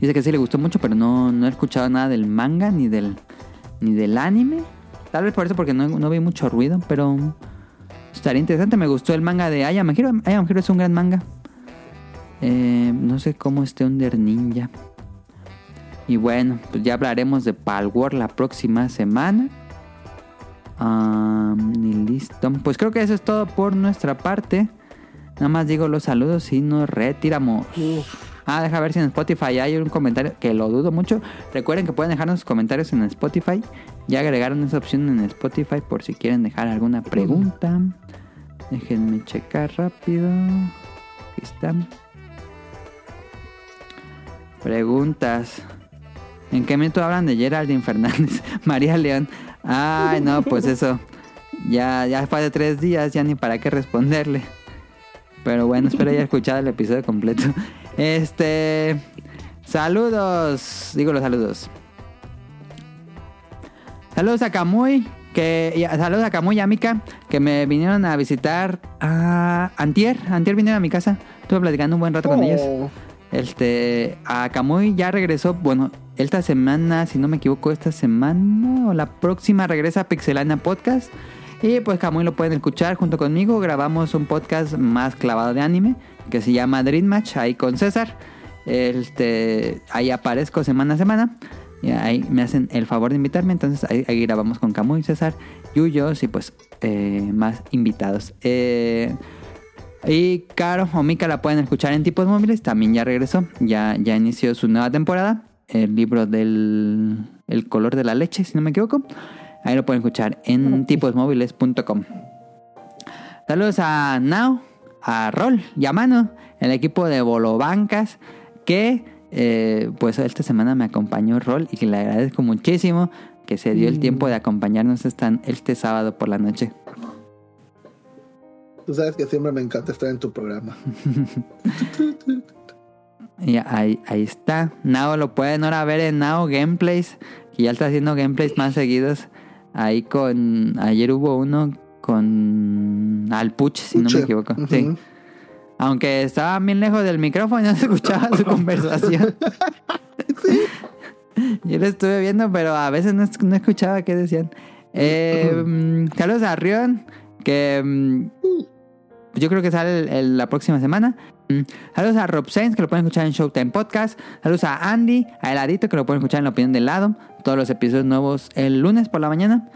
Dice que sí le gustó mucho, pero no, no he escuchado nada del manga ni del, ni del anime. Tal vez por eso porque no, no vi mucho ruido, pero estaría interesante. Me gustó el manga de Ayama Hiro. Ayama Hiro es un gran manga. Eh, no sé cómo esté Under Ninja. Y bueno, pues ya hablaremos de Palworld la próxima semana. Y listo. Pues creo que eso es todo por nuestra parte. Nada más digo los saludos y nos retiramos. Ah, deja ver si en Spotify hay un comentario que lo dudo mucho. Recuerden que pueden dejarnos sus comentarios en Spotify. Ya agregaron esa opción en Spotify por si quieren dejar alguna pregunta. Déjenme checar rápido. Aquí está. Preguntas. ¿En qué minuto hablan de Geraldine Fernández? (laughs) María León. Ay, no, pues eso. Ya, ya fue de tres días, ya ni para qué responderle. Pero bueno, espero haya escuchado el episodio completo. Este. Saludos. Digo los saludos. Saludos a Camuy. Que, y saludos a Camuy y a Mika. Que me vinieron a visitar a Antier. Antier vinieron a mi casa. Estuve platicando un buen rato con ellos. Oh, Este, a Camuy ya regresó, bueno, esta semana, si no me equivoco, esta semana o la próxima regresa a Pixelania Podcast. Y pues Camuy lo pueden escuchar junto conmigo. Grabamos un podcast más clavado de anime que se llama Dream Match ahí con César. Este, ahí aparezco semana a semana. Y ahí me hacen el favor de invitarme. Entonces ahí, grabamos con Camuy, César, Yuyos y pues eh, más invitados. Eh, y Caro o Mika la pueden escuchar en tipos móviles. También ya regresó. Ya, ya inició su nueva temporada. El libro del el color de la leche, si no me equivoco. Ahí lo pueden escuchar en tiposmóviles.com. Saludos a Now, a Rol y a Mano, el equipo de Bolobancas. Que eh, pues esta semana me acompañó Rol y que le agradezco muchísimo que se dio el tiempo de acompañarnos este sábado por la noche. tú sabes que siempre me encanta estar en tu programa. (laughs) Y ahí, ahí está. Nao lo pueden ahora ver en Nao Gameplays. Que ya está haciendo gameplays más seguidos. Ahí con. Ayer hubo uno con Alpuch, si no me equivoco. Sí. Aunque estaba bien lejos del micrófono y (laughs) no se escuchaba su (laughs) conversación. (laughs) Yo lo estuve viendo, pero a veces no, no escuchaba qué decían. Eh, mm, saludos a Rion, que mm, yo creo que sale el- el- la próxima semana. Mm, Saludos a Rob Sainz, que lo pueden escuchar en Showtime Podcast. Saludos a Andy, a Heladito, que lo pueden escuchar en La Opinión del Lado. Todos los episodios nuevos el lunes por la mañana.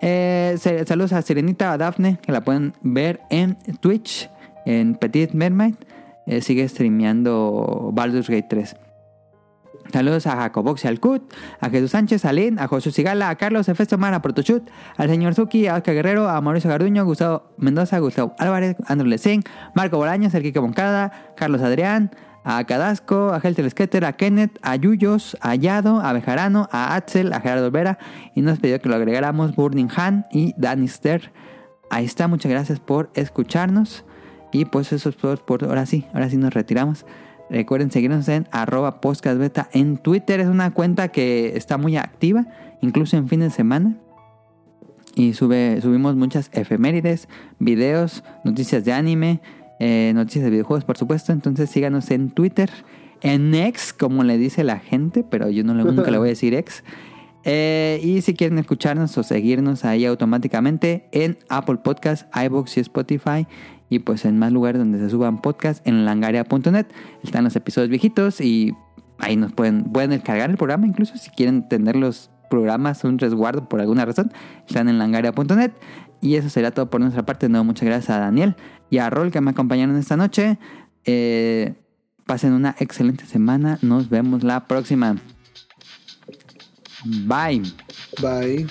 Eh, saludos a Sirenita, a Daphne, que la pueden ver en Twitch, en Petit Mermaid. Eh, sigue streameando Baldur's Gate 3. Saludos a Jacobox y al Cut, a Jesús Sánchez, a Lynn, a José Sigala, a Carlos Efesto Mar, a Protochut, al señor Zuki, a Oscar Guerrero, a Mauricio Garduño, Gustavo Mendoza, Gustavo Álvarez, Andrew Lecen, Marco Bolaños, el Kike Moncada, Carlos Adrián, a Cadasco, a Helter Sketer, a Kenneth, a Yuyos, a Yado, a Bejarano, a Axel, a Gerardo Vera y nos pidió que lo agregáramos Burning Han y Danister. Ahí está, muchas gracias por escucharnos. Y pues eso es todo por ahora sí, ahora sí nos retiramos. Recuerden seguirnos en arroba podcastbeta en Twitter. Es una cuenta que está muy activa, incluso en fin de semana. Y sube, subimos muchas efemérides, videos, noticias de anime, eh, noticias de videojuegos, por supuesto. Entonces síganos en Twitter, en X, como le dice la gente, pero yo no le- nunca le voy a decir X. Eh, y si quieren escucharnos o seguirnos ahí automáticamente en Apple Podcast, iBox y Spotify. Y pues en más lugares donde se suban podcasts en langaria.net. Están los episodios viejitos y ahí nos pueden, pueden descargar el programa. Incluso si quieren tener los programas, un resguardo por alguna razón, están en langaria.net. Y eso será todo por nuestra parte. De nuevo, muchas gracias a Daniel y a Rol que me acompañaron esta noche. Eh, pasen una excelente semana. Nos vemos la próxima. Bye. Bye.